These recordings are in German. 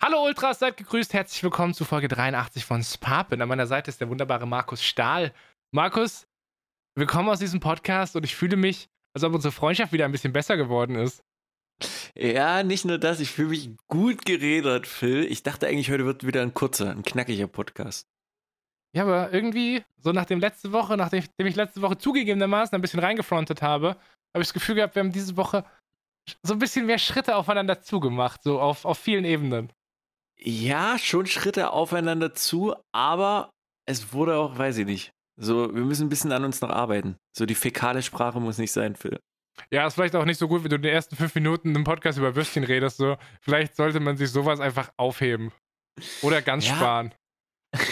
Hallo Ultras, seid gegrüßt. Herzlich willkommen zu Folge 83 von Sparpin. An meiner Seite ist der wunderbare Markus Stahl. Markus, willkommen aus diesem Podcast und ich fühle mich, als ob unsere Freundschaft wieder ein bisschen besser geworden ist. Ja, nicht nur das, ich fühle mich gut geredet, Phil. Ich dachte eigentlich, heute wird wieder ein kurzer, ein knackiger Podcast. Ja, aber irgendwie, so nachdem letzte Woche, nachdem ich letzte Woche zugegebenermaßen ein bisschen reingefrontet habe, habe ich das Gefühl gehabt, wir haben diese Woche so ein bisschen mehr Schritte aufeinander zugemacht, so auf, auf vielen Ebenen. Ja, schon Schritte aufeinander zu, aber es wurde auch, weiß ich nicht. So, wir müssen ein bisschen an uns noch arbeiten. So, die fäkale Sprache muss nicht sein, Phil. Ja, ist vielleicht auch nicht so gut, wenn du in den ersten fünf Minuten im Podcast über Würstchen redest. So. Vielleicht sollte man sich sowas einfach aufheben. Oder ganz ja. sparen.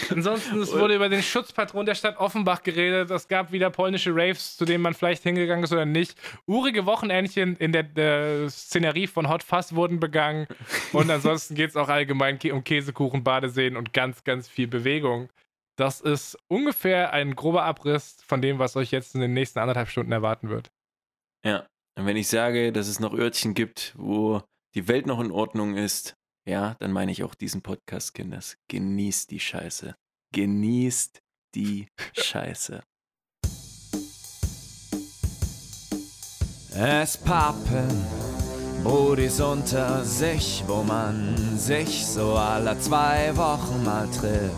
Ansonsten, es wurde über den Schutzpatron der Stadt Offenbach geredet. Es gab wieder polnische Raves, zu denen man vielleicht hingegangen ist oder nicht. Urige Wochenendchen in der, der Szenerie von Hot Fuzz wurden begangen. Und ansonsten geht es auch allgemein um Käsekuchen, Badeseen und ganz, ganz viel Bewegung. Das ist ungefähr ein grober Abriss von dem, was euch jetzt in den nächsten anderthalb Stunden erwarten wird. Ja, und wenn ich sage, dass es noch Örtchen gibt, wo die Welt noch in Ordnung ist, ja, dann meine ich auch diesen Podcast, Kinders. Genießt die Scheiße. Genießt die Scheiße. Es pappen Brudis unter sich, wo man sich so alle zwei Wochen mal trifft.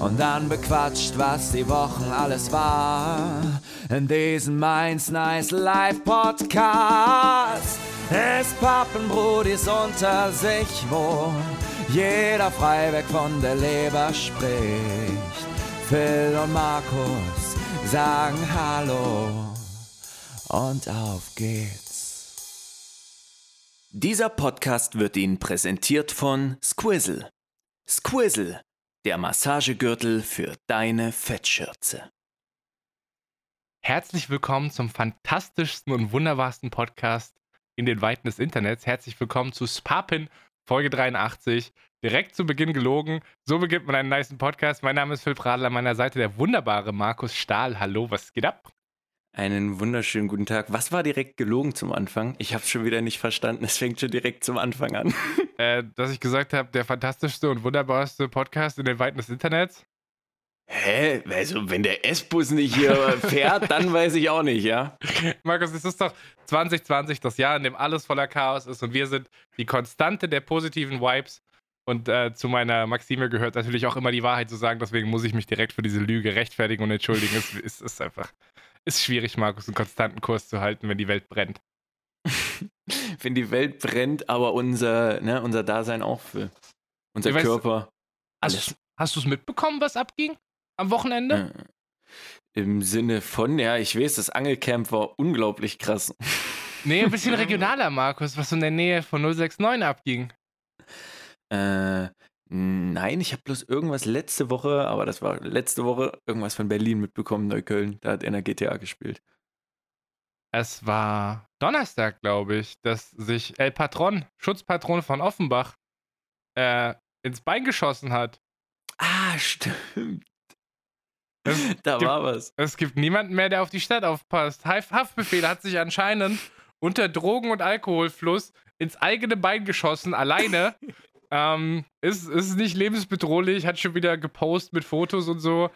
Und dann bequatscht, was die Wochen alles war. In diesem Mainz Nice Live Podcast. Es Pappenbrudis unter sich, wo jeder frei weg von der Leber spricht. Phil und Markus sagen Hallo und auf geht's. Dieser Podcast wird Ihnen präsentiert von Squizzle. Squizzle, der Massagegürtel für deine Fettschürze. Herzlich willkommen zum fantastischsten und wunderbarsten Podcast in den Weiten des Internets. Herzlich willkommen zu Spapin, Folge 83. Direkt zu Beginn gelogen. So beginnt man einen nice Podcast. Mein Name ist Phil Pradl, an meiner Seite der wunderbare Markus Stahl. Hallo, was geht ab? Einen wunderschönen guten Tag. Was war direkt gelogen zum Anfang? Ich habe es schon wieder nicht verstanden. Es fängt schon direkt zum Anfang an. Äh, dass ich gesagt habe, der fantastischste und wunderbarste Podcast in den Weiten des Internets. Hä? Also, wenn der S-Bus nicht hier fährt, dann weiß ich auch nicht, ja? Markus, es ist doch 2020 das Jahr, in dem alles voller Chaos ist und wir sind die Konstante der positiven Vibes. Und äh, zu meiner Maxime gehört natürlich auch immer die Wahrheit zu sagen, deswegen muss ich mich direkt für diese Lüge rechtfertigen und entschuldigen. es, es ist einfach, ist schwierig, Markus, einen konstanten Kurs zu halten, wenn die Welt brennt. wenn die Welt brennt, aber unser, ne, unser Dasein auch für unser ich Körper. Weiß, hast du es mitbekommen, was abging? Am Wochenende? Äh, Im Sinne von, ja, ich weiß, das Angelcamp war unglaublich krass. Nee, ein bisschen regionaler, Markus, was in der Nähe von 069 abging. Äh, nein, ich habe bloß irgendwas letzte Woche, aber das war letzte Woche, irgendwas von Berlin mitbekommen, Neukölln. Da hat einer GTA gespielt. Es war Donnerstag, glaube ich, dass sich El Patron, Schutzpatron von Offenbach, äh, ins Bein geschossen hat. Ah, stimmt. Es da gibt, war was. Es gibt niemanden mehr, der auf die Stadt aufpasst. Haftbefehl hat sich anscheinend unter Drogen- und Alkoholfluss ins eigene Bein geschossen, alleine. ähm, ist, ist nicht lebensbedrohlich, hat schon wieder gepostet mit Fotos und so.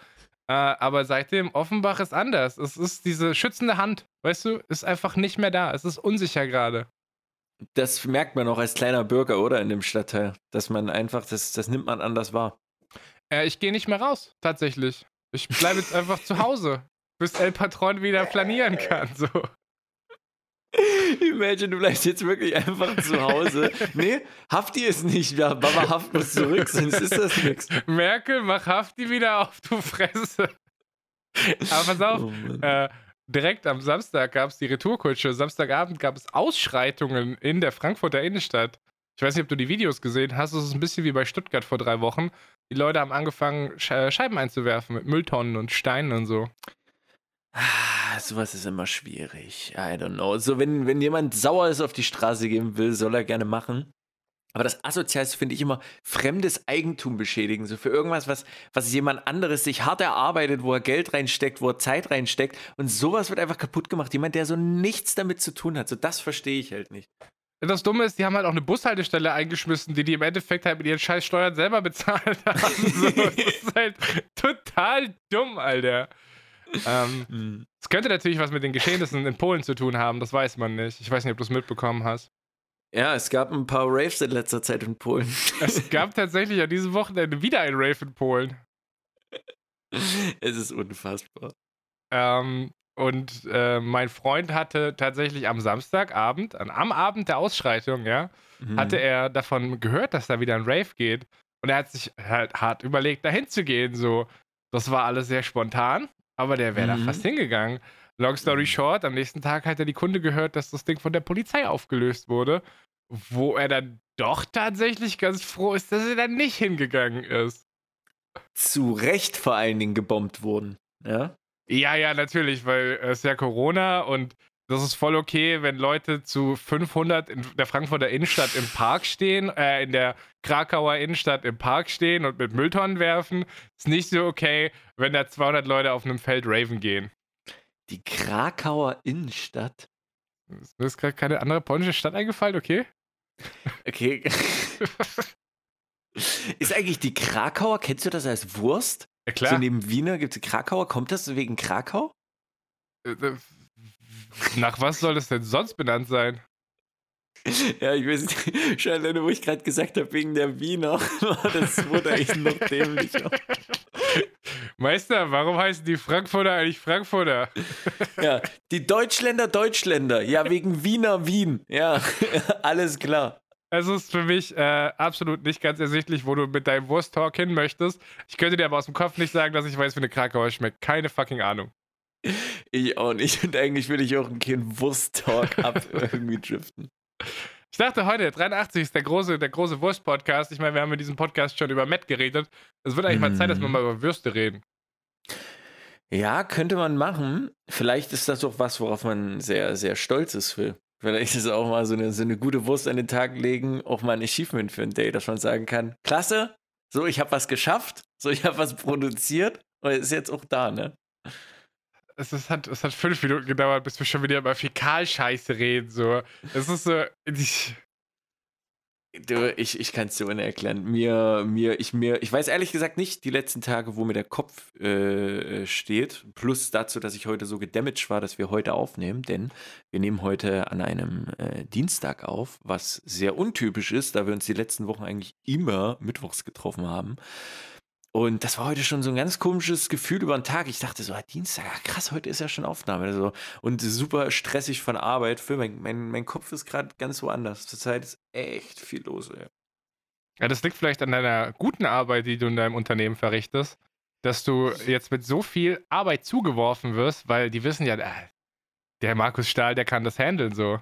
Äh, aber seitdem, Offenbach ist anders. Es ist diese schützende Hand, weißt du, ist einfach nicht mehr da. Es ist unsicher gerade. Das merkt man auch als kleiner Bürger, oder? In dem Stadtteil. Dass man einfach, das, das nimmt man anders wahr. Äh, ich gehe nicht mehr raus, tatsächlich. Ich bleibe jetzt einfach zu Hause, bis El Patron wieder flanieren kann. So. Imagine, du bleibst jetzt wirklich einfach zu Hause. Nee, Hafti ist nicht da. Baba Haft muss zurück, sonst ist das nichts. Merkel, mach Hafti wieder auf, du Fresse. Aber pass auf, oh äh, direkt am Samstag gab es die Retourkutsche. Samstagabend gab es Ausschreitungen in der Frankfurter Innenstadt. Ich weiß nicht, ob du die Videos gesehen hast. Es ist ein bisschen wie bei Stuttgart vor drei Wochen. Die Leute haben angefangen, Scheiben einzuwerfen mit Mülltonnen und Steinen und so. Ah, sowas ist immer schwierig. I don't know. So, wenn, wenn jemand sauer ist auf die Straße gehen will, soll er gerne machen. Aber das Asozialste finde ich immer fremdes Eigentum beschädigen. So für irgendwas, was, was jemand anderes sich hart erarbeitet, wo er Geld reinsteckt, wo er Zeit reinsteckt. Und sowas wird einfach kaputt gemacht. Jemand, der so nichts damit zu tun hat. So das verstehe ich halt nicht. Das Dumme ist, die haben halt auch eine Bushaltestelle eingeschmissen, die die im Endeffekt halt mit ihren scheiß Steuern selber bezahlt haben. So, das ist halt total dumm, Alter. Ähm, hm. Es könnte natürlich was mit den Geschehnissen in Polen zu tun haben, das weiß man nicht. Ich weiß nicht, ob du es mitbekommen hast. Ja, es gab ein paar Raves in letzter Zeit in Polen. Es gab tatsächlich an diesem Wochenende wieder ein Rave in Polen. Es ist unfassbar. Ähm, und äh, mein Freund hatte tatsächlich am Samstagabend, am Abend der Ausschreitung, ja, mhm. hatte er davon gehört, dass da wieder ein Rave geht. Und er hat sich halt hart überlegt, dahin zu gehen. So, das war alles sehr spontan, aber der wäre mhm. da fast hingegangen. Long story mhm. short, am nächsten Tag hat er die Kunde gehört, dass das Ding von der Polizei aufgelöst wurde, wo er dann doch tatsächlich ganz froh ist, dass er dann nicht hingegangen ist. Zu Recht vor allen Dingen gebombt wurden, ja? Ja, ja, natürlich, weil es ist ja Corona und das ist voll okay, wenn Leute zu 500 in der Frankfurter Innenstadt im Park stehen, äh, in der Krakauer Innenstadt im Park stehen und mit Mülltonnen werfen. Ist nicht so okay, wenn da 200 Leute auf einem Feld Raven gehen. Die Krakauer Innenstadt? Mir ist gerade keine andere polnische Stadt eingefallen, okay? Okay. ist eigentlich die Krakauer, kennst du das als Wurst? Ja, klar. So neben Wiener gibt es Krakauer. Kommt das wegen Krakau? Äh, äh, nach was soll es denn sonst benannt sein? Ja, ich weiß nicht. Schon alleine, wo ich gerade gesagt habe, wegen der Wiener, das wurde eigentlich noch dämlicher. Meister, warum heißen die Frankfurter eigentlich Frankfurter? Ja, die Deutschländer Deutschländer. Ja, wegen Wiener Wien. Ja, alles klar. Es ist für mich äh, absolut nicht ganz ersichtlich, wo du mit deinem Wursttalk hin möchtest. Ich könnte dir aber aus dem Kopf nicht sagen, dass ich weiß, wie eine Krakauer schmeckt. Keine fucking Ahnung. Ich auch nicht. Und eigentlich will ich auch keinen Wursttalk ab irgendwie driften. Ich dachte heute, 83 ist der große, der große Wurst-Podcast. Ich meine, wir haben in diesem Podcast schon über Matt geredet. Es wird eigentlich mal Zeit, dass wir mhm. mal über Würste reden. Ja, könnte man machen. Vielleicht ist das auch was, worauf man sehr, sehr stolz ist, Phil. Vielleicht ist es auch mal so eine, so eine gute Wurst an den Tag legen, auch mal ein Achievement für ein Day, dass man sagen kann, klasse, so, ich habe was geschafft, so, ich habe was produziert und es ist jetzt auch da, ne? Es, ist, hat, es hat fünf Minuten gedauert, bis wir schon wieder über Fäkalscheiße reden, so. Es ist so, ich, Du, ich, ich kann es dir ohne erklären. Mir, mir, ich, mir, ich weiß ehrlich gesagt nicht die letzten Tage, wo mir der Kopf äh, steht. Plus dazu, dass ich heute so gedamaged war, dass wir heute aufnehmen. Denn wir nehmen heute an einem äh, Dienstag auf, was sehr untypisch ist, da wir uns die letzten Wochen eigentlich immer mittwochs getroffen haben. Und das war heute schon so ein ganz komisches Gefühl über den Tag. Ich dachte so, ah, Dienstag, ah, krass, heute ist ja schon Aufnahme. Also, und super stressig von Arbeit. Für mein, mein, mein Kopf ist gerade ganz woanders. Zurzeit ist echt viel los. Ey. Ja, das liegt vielleicht an deiner guten Arbeit, die du in deinem Unternehmen verrichtest, dass du jetzt mit so viel Arbeit zugeworfen wirst, weil die wissen ja, äh, der Markus Stahl, der kann das handeln so.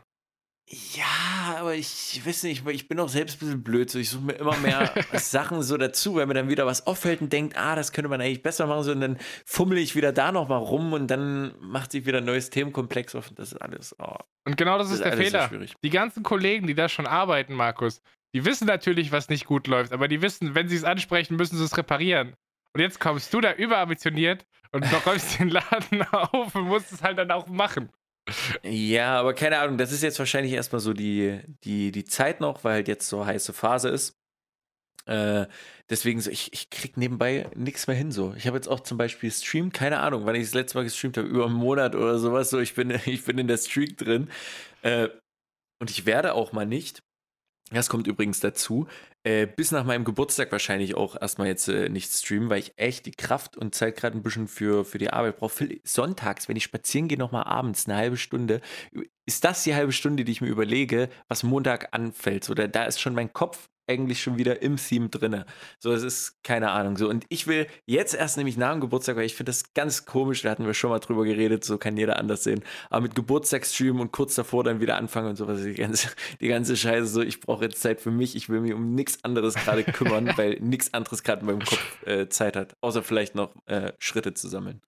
Ja, aber ich weiß nicht, ich bin auch selbst ein bisschen blöd. So. Ich suche mir immer mehr Sachen so dazu, weil mir dann wieder was auffällt und denkt, ah, das könnte man eigentlich besser machen. So, und dann fummel ich wieder da nochmal rum und dann macht sich wieder ein neues Themenkomplex auf. Und das ist alles. Oh, und genau das, das ist, der Fehler. So die ganzen Kollegen, die da schon arbeiten, Markus, die wissen natürlich, was nicht gut läuft, aber die wissen, wenn sie es ansprechen, müssen sie es reparieren. Und jetzt kommst du da überambitioniert und räumst den Laden auf und musst es halt dann auch machen. Ja, aber keine Ahnung, das ist jetzt wahrscheinlich erstmal so die, die, die Zeit noch, weil halt jetzt so heiße Phase ist. Äh, deswegen so, ich, ich krieg nebenbei nichts mehr hin so. Ich habe jetzt auch zum Beispiel Stream, keine Ahnung, wann ich das letzte Mal gestreamt habe, über einen Monat oder sowas. So, ich bin, ich bin in der Streak drin. Äh, und ich werde auch mal nicht. Das kommt übrigens dazu. Äh, bis nach meinem Geburtstag wahrscheinlich auch erstmal jetzt äh, nicht streamen, weil ich echt die Kraft und Zeit gerade ein bisschen für, für die Arbeit brauche. Sonntags, wenn ich spazieren gehe, nochmal abends eine halbe Stunde, ist das die halbe Stunde, die ich mir überlege, was Montag anfällt. Da, da ist schon mein Kopf eigentlich schon wieder im Theme drinne. So, es ist keine Ahnung. So, und ich will jetzt erst nämlich nach dem Geburtstag, weil ich finde das ganz komisch, da hatten wir schon mal drüber geredet, so kann jeder anders sehen. Aber mit Geburtstagsstream und kurz davor dann wieder anfangen und sowas, die ganze, die ganze Scheiße, so, ich brauche jetzt Zeit für mich, ich will mich um nichts anderes gerade kümmern, weil nichts anderes gerade in meinem Kopf äh, Zeit hat, außer vielleicht noch äh, Schritte zu sammeln.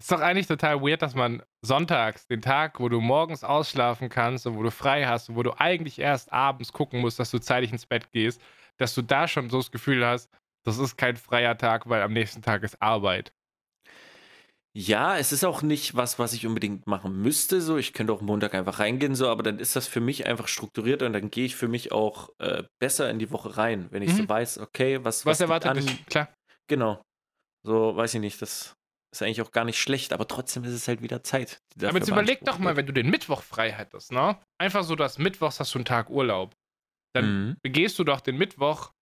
Ist doch eigentlich total weird, dass man sonntags, den Tag, wo du morgens ausschlafen kannst und wo du frei hast und wo du eigentlich erst abends gucken musst, dass du zeitig ins Bett gehst, dass du da schon so das Gefühl hast, das ist kein freier Tag, weil am nächsten Tag ist Arbeit. Ja, es ist auch nicht was, was ich unbedingt machen müsste. So, ich könnte auch Montag einfach reingehen, so, aber dann ist das für mich einfach strukturiert und dann gehe ich für mich auch äh, besser in die Woche rein, wenn ich mhm. so weiß, okay, was, was, was erwartet dich, klar. Genau. So, weiß ich nicht, das ist eigentlich auch gar nicht schlecht, aber trotzdem ist es halt wieder Zeit. Aber jetzt überleg doch mal, wenn du den Mittwoch frei hättest, ne? Einfach so, dass Mittwochs hast du einen Tag Urlaub. Dann mhm. begehst du doch den Mittwoch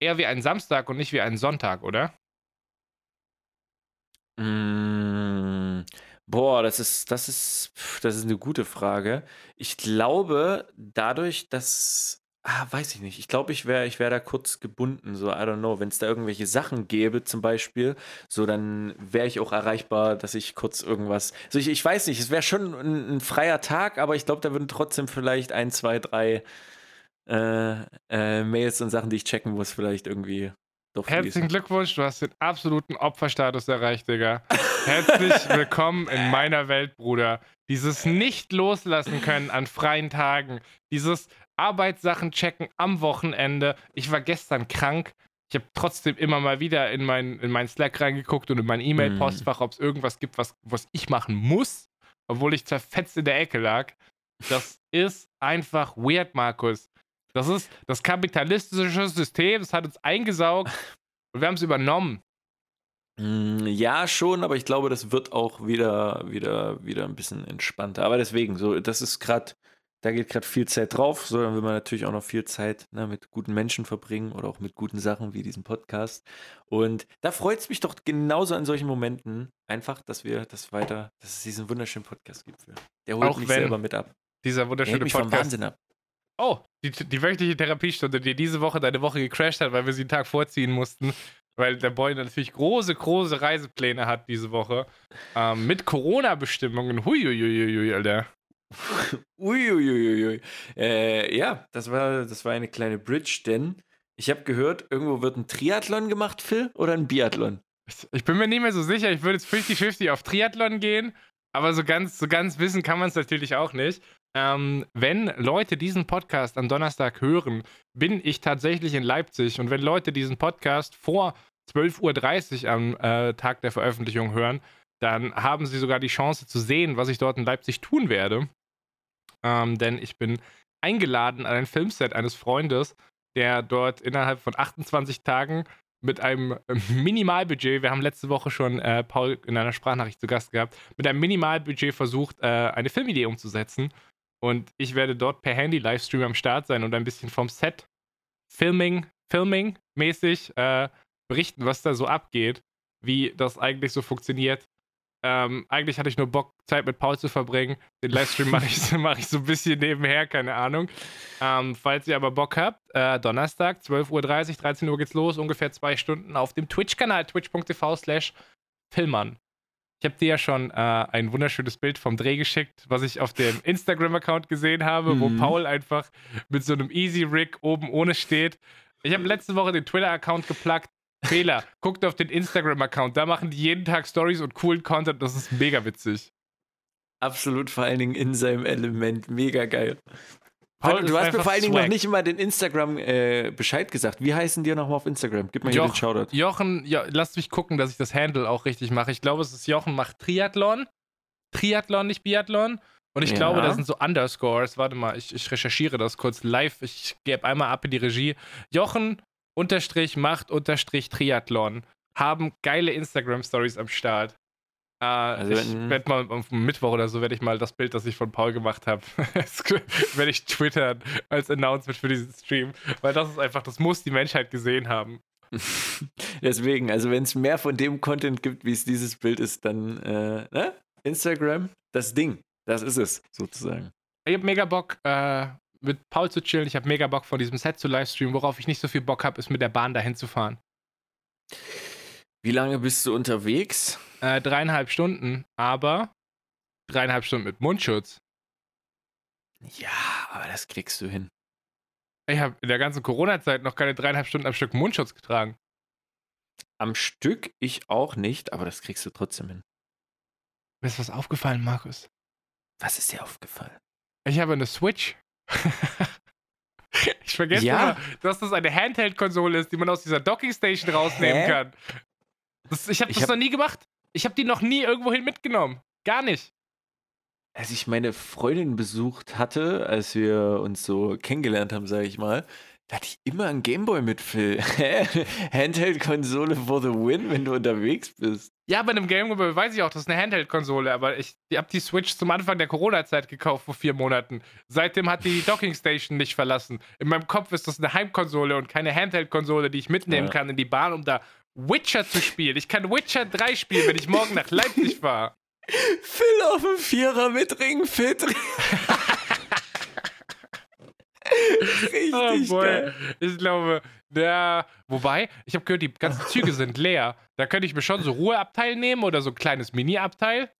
eher wie einen Samstag und nicht wie einen Sonntag, oder? Mm, boah, das ist, das ist, das ist eine gute Frage. Ich glaube, dadurch, dass, ah, weiß ich nicht. Ich glaube, ich wäre, ich wäre da kurz gebunden. So, I don't know. Wenn es da irgendwelche Sachen gäbe, zum Beispiel, so, dann wäre ich auch erreichbar, dass ich kurz irgendwas. So, ich, ich weiß nicht. Es wäre schon ein, ein freier Tag, aber ich glaube, da würden trotzdem vielleicht ein, zwei, drei äh, äh, Mails und Sachen, die ich checken muss, vielleicht irgendwie doch Herzlichen Glückwunsch, du hast den absoluten Opferstatus erreicht, Digga. Herzlich willkommen in meiner Welt, Bruder. Dieses nicht loslassen können an freien Tagen, dieses Arbeitssachen checken am Wochenende. Ich war gestern krank. Ich habe trotzdem immer mal wieder in mein, in mein Slack reingeguckt und in mein E-Mail-Postfach, ob es irgendwas gibt, was, was ich machen muss, obwohl ich zerfetzt in der Ecke lag. Das ist einfach weird, Markus. Das ist das kapitalistische System, das hat uns eingesaugt und wir haben es übernommen. Mm, ja, schon, aber ich glaube, das wird auch wieder, wieder, wieder ein bisschen entspannter. Aber deswegen, so, das ist gerade, da geht gerade viel Zeit drauf. So, dann will man natürlich auch noch viel Zeit ne, mit guten Menschen verbringen oder auch mit guten Sachen wie diesem Podcast. Und da freut es mich doch genauso an solchen Momenten einfach, dass wir das weiter, dass es diesen wunderschönen Podcast gibt. Der holt auch mich selber mit ab. Dieser wunderschöne Der mich Podcast. Vom Wahnsinn ab. Oh, die, die wöchentliche Therapiestunde, die diese Woche deine Woche gecrashed hat, weil wir sie einen Tag vorziehen mussten. Weil der Boy natürlich große, große Reisepläne hat diese Woche. Ähm, mit Corona-Bestimmungen. Huiuiuiui, Alter. Uiuiuiui. Äh, ja, das war, das war eine kleine Bridge, denn ich habe gehört, irgendwo wird ein Triathlon gemacht, Phil, oder ein Biathlon? Ich bin mir nicht mehr so sicher. Ich würde jetzt 50-50 auf Triathlon gehen, aber so ganz, so ganz wissen kann man es natürlich auch nicht. Ähm, wenn Leute diesen Podcast am Donnerstag hören, bin ich tatsächlich in Leipzig. Und wenn Leute diesen Podcast vor 12.30 Uhr am äh, Tag der Veröffentlichung hören, dann haben sie sogar die Chance zu sehen, was ich dort in Leipzig tun werde. Ähm, denn ich bin eingeladen an ein Filmset eines Freundes, der dort innerhalb von 28 Tagen mit einem Minimalbudget, wir haben letzte Woche schon äh, Paul in einer Sprachnachricht zu Gast gehabt, mit einem Minimalbudget versucht, äh, eine Filmidee umzusetzen. Und ich werde dort per Handy-Livestream am Start sein und ein bisschen vom Set Filming, Filming mäßig äh, berichten, was da so abgeht, wie das eigentlich so funktioniert. Ähm, eigentlich hatte ich nur Bock, Zeit mit Paul zu verbringen. Den Livestream mache ich, mach ich so ein bisschen nebenher, keine Ahnung. Ähm, falls ihr aber Bock habt, äh, Donnerstag, 12.30 Uhr, 13 Uhr geht's los, ungefähr zwei Stunden auf dem Twitch-Kanal, twitch.tv slash Filmern. Ich habe dir ja schon äh, ein wunderschönes Bild vom Dreh geschickt, was ich auf dem Instagram-Account gesehen habe, mhm. wo Paul einfach mit so einem Easy Rig oben ohne steht. Ich habe letzte Woche den Twitter-Account geplagt. Fehler. Guckt auf den Instagram-Account. Da machen die jeden Tag Stories und coolen Content. Das ist mega witzig. Absolut, vor allen Dingen in seinem Element. Mega geil. Paul, du hast mir vor allen Dingen noch nicht immer den Instagram äh, Bescheid gesagt. Wie heißen die nochmal auf Instagram? Gib mir hier den Shoutout. Jochen, ja, lass mich gucken, dass ich das Handle auch richtig mache. Ich glaube, es ist Jochen macht Triathlon. Triathlon, nicht Biathlon. Und ich ja. glaube, da sind so Underscores. Warte mal, ich, ich recherchiere das kurz live. Ich gebe einmal ab in die Regie. Jochen unterstrich macht unterstrich Triathlon haben geile Instagram-Stories am Start. Äh, also ich werde mal am Mittwoch oder so werde ich mal das Bild, das ich von Paul gemacht habe, werde ich twittern als Announcement für diesen Stream, weil das ist einfach, das muss die Menschheit gesehen haben. Deswegen, also wenn es mehr von dem Content gibt, wie es dieses Bild ist, dann äh, ne? Instagram, das Ding, das ist es sozusagen. Ich habe mega Bock, äh, mit Paul zu chillen. Ich habe mega Bock von diesem Set zu livestreamen. Worauf ich nicht so viel Bock habe, ist mit der Bahn dahin zu fahren. Wie lange bist du unterwegs? Äh, dreieinhalb Stunden, aber dreieinhalb Stunden mit Mundschutz. Ja, aber das kriegst du hin. Ich habe in der ganzen Corona-Zeit noch keine dreieinhalb Stunden am Stück Mundschutz getragen. Am Stück ich auch nicht, aber das kriegst du trotzdem hin. Mir ist was aufgefallen, Markus. Was ist dir aufgefallen? Ich habe eine Switch. ich vergesse ja? immer, dass das eine Handheld-Konsole ist, die man aus dieser Docking-Station rausnehmen Hä? kann. Das, ich habe das hab, noch nie gemacht. Ich habe die noch nie irgendwohin mitgenommen. Gar nicht. Als ich meine Freundin besucht hatte, als wir uns so kennengelernt haben, sage ich mal, da hatte ich immer einen Gameboy mit Phil. Handheld-Konsole for the win, wenn du unterwegs bist. Ja, bei einem Gameboy weiß ich auch, das ist eine Handheld-Konsole, aber ich, ich habe die Switch zum Anfang der Corona-Zeit gekauft, vor vier Monaten. Seitdem hat die Docking-Station nicht verlassen. In meinem Kopf ist das eine Heimkonsole und keine Handheld-Konsole, die ich mitnehmen ja. kann in die Bahn, um da Witcher zu spielen. Ich kann Witcher 3 spielen, wenn ich morgen nach Leipzig fahre. Phil auf dem Vierer mit Ringfit. Richtig oh geil. Ich glaube, der. Wobei, ich habe gehört, die ganzen Züge sind leer. Da könnte ich mir schon so Ruheabteil nehmen oder so ein kleines Mini-Abteil.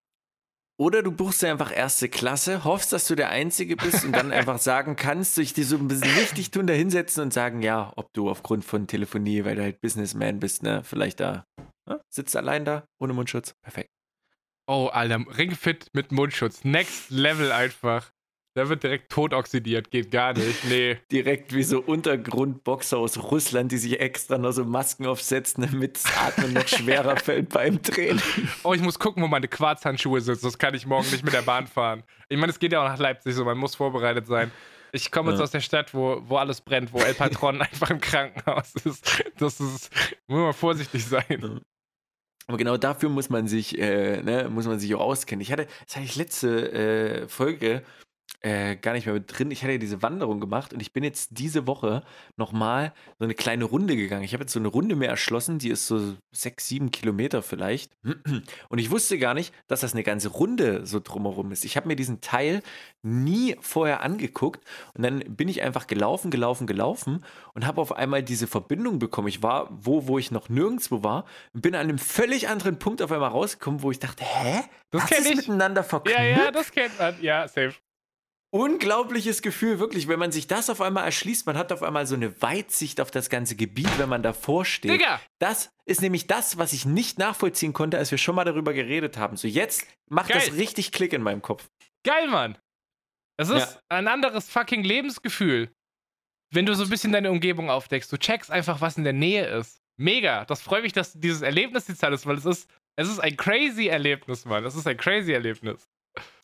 Oder du buchst dir einfach erste Klasse, hoffst, dass du der Einzige bist und dann einfach sagen kannst, dich dir so ein bisschen richtig tun, da hinsetzen und sagen, ja, ob du aufgrund von Telefonie, weil du halt Businessman bist, ne, vielleicht da, ne, sitzt allein da, ohne Mundschutz. Perfekt. Oh, Alter, Ringfit mit Mundschutz. Next Level einfach. Der wird direkt tot oxidiert, geht gar nicht. Nee. direkt wie so Untergrundboxer aus Russland, die sich extra noch so Masken aufsetzen, damit das Atmen noch schwerer fällt beim Drehen. Oh, ich muss gucken, wo meine Quarzhandschuhe sind. Das kann ich morgen nicht mit der Bahn fahren. Ich meine, es geht ja auch nach Leipzig so, man muss vorbereitet sein. Ich komme jetzt ja. aus der Stadt, wo, wo alles brennt, wo El Patron einfach im Krankenhaus ist. Das ist, muss man vorsichtig sein. Aber genau dafür muss man sich, äh, ne, muss man sich auch auskennen. Ich hatte, das hatte ich letzte äh, Folge, äh, gar nicht mehr mit drin. Ich hatte ja diese Wanderung gemacht und ich bin jetzt diese Woche nochmal so eine kleine Runde gegangen. Ich habe jetzt so eine Runde mehr erschlossen, die ist so sechs, sieben Kilometer vielleicht. Und ich wusste gar nicht, dass das eine ganze Runde so drumherum ist. Ich habe mir diesen Teil nie vorher angeguckt und dann bin ich einfach gelaufen, gelaufen, gelaufen und habe auf einmal diese Verbindung bekommen. Ich war wo, wo ich noch nirgendwo war und bin an einem völlig anderen Punkt auf einmal rausgekommen, wo ich dachte, hä? Das kennt ich. miteinander verknüpft? Ja, ja, das kennt man. Ja, safe unglaubliches Gefühl, wirklich, wenn man sich das auf einmal erschließt, man hat auf einmal so eine Weitsicht auf das ganze Gebiet, wenn man davor steht. Digga! Das ist nämlich das, was ich nicht nachvollziehen konnte, als wir schon mal darüber geredet haben. So, jetzt macht Geil. das richtig Klick in meinem Kopf. Geil, Mann! Es ist ja. ein anderes fucking Lebensgefühl, wenn du so ein bisschen deine Umgebung aufdeckst. Du checkst einfach, was in der Nähe ist. Mega! Das freut mich, dass dieses Erlebnis Zeit ist, weil es ist, es ist ein crazy Erlebnis, Mann. Es ist ein crazy Erlebnis.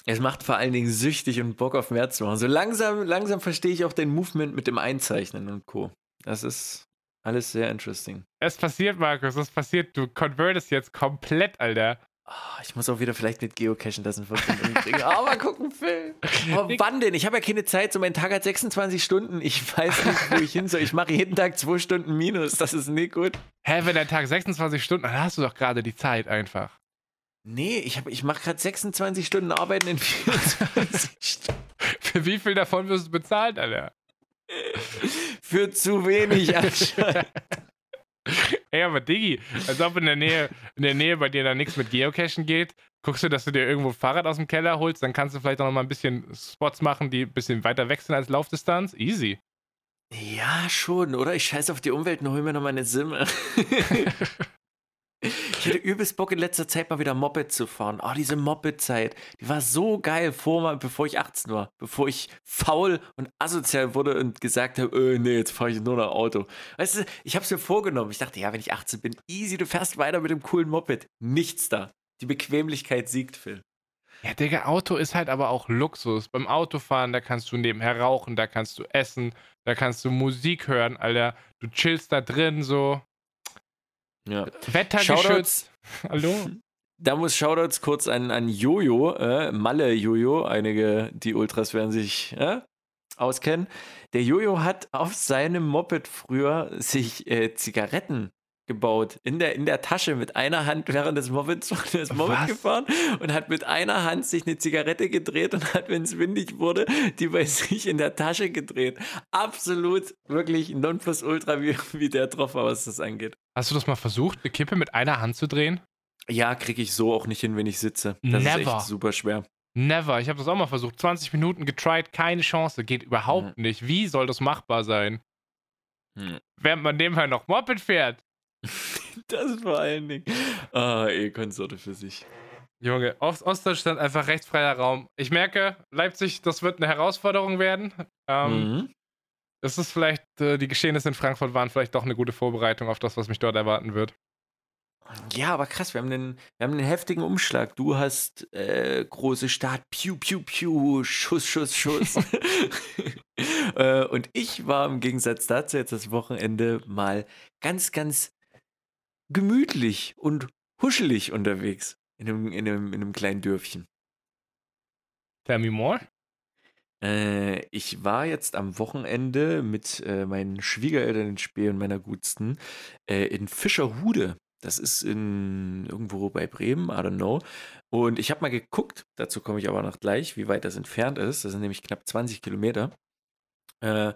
Es macht vor allen Dingen süchtig und Bock auf mehr zu machen. So langsam, langsam verstehe ich auch den Movement mit dem Einzeichnen und Co. Das ist alles sehr interesting. Es passiert, Markus, es passiert. Du convertest jetzt komplett, Alter. Oh, ich muss auch wieder vielleicht mit Geocachen das in Verbindung bringen. Aber mal gucken, Phil. Oh, wann denn? Ich habe ja keine Zeit. So mein Tag hat 26 Stunden. Ich weiß nicht, wo ich hin soll. Ich mache jeden Tag zwei Stunden Minus. Das ist nicht gut. Hä, wenn dein Tag 26 Stunden, dann hast du doch gerade die Zeit einfach. Nee, ich, ich mache gerade 26 Stunden Arbeiten in 24 Stunden. Für wie viel davon wirst du bezahlt, Alter? Für zu wenig anscheinend. Ey, aber Diggi, als ob in der Nähe, in der Nähe bei dir da nichts mit Geocachen geht, guckst du, dass du dir irgendwo ein Fahrrad aus dem Keller holst, dann kannst du vielleicht auch noch mal ein bisschen Spots machen, die ein bisschen weiter weg sind als Laufdistanz. Easy. Ja, schon, oder? Ich scheiße auf die Umwelt und hol mir noch meine Simme. Ich hätte übelst Bock in letzter Zeit mal wieder Moped zu fahren. Oh, diese Moped-Zeit, die war so geil, vor, bevor ich 18 war. Bevor ich faul und asozial wurde und gesagt habe, äh, nee, jetzt fahre ich nur noch Auto. Weißt du, ich habe es mir vorgenommen. Ich dachte, ja, wenn ich 18 bin, easy, du fährst weiter mit dem coolen Moped. Nichts da. Die Bequemlichkeit siegt, Phil. Ja, Digga, Auto ist halt aber auch Luxus. Beim Autofahren, da kannst du nebenher rauchen, da kannst du essen, da kannst du Musik hören, Alter. Du chillst da drin so. Ja. Wettergeschützt. Hallo? Da muss Shoutouts kurz an, an Jojo, äh, Malle Jojo, einige, die Ultras werden sich äh, auskennen. Der Jojo hat auf seinem Moped früher sich äh, Zigaretten gebaut. In der, in der Tasche mit einer Hand während des Mopeds das Moped gefahren und hat mit einer Hand sich eine Zigarette gedreht und hat, wenn es windig wurde, die bei sich in der Tasche gedreht. Absolut, wirklich Nonplusultra, wie, wie der drauf war, was das angeht. Hast du das mal versucht, eine Kippe mit einer Hand zu drehen? Ja, kriege ich so auch nicht hin, wenn ich sitze. Das Never. ist echt super schwer. Never. Ich habe das auch mal versucht. 20 Minuten getried, keine Chance. Geht überhaupt mhm. nicht. Wie soll das machbar sein? Mhm. Während man nebenher noch Moped fährt. das vor allen Dingen. Ah, eh, Konsorte für sich. Junge, Ostdeutschland einfach rechtsfreier Raum. Ich merke, Leipzig, das wird eine Herausforderung werden. Ähm, mhm. Es ist vielleicht, äh, die Geschehnisse in Frankfurt waren vielleicht doch eine gute Vorbereitung auf das, was mich dort erwarten wird. Ja, aber krass, wir haben einen, wir haben einen heftigen Umschlag. Du hast äh, große Stadt, piu, piu, piu, Schuss, Schuss, Schuss. äh, und ich war im Gegensatz dazu jetzt das Wochenende mal ganz, ganz gemütlich und huschelig unterwegs in einem, in einem, in einem kleinen Dörfchen. Tell me more. Äh, ich war jetzt am Wochenende mit äh, meinen Schwiegereltern in Spee und meiner Gutsten äh, in Fischerhude. Das ist in irgendwo bei Bremen, I don't know. Und ich habe mal geguckt, dazu komme ich aber noch gleich, wie weit das entfernt ist. Das sind nämlich knapp 20 Kilometer. Äh,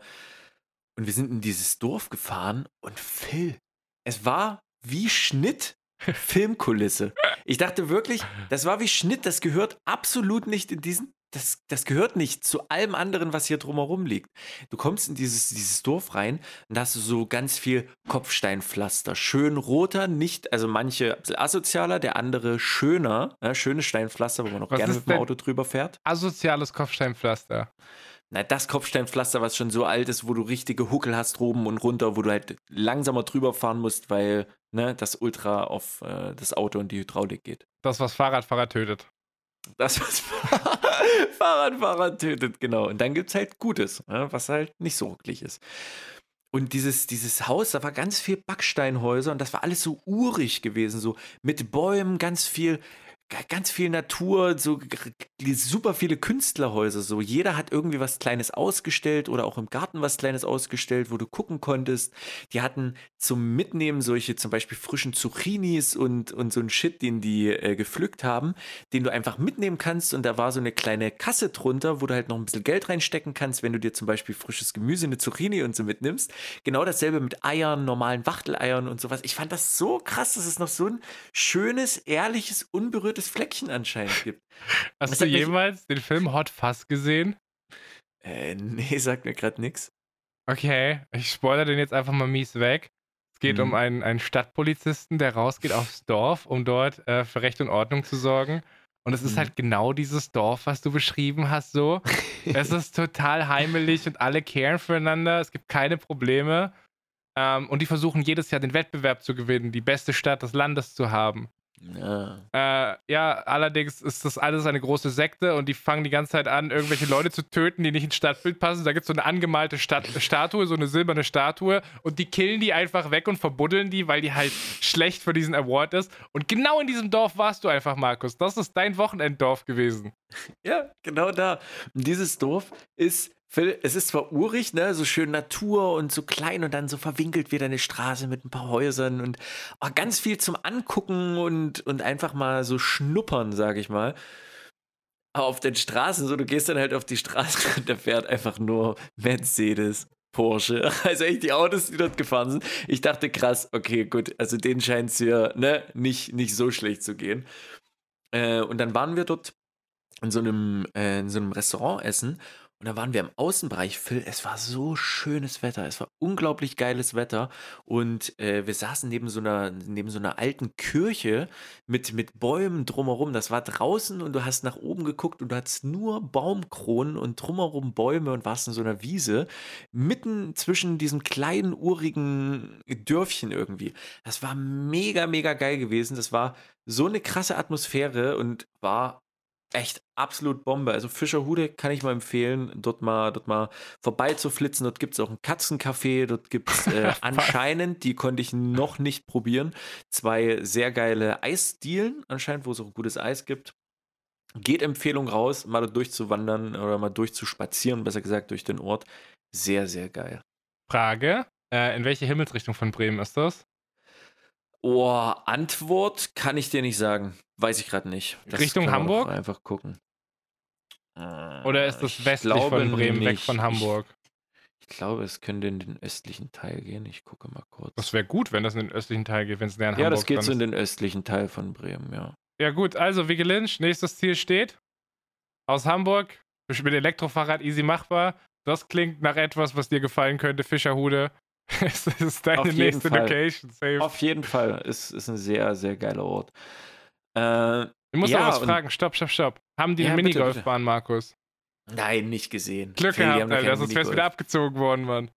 und wir sind in dieses Dorf gefahren und Phil, es war wie Schnitt Filmkulisse. Ich dachte wirklich, das war wie Schnitt, das gehört absolut nicht in diesen das, das gehört nicht zu allem anderen, was hier drumherum liegt. Du kommst in dieses, dieses Dorf rein und da hast du so ganz viel Kopfsteinpflaster. Schön roter, nicht, also manche asozialer, der andere schöner. Ja, schönes Steinpflaster, wo man noch was gerne mit dem Auto drüber fährt. Asoziales Kopfsteinpflaster. Na, das Kopfsteinpflaster, was schon so alt ist, wo du richtige Huckel hast oben und runter, wo du halt langsamer drüber fahren musst, weil ne, das Ultra auf äh, das Auto und die Hydraulik geht. Das, was Fahrradfahrer tötet. Das, was Fahrradfahrer tötet, genau. Und dann gibt es halt Gutes, ne, was halt nicht so rucklig ist. Und dieses, dieses Haus, da war ganz viel Backsteinhäuser und das war alles so urig gewesen, so mit Bäumen, ganz viel ganz viel Natur, so super viele Künstlerhäuser. So jeder hat irgendwie was Kleines ausgestellt oder auch im Garten was Kleines ausgestellt, wo du gucken konntest. Die hatten zum Mitnehmen solche zum Beispiel frischen Zucchinis und, und so ein Shit, den die äh, gepflückt haben, den du einfach mitnehmen kannst. Und da war so eine kleine Kasse drunter, wo du halt noch ein bisschen Geld reinstecken kannst, wenn du dir zum Beispiel frisches Gemüse, eine Zucchini und so mitnimmst. Genau dasselbe mit Eiern, normalen Wachteleiern und sowas. Ich fand das so krass, dass es noch so ein schönes, ehrliches, unberührtes rotes Fleckchen anscheinend gibt. Hast das du jemals den Film Hot Fuzz gesehen? Äh, nee, sagt mir gerade nichts. Okay, ich spoilere den jetzt einfach mal mies weg. Es geht mhm. um einen, einen Stadtpolizisten, der rausgeht aufs Dorf, um dort äh, für Recht und Ordnung zu sorgen. Und es ist mhm. halt genau dieses Dorf, was du beschrieben hast, so. es ist total heimelig und alle kehren füreinander. Es gibt keine Probleme. Ähm, und die versuchen jedes Jahr den Wettbewerb zu gewinnen, die beste Stadt des Landes zu haben. Ja. Äh, ja, allerdings ist das alles eine große Sekte und die fangen die ganze Zeit an, irgendwelche Leute zu töten, die nicht ins Stadtbild passen. Da gibt es so eine angemalte Stadt Statue, so eine silberne Statue und die killen die einfach weg und verbuddeln die, weil die halt schlecht für diesen Award ist. Und genau in diesem Dorf warst du einfach, Markus. Das ist dein Wochenenddorf gewesen. Ja, genau da. Und dieses Dorf ist es ist zwar urig, ne, so schön Natur und so klein und dann so verwinkelt wieder eine Straße mit ein paar Häusern und oh, ganz viel zum Angucken und, und einfach mal so schnuppern, sag ich mal. Aber auf den Straßen, so du gehst dann halt auf die Straße und da fährt einfach nur Mercedes, Porsche. Also echt die Autos, die dort gefahren sind. Ich dachte krass, okay, gut, also denen scheint es ja ne, nicht, nicht so schlecht zu gehen. Äh, und dann waren wir dort in so einem, äh, in so einem Restaurant essen und da waren wir im Außenbereich, Phil. Es war so schönes Wetter. Es war unglaublich geiles Wetter. Und äh, wir saßen neben so, einer, neben so einer alten Kirche mit, mit Bäumen drumherum. Das war draußen und du hast nach oben geguckt und du hattest nur Baumkronen und drumherum Bäume und warst in so einer Wiese. Mitten zwischen diesem kleinen, urigen Dörfchen irgendwie. Das war mega, mega geil gewesen. Das war so eine krasse Atmosphäre und war echt absolut Bombe. Also Fischerhude kann ich mal empfehlen, dort mal, dort mal vorbeizuflitzen. Dort gibt es auch ein Katzencafé. Dort gibt es äh, anscheinend, die konnte ich noch nicht probieren, zwei sehr geile Eisdielen, anscheinend, wo es auch gutes Eis gibt. Geht Empfehlung raus, mal durchzuwandern oder mal durchzuspazieren, besser gesagt, durch den Ort. Sehr, sehr geil. Frage: äh, In welche Himmelsrichtung von Bremen ist das? Oh, Antwort kann ich dir nicht sagen. Weiß ich gerade nicht. Das Richtung Hamburg? Einfach gucken. Oder ist das westlich von Bremen, nicht. weg von Hamburg? Ich, ich, glaube, es könnte in den östlichen Teil gehen. Ich gucke mal kurz. Das wäre gut, wenn das in den östlichen Teil geht, wenn es näher an ja, Hamburg Ja, das geht so in den östlichen Teil von Bremen, ja. Ja, gut. Also, Vicky Lynch, nächstes Ziel steht. Aus Hamburg. Mit Elektrofahrrad easy machbar. Das klingt nach etwas, was dir gefallen könnte, Fischerhude. es ist deine nächste Fall. Location. Safe. Auf jeden Fall. Es ist ein sehr, sehr geiler Ort. Äh, ich muss ja, noch was fragen. Stopp, stopp, stopp. Haben die ja, eine Minigolfbahn, Markus? Nein, nicht gesehen. Glück gehabt, Alter. Sonst wär's wieder abgezogen worden, Mann.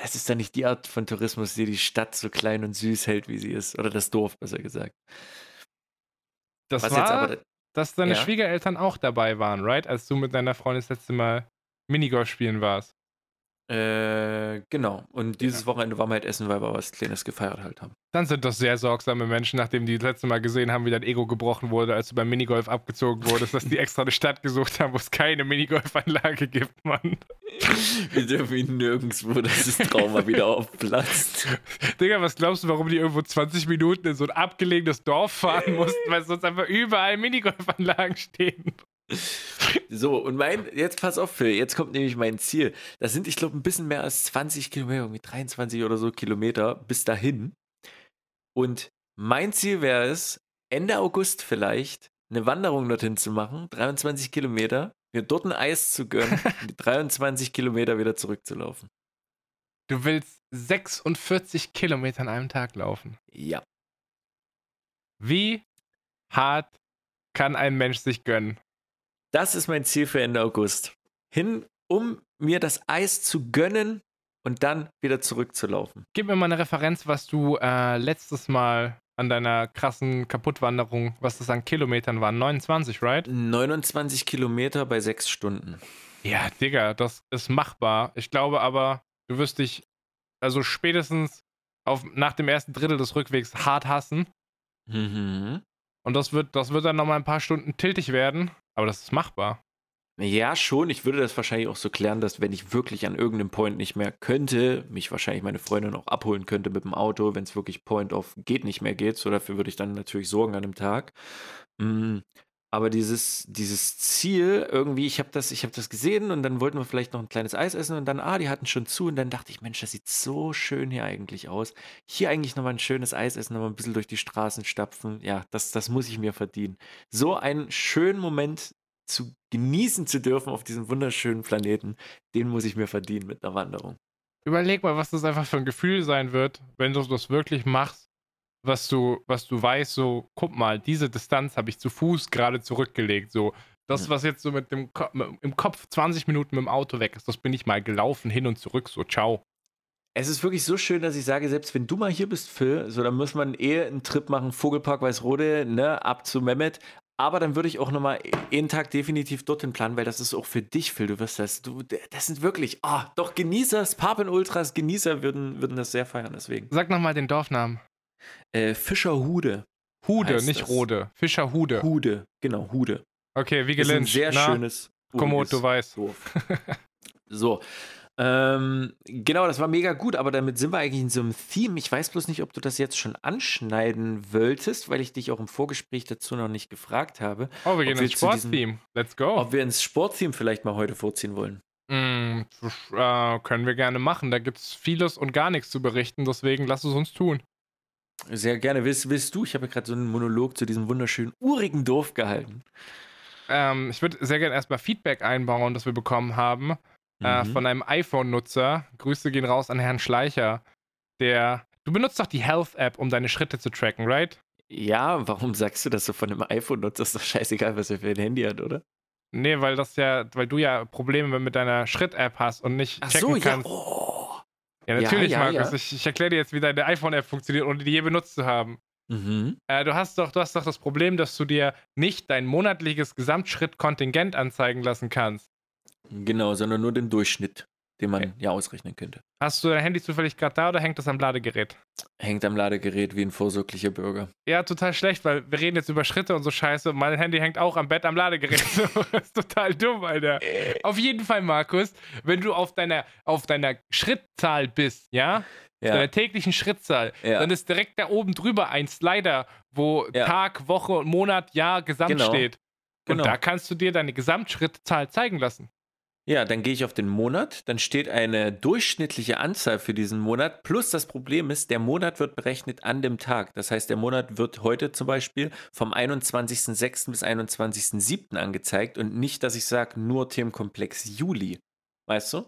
das ist dann nicht die Art von Tourismus, die die Stadt so klein und süß hält, wie sie ist. Oder das Dorf, besser gesagt. Das Was war, jetzt aber, dass deine ja? Schwiegereltern auch dabei waren, right? Als du mit deiner Freundin das letzte Mal Minigolf spielen warst. Äh, genau. Und dieses ja. Wochenende waren wir halt essen, weil wir was Kleines gefeiert halt haben. Dann sind das sehr sorgsame Menschen, nachdem die das letzte Mal gesehen haben, wie dein Ego gebrochen wurde, als du beim Minigolf abgezogen wurdest, dass die extra eine Stadt gesucht haben, wo es keine Minigolfanlage gibt, Mann. Wir dürfen ihn nirgendwo, dass das Trauma wieder aufplatzt. Digga, was glaubst du, warum die irgendwo 20 Minuten in so ein abgelegenes Dorf fahren mussten, weil sonst einfach überall Minigolfanlagen stehen? So, und mein, jetzt pass auf, Phil, jetzt kommt nämlich mein Ziel. Das sind, ich glaube, ein bisschen mehr als 20 Kilometer, irgendwie 23 oder so Kilometer bis dahin. Und mein Ziel wäre es, Ende August vielleicht eine Wanderung dorthin zu machen, 23 Kilometer, mir dort ein Eis zu gönnen und die 23 Kilometer wieder zurückzulaufen. Du willst 46 Kilometer an einem Tag laufen? Ja. Wie hart kann ein Mensch sich gönnen? Das ist mein Ziel für Ende August. Hin, um mir das Eis zu gönnen und dann wieder zurückzulaufen. Gib mir mal eine Referenz, was du äh, letztes Mal an deiner krassen Kaputtwanderung, was das an Kilometern waren. 29, right? 29 Kilometer bei sechs Stunden. Ja, Digga, das ist machbar. Ich glaube aber, du wirst dich also spätestens auf, nach dem ersten Drittel des Rückwegs hart hassen. Mhm. Und das wird, das wird dann nochmal ein paar Stunden tiltig werden. Aber das ist machbar. Ja, schon. Ich würde das wahrscheinlich auch so klären, dass wenn ich wirklich an irgendeinem Point nicht mehr könnte, mich wahrscheinlich meine Freundin auch abholen könnte mit dem Auto, wenn es wirklich Point of geht nicht mehr geht. So dafür würde ich dann natürlich sorgen an dem Tag. Aber dieses, dieses Ziel, irgendwie, ich habe das, hab das gesehen und dann wollten wir vielleicht noch ein kleines Eis essen und dann, ah, die hatten schon zu und dann dachte ich, Mensch, das sieht so schön hier eigentlich aus. Hier eigentlich nochmal ein schönes Eis essen, nochmal ein bisschen durch die Straßen stapfen. Ja, das, das muss ich mir verdienen. So einen schönen Moment zu genießen zu dürfen auf diesem wunderschönen Planeten, den muss ich mir verdienen mit einer Wanderung. Überleg mal, was das einfach für ein Gefühl sein wird, wenn du das wirklich machst was du, was du weißt, so, guck mal, diese Distanz habe ich zu Fuß gerade zurückgelegt. So, das, was jetzt so mit dem Ko im Kopf 20 Minuten mit dem Auto weg ist, das bin ich mal gelaufen, hin und zurück, so, ciao. Es ist wirklich so schön, dass ich sage, selbst wenn du mal hier bist, Phil, so, dann muss man eh einen Trip machen, Vogelpark Weißrode, ne, ab zu Mehmet. Aber dann würde ich auch nochmal jeden Tag definitiv dorthin planen, weil das ist auch für dich, Phil. Du wirst das, du, das sind wirklich, ah, oh, doch Genießer, Papen Ultras, Genießer würden, würden das sehr feiern, deswegen. Sag nochmal den Dorfnamen. Äh, Fischerhude. Hude, nicht das. Rode. Fischerhude. Hude, genau, Hude. Okay, wie gelingt. Sehr Na, schönes. Kommod, du weißt. so. Ähm, genau, das war mega gut, aber damit sind wir eigentlich in so einem Theme. Ich weiß bloß nicht, ob du das jetzt schon anschneiden wolltest, weil ich dich auch im Vorgespräch dazu noch nicht gefragt habe. Oh, wir gehen ins Sporttheme. Let's go. Ob wir ins Sporttheme vielleicht mal heute vorziehen wollen. Mm, äh, können wir gerne machen. Da gibt es vieles und gar nichts zu berichten, deswegen lass es uns tun. Sehr gerne. Willst, willst du? Ich habe ja gerade so einen Monolog zu diesem wunderschönen, urigen Dorf gehalten. Ähm, ich würde sehr gerne erstmal Feedback einbauen, das wir bekommen haben äh, mhm. äh, von einem iPhone-Nutzer. Grüße gehen raus an Herrn Schleicher. Der. Du benutzt doch die Health-App, um deine Schritte zu tracken, right? Ja, warum sagst du das so von einem iPhone-Nutzer? Ist doch scheißegal, was er für ein Handy hat, oder? Nee, weil das ja, weil du ja Probleme mit deiner Schritt-App hast und nicht checken Ach so, kannst. Ja. Oh. Ja, natürlich, ja, ja, Markus. Ja. Ich, ich erkläre dir jetzt, wie deine iPhone-App funktioniert, ohne die je benutzt zu haben. Mhm. Äh, du, hast doch, du hast doch das Problem, dass du dir nicht dein monatliches Gesamtschrittkontingent anzeigen lassen kannst. Genau, sondern nur den Durchschnitt den man okay. ja ausrechnen könnte. Hast du dein Handy zufällig gerade da oder hängt das am Ladegerät? Hängt am Ladegerät wie ein vorsorglicher Bürger. Ja, total schlecht, weil wir reden jetzt über Schritte und so Scheiße und mein Handy hängt auch am Bett am Ladegerät. das ist total dumm, Alter. auf jeden Fall, Markus, wenn du auf deiner, auf deiner Schrittzahl bist, ja? Ja. Deiner täglichen Schrittzahl, ja. dann ist direkt da oben drüber ein Slider, wo ja. Tag, Woche, Monat, Jahr, Gesamt genau. steht. Und genau. da kannst du dir deine Gesamtschrittzahl zeigen lassen. Ja, dann gehe ich auf den Monat, dann steht eine durchschnittliche Anzahl für diesen Monat. Plus das Problem ist, der Monat wird berechnet an dem Tag. Das heißt, der Monat wird heute zum Beispiel vom 21.06. bis 21.07. angezeigt und nicht, dass ich sage, nur Themenkomplex Juli. Weißt du?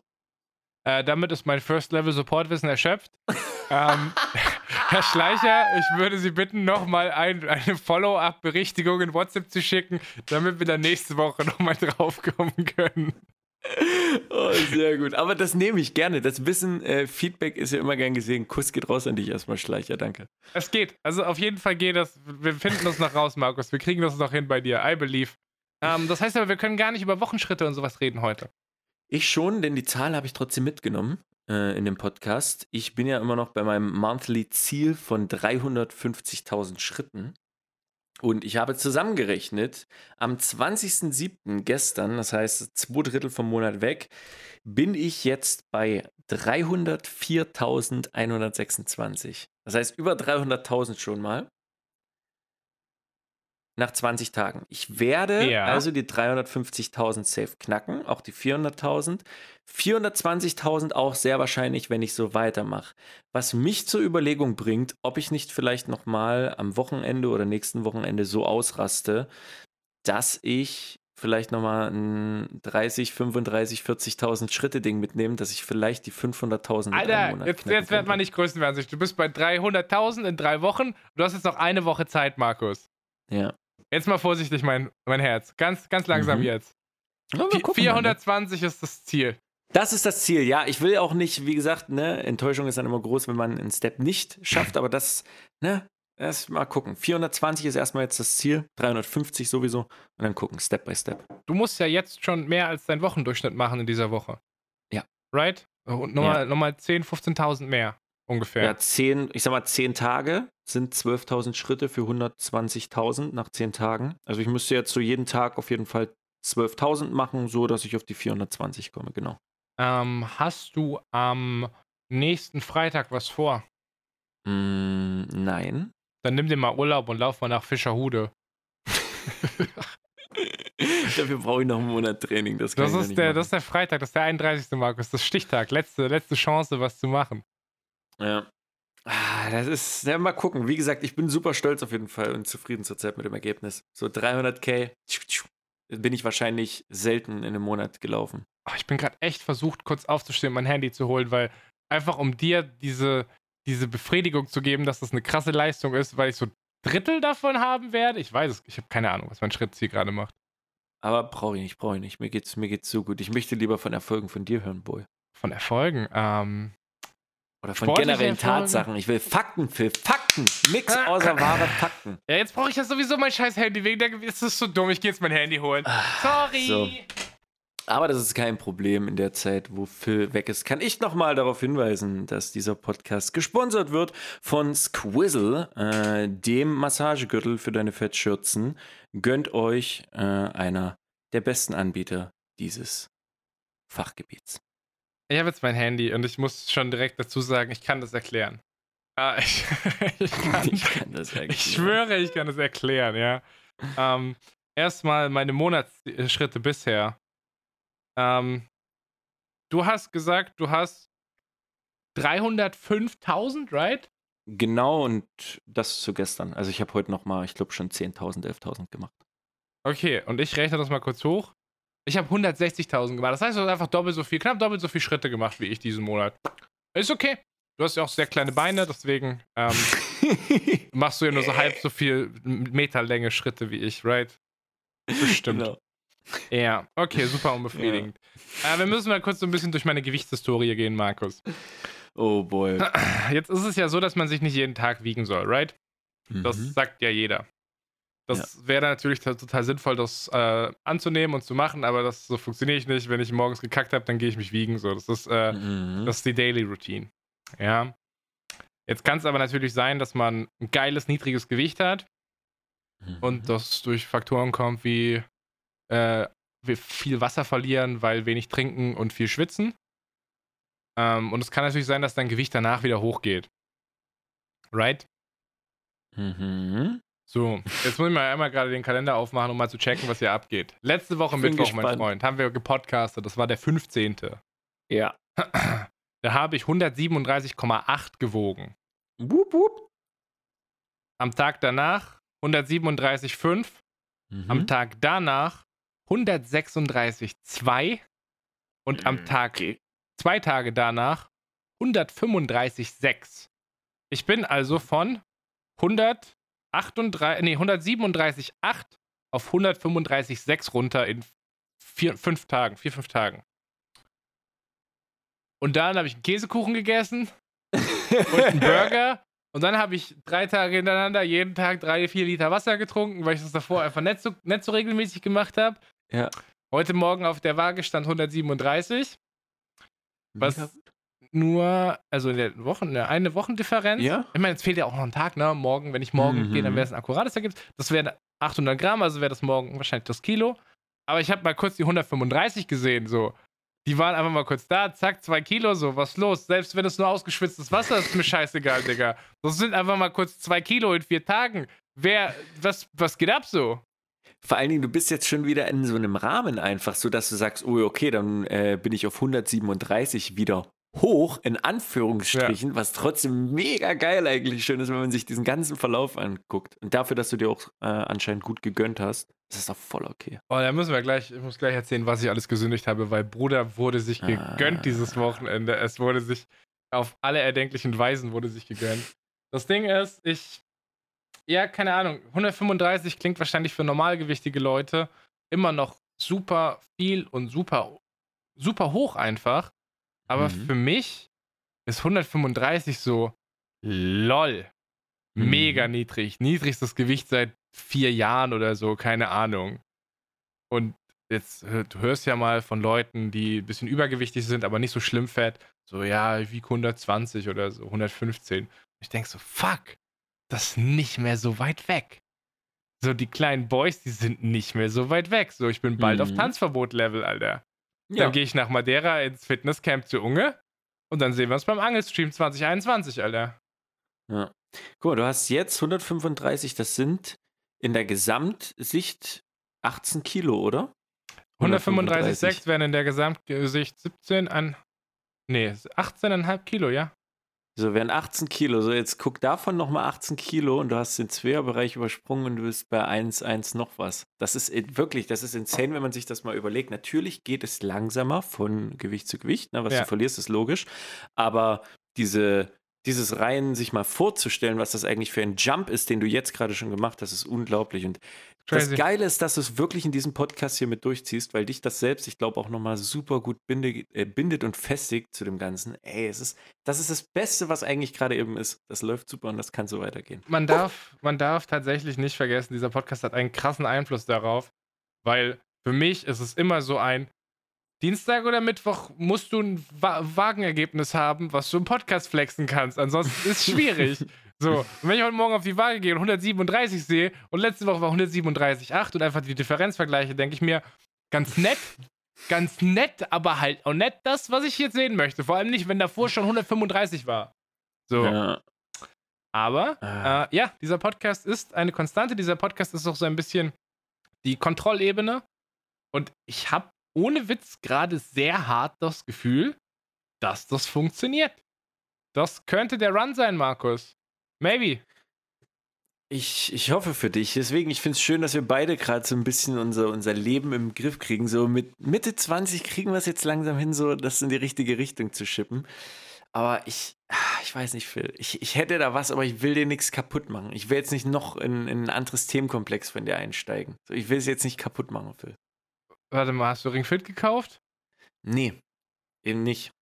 Äh, damit ist mein First-Level-Support-Wissen erschöpft. ähm, Herr Schleicher, ich würde Sie bitten, nochmal ein, eine Follow-up-Berichtigung in WhatsApp zu schicken, damit wir dann nächste Woche nochmal draufkommen können. Oh, sehr gut. Aber das nehme ich gerne. Das Wissen, äh, Feedback ist ja immer gern gesehen. Kuss geht raus an dich erstmal, Schleicher. Danke. Es geht. Also auf jeden Fall geht das. Wir finden das noch raus, Markus. Wir kriegen das noch hin bei dir. I believe. Ähm, das heißt aber, wir können gar nicht über Wochenschritte und sowas reden heute. Ich schon, denn die Zahl habe ich trotzdem mitgenommen äh, in dem Podcast. Ich bin ja immer noch bei meinem Monthly Ziel von 350.000 Schritten. Und ich habe zusammengerechnet, am 20.07. gestern, das heißt zwei Drittel vom Monat weg, bin ich jetzt bei 304.126. Das heißt über 300.000 schon mal nach 20 Tagen. Ich werde ja. also die 350.000 safe knacken, auch die 400.000. 420.000 auch sehr wahrscheinlich, wenn ich so weitermache. Was mich zur Überlegung bringt, ob ich nicht vielleicht nochmal am Wochenende oder nächsten Wochenende so ausraste, dass ich vielleicht nochmal ein 30, 35, 40.000 Schritte Ding mitnehme, dass ich vielleicht die 500.000 Alter, jetzt, jetzt wird man nicht größenwahnsinnig. Du bist bei 300.000 in drei Wochen. Du hast jetzt noch eine Woche Zeit, Markus. Ja. Jetzt mal vorsichtig, mein, mein Herz. Ganz, ganz langsam mhm. jetzt. Ja, 420 mal, ne? ist das Ziel. Das ist das Ziel, ja. Ich will auch nicht, wie gesagt, ne, Enttäuschung ist dann immer groß, wenn man einen Step nicht schafft, aber das, ne, erst mal gucken. 420 ist erstmal jetzt das Ziel, 350 sowieso und dann gucken, Step by Step. Du musst ja jetzt schon mehr als deinen Wochendurchschnitt machen in dieser Woche. Ja. Right? Und nochmal ja. noch 10.000, 15.000 mehr ungefähr. Ja, 10, ich sag mal 10 Tage sind 12.000 Schritte für 120.000 nach 10 Tagen. Also ich müsste jetzt so jeden Tag auf jeden Fall 12.000 machen, so dass ich auf die 420 komme, genau. Ähm, hast du am nächsten Freitag was vor? Mm, nein. Dann nimm dir mal Urlaub und lauf mal nach Fischerhude. Dafür brauche ich noch einen Monat Training. Das, das, ist der, das ist der Freitag, das ist der 31. Markus, das ist Stichtag. Letzte, letzte Chance, was zu machen. Ja. Ah, das ist, ja, mal gucken. Wie gesagt, ich bin super stolz auf jeden Fall und zufrieden zurzeit mit dem Ergebnis. So 300k bin ich wahrscheinlich selten in einem Monat gelaufen. Oh, ich bin gerade echt versucht, kurz aufzustehen und mein Handy zu holen, weil einfach um dir diese, diese Befriedigung zu geben, dass das eine krasse Leistung ist, weil ich so Drittel davon haben werde. Ich weiß es, ich habe keine Ahnung, was mein Schrittziel gerade macht. Aber brauche ich nicht, brauche ich nicht. Mir geht's, mir geht's so gut. Ich möchte lieber von Erfolgen von dir hören, Boy. Von Erfolgen? Ähm, oder von generellen Tatsachen. Ich will Fakten für Fakten. Nix ah. außer wahre Fakten. Ja, jetzt brauche ich ja sowieso mein scheiß Handy. Wegen der. Es ist so dumm, ich gehe jetzt mein Handy holen. Ah, Sorry. So. Aber das ist kein Problem in der Zeit, wo Phil weg ist. Kann ich nochmal darauf hinweisen, dass dieser Podcast gesponsert wird von Squizzle, äh, dem Massagegürtel für deine Fettschürzen. Gönnt euch äh, einer der besten Anbieter dieses Fachgebiets. Ich habe jetzt mein Handy und ich muss schon direkt dazu sagen, ich kann das erklären. Ah, ich, ich, kann, ich, kann, das erklären. Ich schwöre, ich kann das erklären, ja. Ähm, erstmal meine Monatsschritte bisher. Ähm, du hast gesagt, du hast 305.000, right? Genau, und das zu gestern. Also ich habe heute nochmal, ich glaube schon 10.000, 11.000 gemacht. Okay, und ich rechne das mal kurz hoch. Ich habe 160.000 gemacht. Das heißt, du hast einfach doppelt so viel, knapp doppelt so viele Schritte gemacht wie ich diesen Monat. Ist okay. Du hast ja auch sehr kleine Beine, deswegen ähm, machst du ja nur so halb so viel Meterlänge Schritte wie ich, right? Bestimmt. Genau. Ja, okay, super unbefriedigend. Ja. Äh, wir müssen mal kurz so ein bisschen durch meine Gewichtshistorie gehen, Markus. Oh boy. Jetzt ist es ja so, dass man sich nicht jeden Tag wiegen soll, right? Das mhm. sagt ja jeder. Das ja. wäre natürlich total sinnvoll, das äh, anzunehmen und zu machen, aber das so funktioniere ich nicht. Wenn ich morgens gekackt habe, dann gehe ich mich wiegen. So, das ist, äh, mhm. das ist die Daily Routine. Ja. Jetzt kann es aber natürlich sein, dass man ein geiles, niedriges Gewicht hat mhm. und das durch Faktoren kommt wie äh, viel Wasser verlieren, weil wenig trinken und viel schwitzen. Ähm, und es kann natürlich sein, dass dein Gewicht danach wieder hochgeht. Right? Mhm. So, jetzt muss ich mal einmal gerade den Kalender aufmachen, um mal zu checken, was hier abgeht. Letzte Woche Mittwoch, gespannt. mein Freund, haben wir gepodcastet. Das war der 15. Ja. Da habe ich 137,8 gewogen. Wup, wup. Am Tag danach 137,5. Mhm. Am Tag danach 136,2. Und mhm. am Tag, okay. zwei Tage danach 135,6. Ich bin also von 100 38, nee, 137,8 auf 135,6 runter in vier, fünf Tagen, vier, fünf Tagen. Und dann habe ich einen Käsekuchen gegessen und einen Burger. Und dann habe ich drei Tage hintereinander jeden Tag drei, vier Liter Wasser getrunken, weil ich das davor einfach nicht so, nicht so regelmäßig gemacht habe. Ja. Heute Morgen auf der Waage stand 137. Was nur, also in der Woche, eine, eine Wochendifferenz. Ja. Ich meine, jetzt fehlt ja auch noch ein Tag, ne? Morgen, wenn ich morgen Mhm. gehe, dann wäre es ein akkurates Ergebnis. Das wären 800 Gramm, also wäre das morgen wahrscheinlich das Kilo. Aber ich habe mal kurz die 135 gesehen, so. Die waren einfach mal kurz da, zack, zwei Kilo, so, was los? Selbst wenn es nur ausgeschwitztes Wasser ist, ist mir scheißegal, Digga. Das sind einfach mal kurz zwei Kilo in vier Tagen. Wer, was, was geht ab so? Vor allen Dingen, du bist jetzt schon wieder in so einem Rahmen einfach, so dass du sagst, oh, okay, dann äh, bin ich auf 137 wieder hoch, in Anführungsstrichen, was trotzdem mega geil eigentlich schon ist, wenn man sich diesen ganzen Verlauf anguckt. Und dafür, dass du dir auch äh, anscheinend gut gegönnt hast, ist das doch voll okay. Oh, da müssen wir gleich, ich muss gleich erzählen, was ich alles gesündigt habe, weil Bruder wurde sich gegönnt Ah. dieses Wochenende. Es wurde sich auf alle erdenklichen Weisen wurde sich gegönnt. Das Ding ist, ich, ja, keine Ahnung, 135 klingt wahrscheinlich für normalgewichtige Leute immer noch super viel und super, super hoch einfach. Aber Mhm. für mich ist 135 so lol. Mhm. Mega niedrig. Niedrigstes Gewicht seit vier Jahren oder so, keine Ahnung. Und jetzt, du hörst ja mal von Leuten, die ein bisschen übergewichtig sind, aber nicht so schlimm fett. So, ja, ich wiege 120 oder so, 115. Ich denk so, fuck, das ist nicht mehr so weit weg. So, die kleinen Boys, die sind nicht mehr so weit weg. So, ich bin bald auf Mhm. Tanzverbot-Level, Alter. Ja, Dann gehe ich nach Madeira ins Fitnesscamp zu Unge und dann sehen wir uns beim Angelstream 2021, Alter. ja. Guck mal, du hast jetzt 135, das sind in der Gesamtsicht 18 Kilo, oder? 135,6 wären in der Gesamtsicht 17 an. Nee, 18,5 Kilo, ja. So, wären 18 Kilo. So, jetzt guck davon nochmal 18 Kilo und du hast den Zweierbereich übersprungen und du bist bei 1, 1 noch was. Das ist äh, wirklich, das ist insane, wenn man sich das mal überlegt. Natürlich geht es langsamer von Gewicht zu Gewicht. Ne? Was Ja. du verlierst, ist logisch. Aber diese, dieses rein sich mal vorzustellen, was das eigentlich für ein Jump ist, den du jetzt gerade schon gemacht hast, ist unglaublich. Und Crazy. das Geile ist, dass du es wirklich in diesem Podcast hier mit durchziehst, weil dich das selbst, ich glaube, auch nochmal super gut binde, äh, bindet und festigt zu dem Ganzen. Ey, es ist, das ist das Beste, was eigentlich gerade eben ist. Das läuft super und das kann so weitergehen. Man darf, man darf tatsächlich nicht vergessen, dieser Podcast hat einen krassen Einfluss darauf, weil für mich ist es immer so ein Dienstag oder Mittwoch musst du ein Wa Wagenergebnis haben, was du im Podcast flexen kannst. Ansonsten ist es schwierig. So, und wenn ich heute Morgen auf die Waage gehe und 137 sehe und letzte Woche war 137,8 und einfach die Differenz vergleiche, denke ich mir, ganz nett, ganz nett, aber halt auch nett das, was ich jetzt sehen möchte. Vor allem nicht, wenn davor schon 135 war. So. Ja. Aber Ah. äh, ja, dieser Podcast ist eine Konstante. Dieser Podcast ist auch so ein bisschen die Kontrollebene. Und ich habe ohne Witz gerade sehr hart das Gefühl, dass das funktioniert. Das könnte der Run sein, Markus. Maybe. Ich, ich hoffe für dich. Deswegen, ich finde es schön, dass wir beide gerade so ein bisschen unser, unser Leben im Griff kriegen. So mit Mitte 20 kriegen wir es jetzt langsam hin, so das in die richtige Richtung zu schippen. Aber ich, ah, ich weiß nicht, Phil. Ich, ich hätte da was, aber ich will dir nichts kaputt machen. Ich will jetzt nicht noch in, in ein anderes Themenkomplex von dir einsteigen. So, ich will es jetzt nicht kaputt machen, Phil. Warte mal, hast du Ring Fit gekauft? Nee, eben nicht.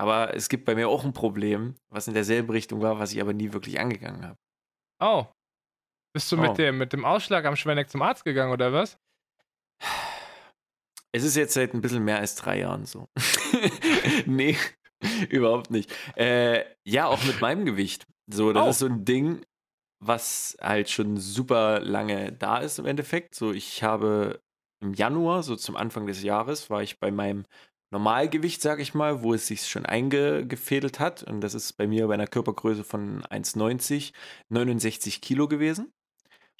Aber es gibt bei mir auch ein Problem, was in derselben Richtung war, was ich aber nie wirklich angegangen habe. Oh. Bist du Oh. mit, dem, mit dem Ausschlag am Schwenneck zum Arzt gegangen oder was? Es ist jetzt seit ein bisschen mehr als drei Jahren so. nee, überhaupt nicht. Äh, ja, auch mit meinem Gewicht. So, das Oh. ist so ein Ding, was halt schon super lange da ist im Endeffekt. So, ich habe im Januar, so zum Anfang des Jahres, war ich bei meinem Normalgewicht, sag ich mal, wo es sich schon eingefädelt hat. Und das ist bei mir bei einer Körpergröße von 1,90, 69 Kilo gewesen.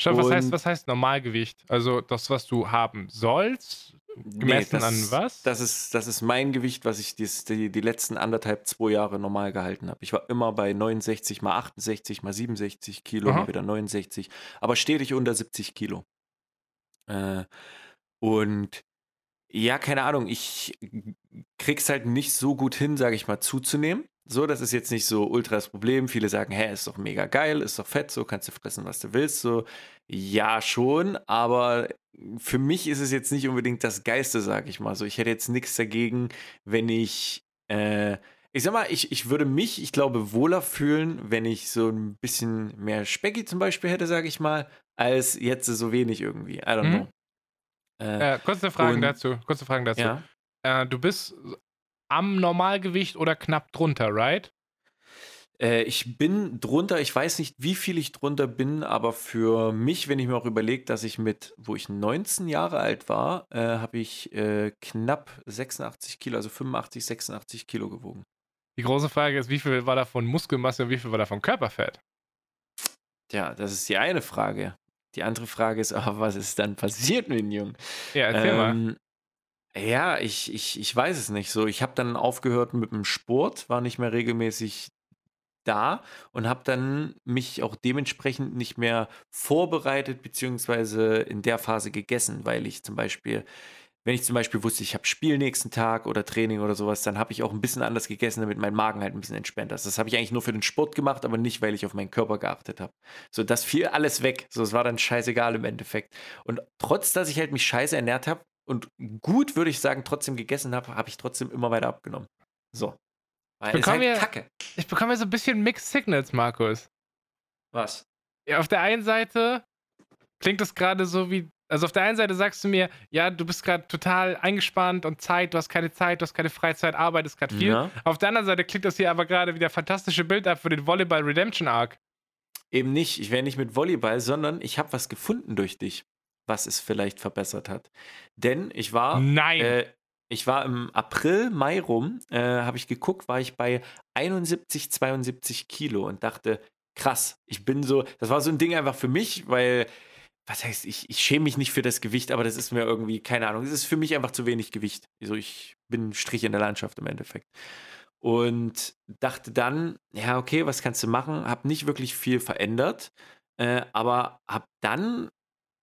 Schau, was heißt, was heißt Normalgewicht? Also das, was du haben sollst? Gemessen das, an was? Das ist, das ist mein Gewicht, was ich dies, die, die letzten anderthalb, zwei Jahre normal gehalten habe. Ich war immer bei 69 mal 68 mal 67 Kilo, Aha. mal wieder 69, aber stetig unter 70 Kilo. Äh, und ja, keine Ahnung, ich krieg's halt nicht so gut hin, sage ich mal, zuzunehmen. So, das ist jetzt nicht so ultra das Problem. Viele sagen, hä, ist doch mega geil, ist doch fett, so kannst du fressen, was du willst. So, ja, schon, aber für mich ist es jetzt nicht unbedingt das Geiste, sag ich mal. So, ich hätte jetzt nichts dagegen, wenn ich äh, ich sag mal, ich, ich würde mich, ich glaube, wohler fühlen, wenn ich so ein bisschen mehr Specki zum Beispiel hätte, sage ich mal, als jetzt so wenig irgendwie. I don't mhm. know. Äh, äh, kurze Fragen und, dazu. Kurze Fragen dazu. Ja? Äh, du bist am Normalgewicht oder knapp drunter, right? Äh, ich bin drunter, ich weiß nicht, wie viel ich drunter bin, aber für mich, wenn ich mir auch überlege, dass ich mit, wo ich 19 Jahre alt war, äh, habe ich äh, knapp 86 Kilo, also 85, 86 Kilo gewogen. Die große Frage ist, wie viel war davon Muskelmasse und wie viel war davon Körperfett? Tja, das ist die eine Frage. Die andere Frage ist aber, was ist dann passiert mit dem Jungen? Ja, erzähl ähm, mal. Ja, ich, ich, ich weiß es nicht so. Ich habe dann aufgehört mit dem Sport, war nicht mehr regelmäßig da und habe dann mich auch dementsprechend nicht mehr vorbereitet, beziehungsweise in der Phase gegessen, weil ich zum Beispiel, wenn ich zum Beispiel wusste, ich habe Spiel nächsten Tag oder Training oder sowas, dann habe ich auch ein bisschen anders gegessen, damit mein Magen halt ein bisschen entspannt ist. Das habe ich eigentlich nur für den Sport gemacht, aber nicht, weil ich auf meinen Körper geachtet habe. So, das fiel alles weg. So, es war dann scheißegal im Endeffekt. Und trotz, dass ich halt mich scheiße ernährt habe und gut, würde ich sagen, trotzdem gegessen habe, habe ich trotzdem immer weiter abgenommen. So. Weil ich bekomme, halt Kacke. ich bekomme so ein bisschen Mixed Signals, Markus. Was? Ja, auf der einen Seite klingt das gerade so wie. Also auf der einen Seite sagst du mir, ja, du bist gerade total eingespannt und Zeit, du hast keine Zeit, du hast keine Freizeit, arbeitest gerade viel. Ja. Auf der anderen Seite klingt das hier aber gerade wie der fantastische Bild ab für den Volleyball Redemption Arc. Eben nicht, ich wäre nicht mit Volleyball, sondern ich habe was gefunden durch dich, was es vielleicht verbessert hat. Denn ich war. Nein! Äh, ich war im April, Mai rum, äh, habe ich geguckt, war ich bei 71, 72 Kilo und dachte, krass, ich bin so, das war so ein Ding einfach für mich, weil, was heißt, ich, ich schäme mich nicht für das Gewicht, aber das ist mir irgendwie, keine Ahnung, es ist für mich einfach zu wenig Gewicht. Also ich bin Strich in der Landschaft im Endeffekt. Und dachte dann, ja, okay, was kannst du machen? Hab nicht wirklich viel verändert, äh, aber hab dann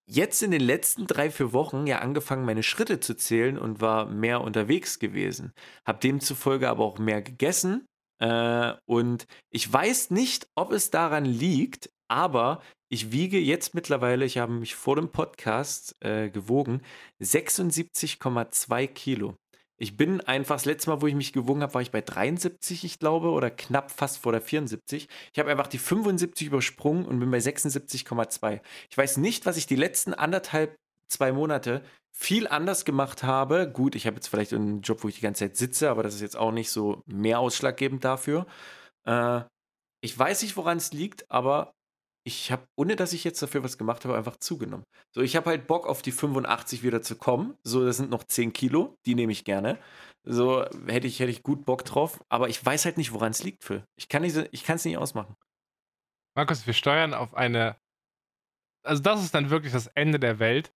jetzt in den letzten drei, vier Wochen ja angefangen, meine Schritte zu zählen und war mehr unterwegs gewesen. Hab demzufolge aber auch mehr gegessen. Äh, und ich weiß nicht, ob es daran liegt, aber ich wiege jetzt mittlerweile, ich habe mich vor dem Podcast äh, gewogen, 76,2 Kilo. Ich bin einfach, das letzte Mal, wo ich mich gewogen habe, war ich bei 73, ich glaube, oder knapp fast vor der 74. Ich habe einfach die 75 übersprungen und bin bei 76,2. Ich weiß nicht, was ich die letzten anderthalb, zwei Monate viel anders gemacht habe. Gut, ich habe jetzt vielleicht einen Job, wo ich die ganze Zeit sitze, aber das ist jetzt auch nicht so mehr ausschlaggebend dafür. Äh, ich weiß nicht, woran es liegt, aber ich habe, ohne dass ich jetzt dafür was gemacht habe, einfach zugenommen. So, ich habe halt Bock auf die 85 wieder zu kommen. So, das sind noch 10 Kilo, die nehme ich gerne. So, hätte ich, hätte ich gut Bock drauf, aber ich weiß halt nicht, woran es liegt, Phil. Ich kann es nicht ausmachen. Markus, wir steuern auf eine. Also, das ist dann wirklich das Ende der Welt.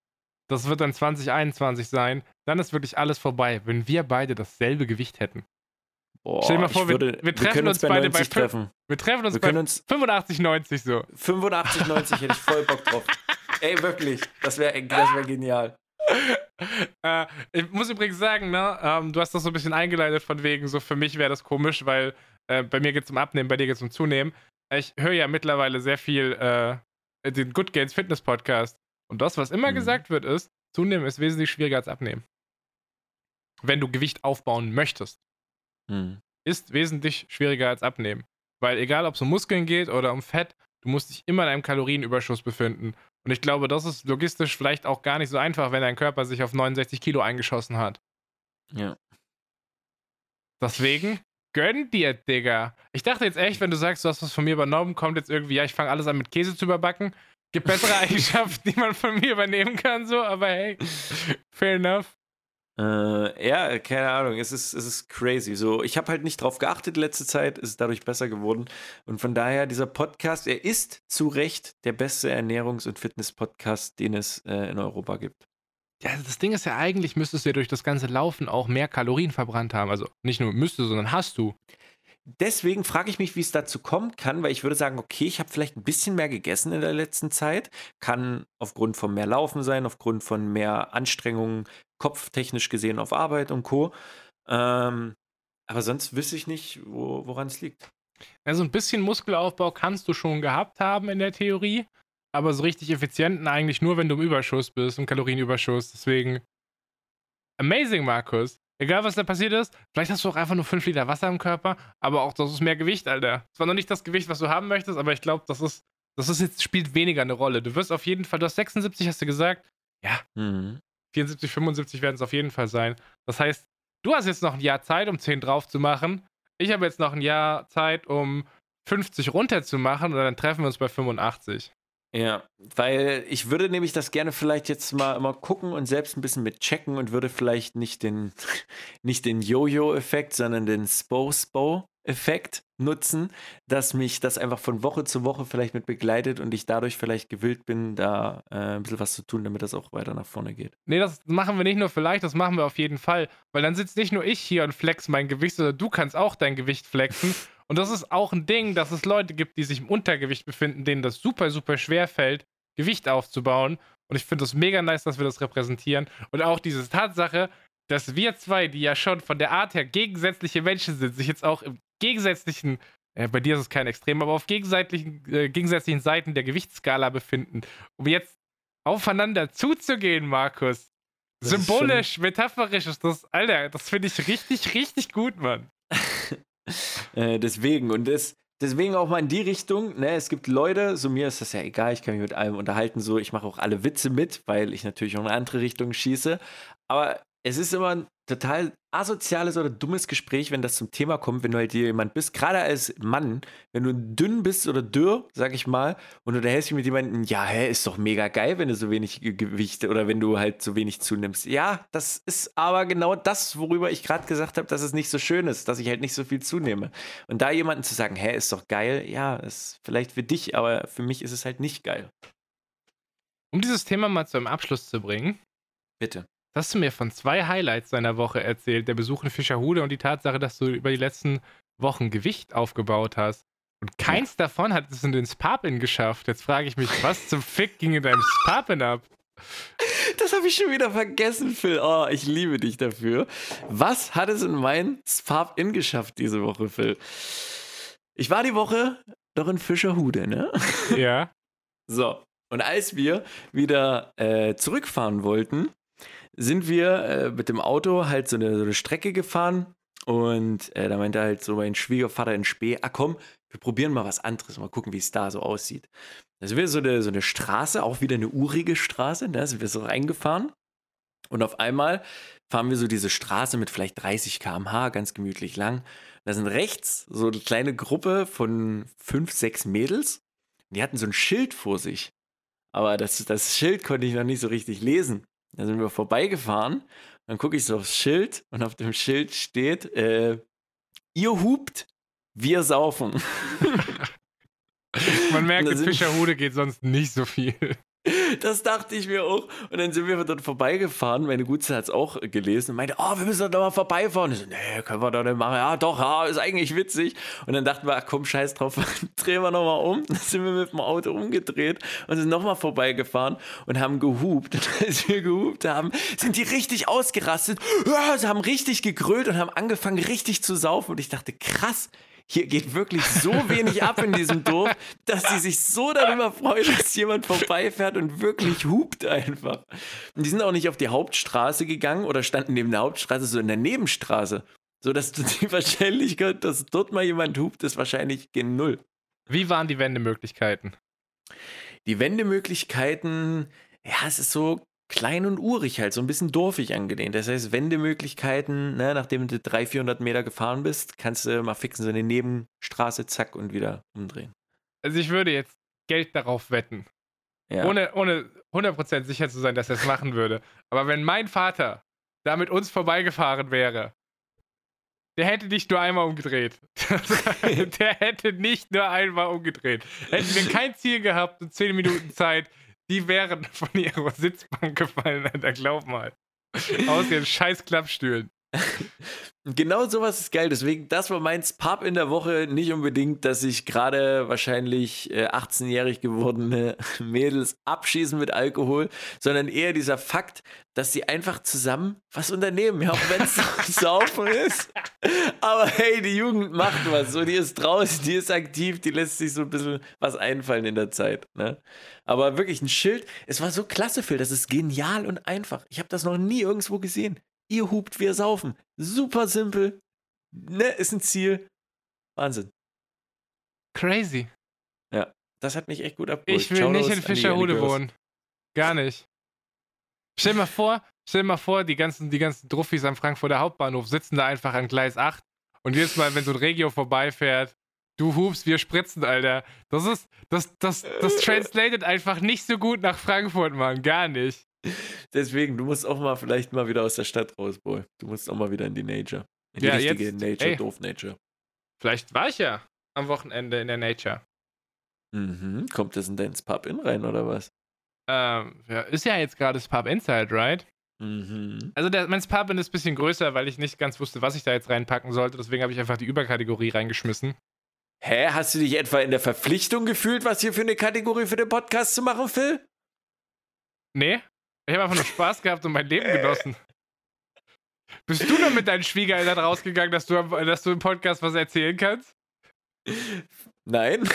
Das wird dann 2021 sein. Dann ist wirklich alles vorbei, wenn wir beide dasselbe Gewicht hätten. Boah, Stell dir mal vor, würde, wir, wir, treffen wir uns, uns beide bei treffen. Wir treffen uns wir bei uns 85, 90 so. 85, 90 hätte ich voll Bock drauf. Ey, wirklich. Das wäre das wär genial. äh, ich muss übrigens sagen, ne, ähm, du hast das so ein bisschen eingeleitet von wegen, so für mich wäre das komisch, weil äh, bei mir geht es um Abnehmen, bei dir geht es um Zunehmen. Ich höre ja mittlerweile sehr viel äh, den Good Gains Fitness Podcast. Und das, was immer mhm. gesagt wird, ist, Zunehmen ist wesentlich schwieriger als Abnehmen. Wenn du Gewicht aufbauen möchtest. Hm. Ist wesentlich schwieriger als abnehmen. Weil egal, ob es um Muskeln geht oder um Fett, du musst dich immer in einem Kalorienüberschuss befinden. Und ich glaube, das ist logistisch vielleicht auch gar nicht so einfach, wenn dein Körper sich auf 69 Kilo eingeschossen hat. Ja. Deswegen, gönn dir, Digga. Ich dachte jetzt echt, wenn du sagst, du hast was von mir übernommen, kommt jetzt irgendwie, ja, ich fange alles an mit Käse zu überbacken. Gibt bessere Eigenschaften, die man von mir übernehmen kann, so, aber hey, fair enough. Äh, ja, keine Ahnung, es ist, es ist crazy. So, ich habe halt nicht drauf geachtet in letzter Zeit, ist dadurch besser geworden. Und von daher, dieser Podcast, er ist zu Recht der beste Ernährungs- und Fitness-Podcast, den es äh, in Europa gibt. Ja, das Ding ist ja eigentlich, müsstest du ja durch das ganze Laufen auch mehr Kalorien verbrannt haben. Also nicht nur müsste, sondern hast du deswegen frage ich mich, wie es dazu kommen kann, weil ich würde sagen, okay, ich habe vielleicht ein bisschen mehr gegessen in der letzten Zeit, kann aufgrund von mehr Laufen sein, aufgrund von mehr Anstrengungen, kopftechnisch gesehen auf Arbeit und Co. Ähm, aber sonst wüsste ich nicht, wo, woran es liegt. Also ein bisschen Muskelaufbau kannst du schon gehabt haben in der Theorie, aber so richtig effizienten eigentlich nur, wenn du im Überschuss bist, im Kalorienüberschuss. Deswegen amazing, Markus. Egal, was da passiert ist, vielleicht hast du auch einfach nur 5 Liter Wasser im Körper, aber auch das ist mehr Gewicht, Alter. Es war noch nicht das Gewicht, was du haben möchtest, aber ich glaube, das ist, das ist jetzt, spielt weniger eine Rolle. Du wirst auf jeden Fall, du hast 76, hast du gesagt? Ja. Mhm. 74, 75 werden es auf jeden Fall sein. Das heißt, du hast jetzt noch ein Jahr Zeit, um 10 drauf zu machen. Ich habe jetzt noch ein Jahr Zeit, um 50 runter zu machen und dann treffen wir uns bei 85. Ja, weil ich würde nämlich das gerne vielleicht jetzt mal immer gucken und selbst ein bisschen mit checken und würde vielleicht nicht den, nicht den Jojo-Effekt, sondern den Spo-Spo-Effekt nutzen, dass mich das einfach von Woche zu Woche vielleicht mit begleitet und ich dadurch vielleicht gewillt bin, da äh, ein bisschen was zu tun, damit das auch weiter nach vorne geht. Nee, das machen wir nicht nur vielleicht, das machen wir auf jeden Fall. Weil dann sitzt nicht nur ich hier und flex mein Gewicht, sondern du kannst auch dein Gewicht flexen. Und das ist auch ein Ding, dass es Leute gibt, die sich im Untergewicht befinden, denen das super, super schwer fällt, Gewicht aufzubauen. Und ich finde es mega nice, dass wir das repräsentieren. Und auch diese Tatsache, dass wir zwei, die ja schon von der Art her gegensätzliche Menschen sind, sich jetzt auch im gegensätzlichen, äh, bei dir ist es kein Extrem, aber auf gegensätzlichen, äh, gegensätzlichen Seiten der Gewichtsskala befinden, um jetzt aufeinander zuzugehen, Markus. Das Symbolisch, metaphorisch ist das, Alter, das finde ich richtig, richtig gut, Mann. äh, deswegen, und das, deswegen auch mal in die Richtung, ne, es gibt Leute, so mir ist das ja egal, ich kann mich mit allem unterhalten, so, ich mache auch alle Witze mit, weil ich natürlich auch in eine andere Richtung schieße, aber es ist immer ein total asoziales oder dummes Gespräch, wenn das zum Thema kommt, wenn du halt jemand bist, gerade als Mann, wenn du dünn bist oder dürr, sag ich mal, und du unterhältst dich mit jemandem, ja, hä, ist doch mega geil, wenn du so wenig Gewicht oder wenn du halt so wenig zunimmst. Ja, das ist aber genau das, worüber ich gerade gesagt habe, dass es nicht so schön ist, dass ich halt nicht so viel zunehme. Und da jemanden zu sagen, hä, ist doch geil, ja, ist vielleicht für dich, aber für mich ist es halt nicht geil. Um dieses Thema mal zu einem Abschluss zu bringen. Bitte hast du mir von zwei Highlights deiner Woche erzählt: der Besuch in Fischerhude und die Tatsache, dass du über die letzten Wochen Gewicht aufgebaut hast. Und keins ja. davon hat es in den Spapin geschafft. Jetzt frage ich mich, was zum Fick ging in deinem Spapin ab? Das habe ich schon wieder vergessen, Phil. Oh, ich liebe dich dafür. Was hat es in mein Spap-In geschafft diese Woche, Phil? Ich war die Woche doch in Fischerhude, ne? Ja. So. Und als wir wieder äh, zurückfahren wollten, sind wir äh, mit dem Auto halt so eine, so eine Strecke gefahren und äh, da meinte halt so mein Schwiegervater in Spee, ah komm, wir probieren mal was anderes, mal gucken, wie es da so aussieht. Da sind wir so eine, so eine Straße, auch wieder eine urige Straße, da sind wir so reingefahren und auf einmal fahren wir so diese Straße mit vielleicht 30 km/h, ganz gemütlich lang. Da sind rechts so eine kleine Gruppe von fünf, sechs Mädels. Die hatten so ein Schild vor sich. Aber das, das Schild konnte ich noch nicht so richtig lesen. Da sind wir vorbeigefahren. Dann gucke ich so aufs Schild und auf dem Schild steht, äh, ihr hupt, wir saufen. Man merkt, in Fischerhude geht sonst nicht so viel. Das dachte ich mir auch. Und dann sind wir dort vorbeigefahren. Meine Gutze hat es auch gelesen und meinte, oh, wir müssen doch mal vorbeifahren. Ich so, nee, können wir doch nicht machen. Ja, doch, ja, ist eigentlich witzig. Und dann dachten wir, ach komm, scheiß drauf, drehen wir nochmal um. Dann sind wir mit dem Auto umgedreht und sind nochmal vorbeigefahren und haben gehupt. Und als wir gehupt haben, sind die richtig ausgerastet. Ja, sie haben richtig gegrölt und haben angefangen, richtig zu saufen. Und ich dachte, krass, hier geht wirklich so wenig ab in diesem Dorf, dass sie sich so darüber freuen, dass jemand vorbeifährt und wirklich hupt einfach. Und die sind auch nicht auf die Hauptstraße gegangen oder standen neben der Hauptstraße, so in der Nebenstraße. So dass die Wahrscheinlichkeit, dass dort mal jemand hupt, ist wahrscheinlich gen Null. Wie waren die Wendemöglichkeiten? Die Wendemöglichkeiten, ja, es ist so klein und urig halt, so ein bisschen dorfig angelehnt. Das heißt, Wendemöglichkeiten, ne, nachdem du 300, 400 Meter gefahren bist, kannst du mal fixen, so eine Nebenstraße, zack, und wieder umdrehen. Also ich würde jetzt Geld darauf wetten. Ja. Ohne, ohne 100% sicher zu sein, dass er es machen würde. Aber wenn mein Vater da mit uns vorbeigefahren wäre, der hätte nicht nur einmal umgedreht. der hätte nicht nur einmal umgedreht. Hätten wir kein Ziel gehabt und 10 Minuten Zeit, die wären von ihrer Sitzbank gefallen, Alter, glaub mal. Aus ihren scheiß Klappstühlen. Genau sowas ist geil. Deswegen, das war mein Pub in der Woche. Nicht unbedingt, dass sich gerade wahrscheinlich äh, 18-jährig gewordene Mädels abschießen mit Alkohol, sondern eher dieser Fakt, dass sie einfach zusammen was unternehmen. Ja, auch wenn es saufen ist. Aber hey, die Jugend macht was. So, die ist draußen, die ist aktiv, die lässt sich so ein bisschen was einfallen in der Zeit. Ne? Aber wirklich ein Schild. Es war so klasse, Phil. Das ist genial und einfach. Ich habe das noch nie irgendwo gesehen. Ihr hupt, wir saufen. Super simpel. Ne, ist ein Ziel. Wahnsinn. Crazy. Ja, das hat mich echt gut abgeholt. Ich will Shoutouts nicht in Fischerhude wohnen. Gar nicht. Stell dir mal vor, stell mal vor, die ganzen, die ganzen Druffis am Frankfurter Hauptbahnhof sitzen da einfach an Gleis 8 und jedes Mal, wenn so ein Regio vorbeifährt, du hupst, wir spritzen, Alter. Das ist, das, das, das translated einfach nicht so gut nach Frankfurt, Mann. Gar nicht. Deswegen, du musst auch mal vielleicht mal wieder aus der Stadt raus, Boy. Du musst auch mal wieder in die Nature. In die ja, richtige jetzt, Nature, ey, doof Nature. Vielleicht war ich ja am Wochenende in der Nature. Mhm. Kommt das in dein Pub in rein oder was? Ähm, ja, ist ja jetzt gerade das Pub Inside, right? Mhm. Also der, mein Pub ist ein bisschen größer, weil ich nicht ganz wusste, was ich da jetzt reinpacken sollte. Deswegen habe ich einfach die Überkategorie reingeschmissen. Hä? Hast du dich etwa in der Verpflichtung gefühlt, was hier für eine Kategorie für den Podcast zu machen, Phil? Nee. Ich habe einfach nur Spaß gehabt und mein Leben genossen. Bist du nur mit deinen Schwiegereltern rausgegangen, dass du, dass du im Podcast was erzählen kannst? Nein.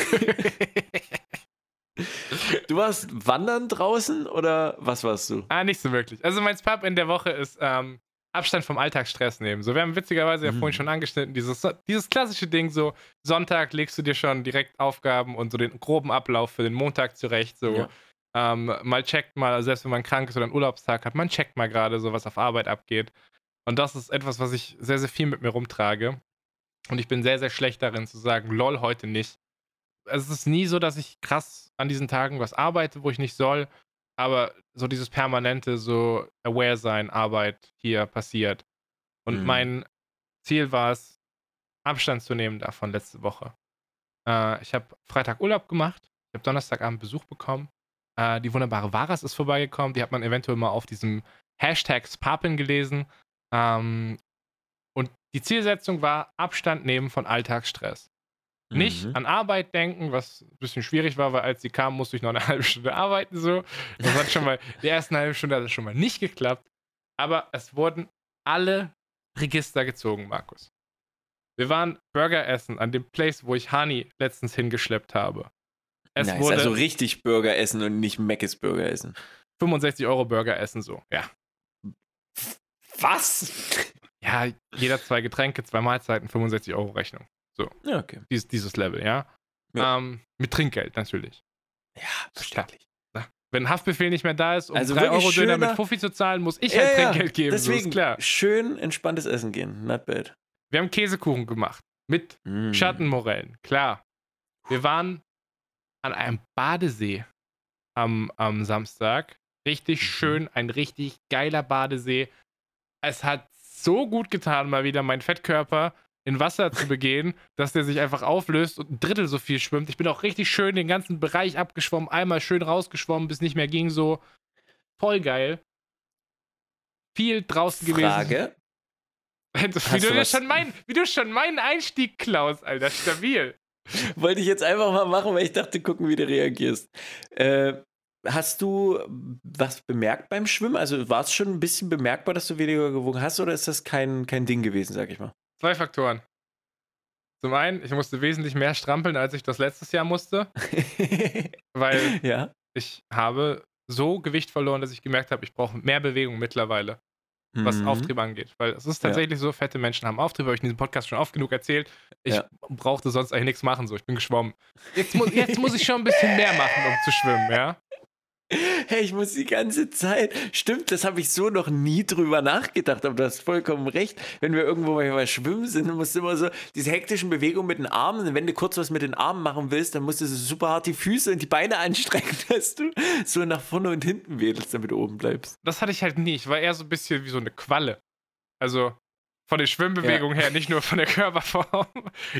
du warst wandern draußen oder was warst du? Ah, nicht so wirklich. Also mein Pub in der Woche ist ähm, Abstand vom Alltagsstress nehmen. So, wir haben witzigerweise ja mhm. vorhin schon angeschnitten, dieses, dieses klassische Ding, so Sonntag legst du dir schon direkt Aufgaben und so den groben Ablauf für den Montag zurecht. So, ja. Ähm, mal checkt mal, selbst wenn man krank ist oder einen Urlaubstag hat, man checkt mal gerade so, was auf Arbeit abgeht. Und das ist etwas, was ich sehr, sehr viel mit mir rumtrage. Und ich bin sehr, sehr schlecht darin zu sagen, lol, heute nicht. Es ist nie so, dass ich krass an diesen Tagen was arbeite, wo ich nicht soll. Aber so dieses permanente, so aware sein, Arbeit hier passiert. Und mhm. mein Ziel war es, Abstand zu nehmen davon letzte Woche. Äh, ich habe Freitag Urlaub gemacht. Ich habe Donnerstagabend Besuch bekommen. Äh, die wunderbare Varas ist vorbeigekommen. Die hat man eventuell mal auf diesem Hashtag Spapin gelesen. Ähm, und die Zielsetzung war Abstand nehmen von Alltagsstress. Mhm. Nicht an Arbeit denken, was ein bisschen schwierig war, weil als sie kam, musste ich noch eine halbe Stunde arbeiten. So. Das hat schon mal, die ersten halbe Stunde hat es schon mal nicht geklappt. Aber es wurden alle Register gezogen, Markus. Wir waren Burger essen an dem Place, wo ich Hani letztens hingeschleppt habe. Es nice, wurde also richtig Burger essen und nicht Meckes Burger essen. 65 Euro Burger essen, so, ja. Was? Ja, jeder zwei Getränke, zwei Mahlzeiten, 65 Euro Rechnung. So. Ja, okay. Dies, dieses Level, ja. ja. Ähm, mit Trinkgeld natürlich. Ja, verständlich. Wenn Haftbefehl nicht mehr da ist, um also 3 Euro Döner mit Fuffi zu zahlen, muss ich ja, halt Trinkgeld geben. Deswegen so klar. schön entspanntes Essen gehen. Not bad. Wir haben Käsekuchen gemacht. Mit mm. Schattenmorellen. Klar. Wir waren an einem Badesee am, am Samstag. Richtig mhm. schön, ein richtig geiler Badesee. Es hat so gut getan, mal wieder meinen Fettkörper in Wasser zu begehen, dass der sich einfach auflöst und ein Drittel so viel schwimmt. Ich bin auch richtig schön den ganzen Bereich abgeschwommen, einmal schön rausgeschwommen, bis nicht mehr ging, so voll geil. Viel draußen gewesen. Frage. Wie du, du schon mein, wie du schon meinen Einstieg klaust, Alter, stabil. Wollte ich jetzt einfach mal machen, weil ich dachte, gucken, wie du reagierst. Äh, Hast du was bemerkt beim Schwimmen? Also war es schon ein bisschen bemerkbar, dass du weniger gewogen hast oder ist das kein, kein Ding gewesen, sag ich mal? Zwei Faktoren. Zum einen, ich musste wesentlich mehr strampeln, als ich das letztes Jahr musste. weil ja. ich habe so Gewicht verloren, dass ich gemerkt habe, ich brauche mehr Bewegung mittlerweile, was mhm. Auftrieb angeht. Weil es ist tatsächlich ja. so, fette Menschen haben Auftrieb, habe ich in diesem Podcast schon oft genug erzählt. Ich ja. brauchte sonst eigentlich nichts machen, so ich bin geschwommen. Jetzt, mu jetzt muss ich schon ein bisschen mehr machen, um zu schwimmen, ja. Hey, ich muss die ganze Zeit. Stimmt, das habe ich so noch nie drüber nachgedacht, aber du hast vollkommen recht. Wenn wir irgendwo mal schwimmen sind, dann musst du immer so diese hektischen Bewegungen mit den Armen. Wenn du kurz was mit den Armen machen willst, dann musst du so super hart die Füße und die Beine anstrengen, dass du so nach vorne und hinten wedelst, damit du oben bleibst. Das hatte ich halt nie. Ich war eher so ein bisschen wie so eine Qualle. Also, von den Schwimmbewegungen ja. her, nicht nur von der Körperform.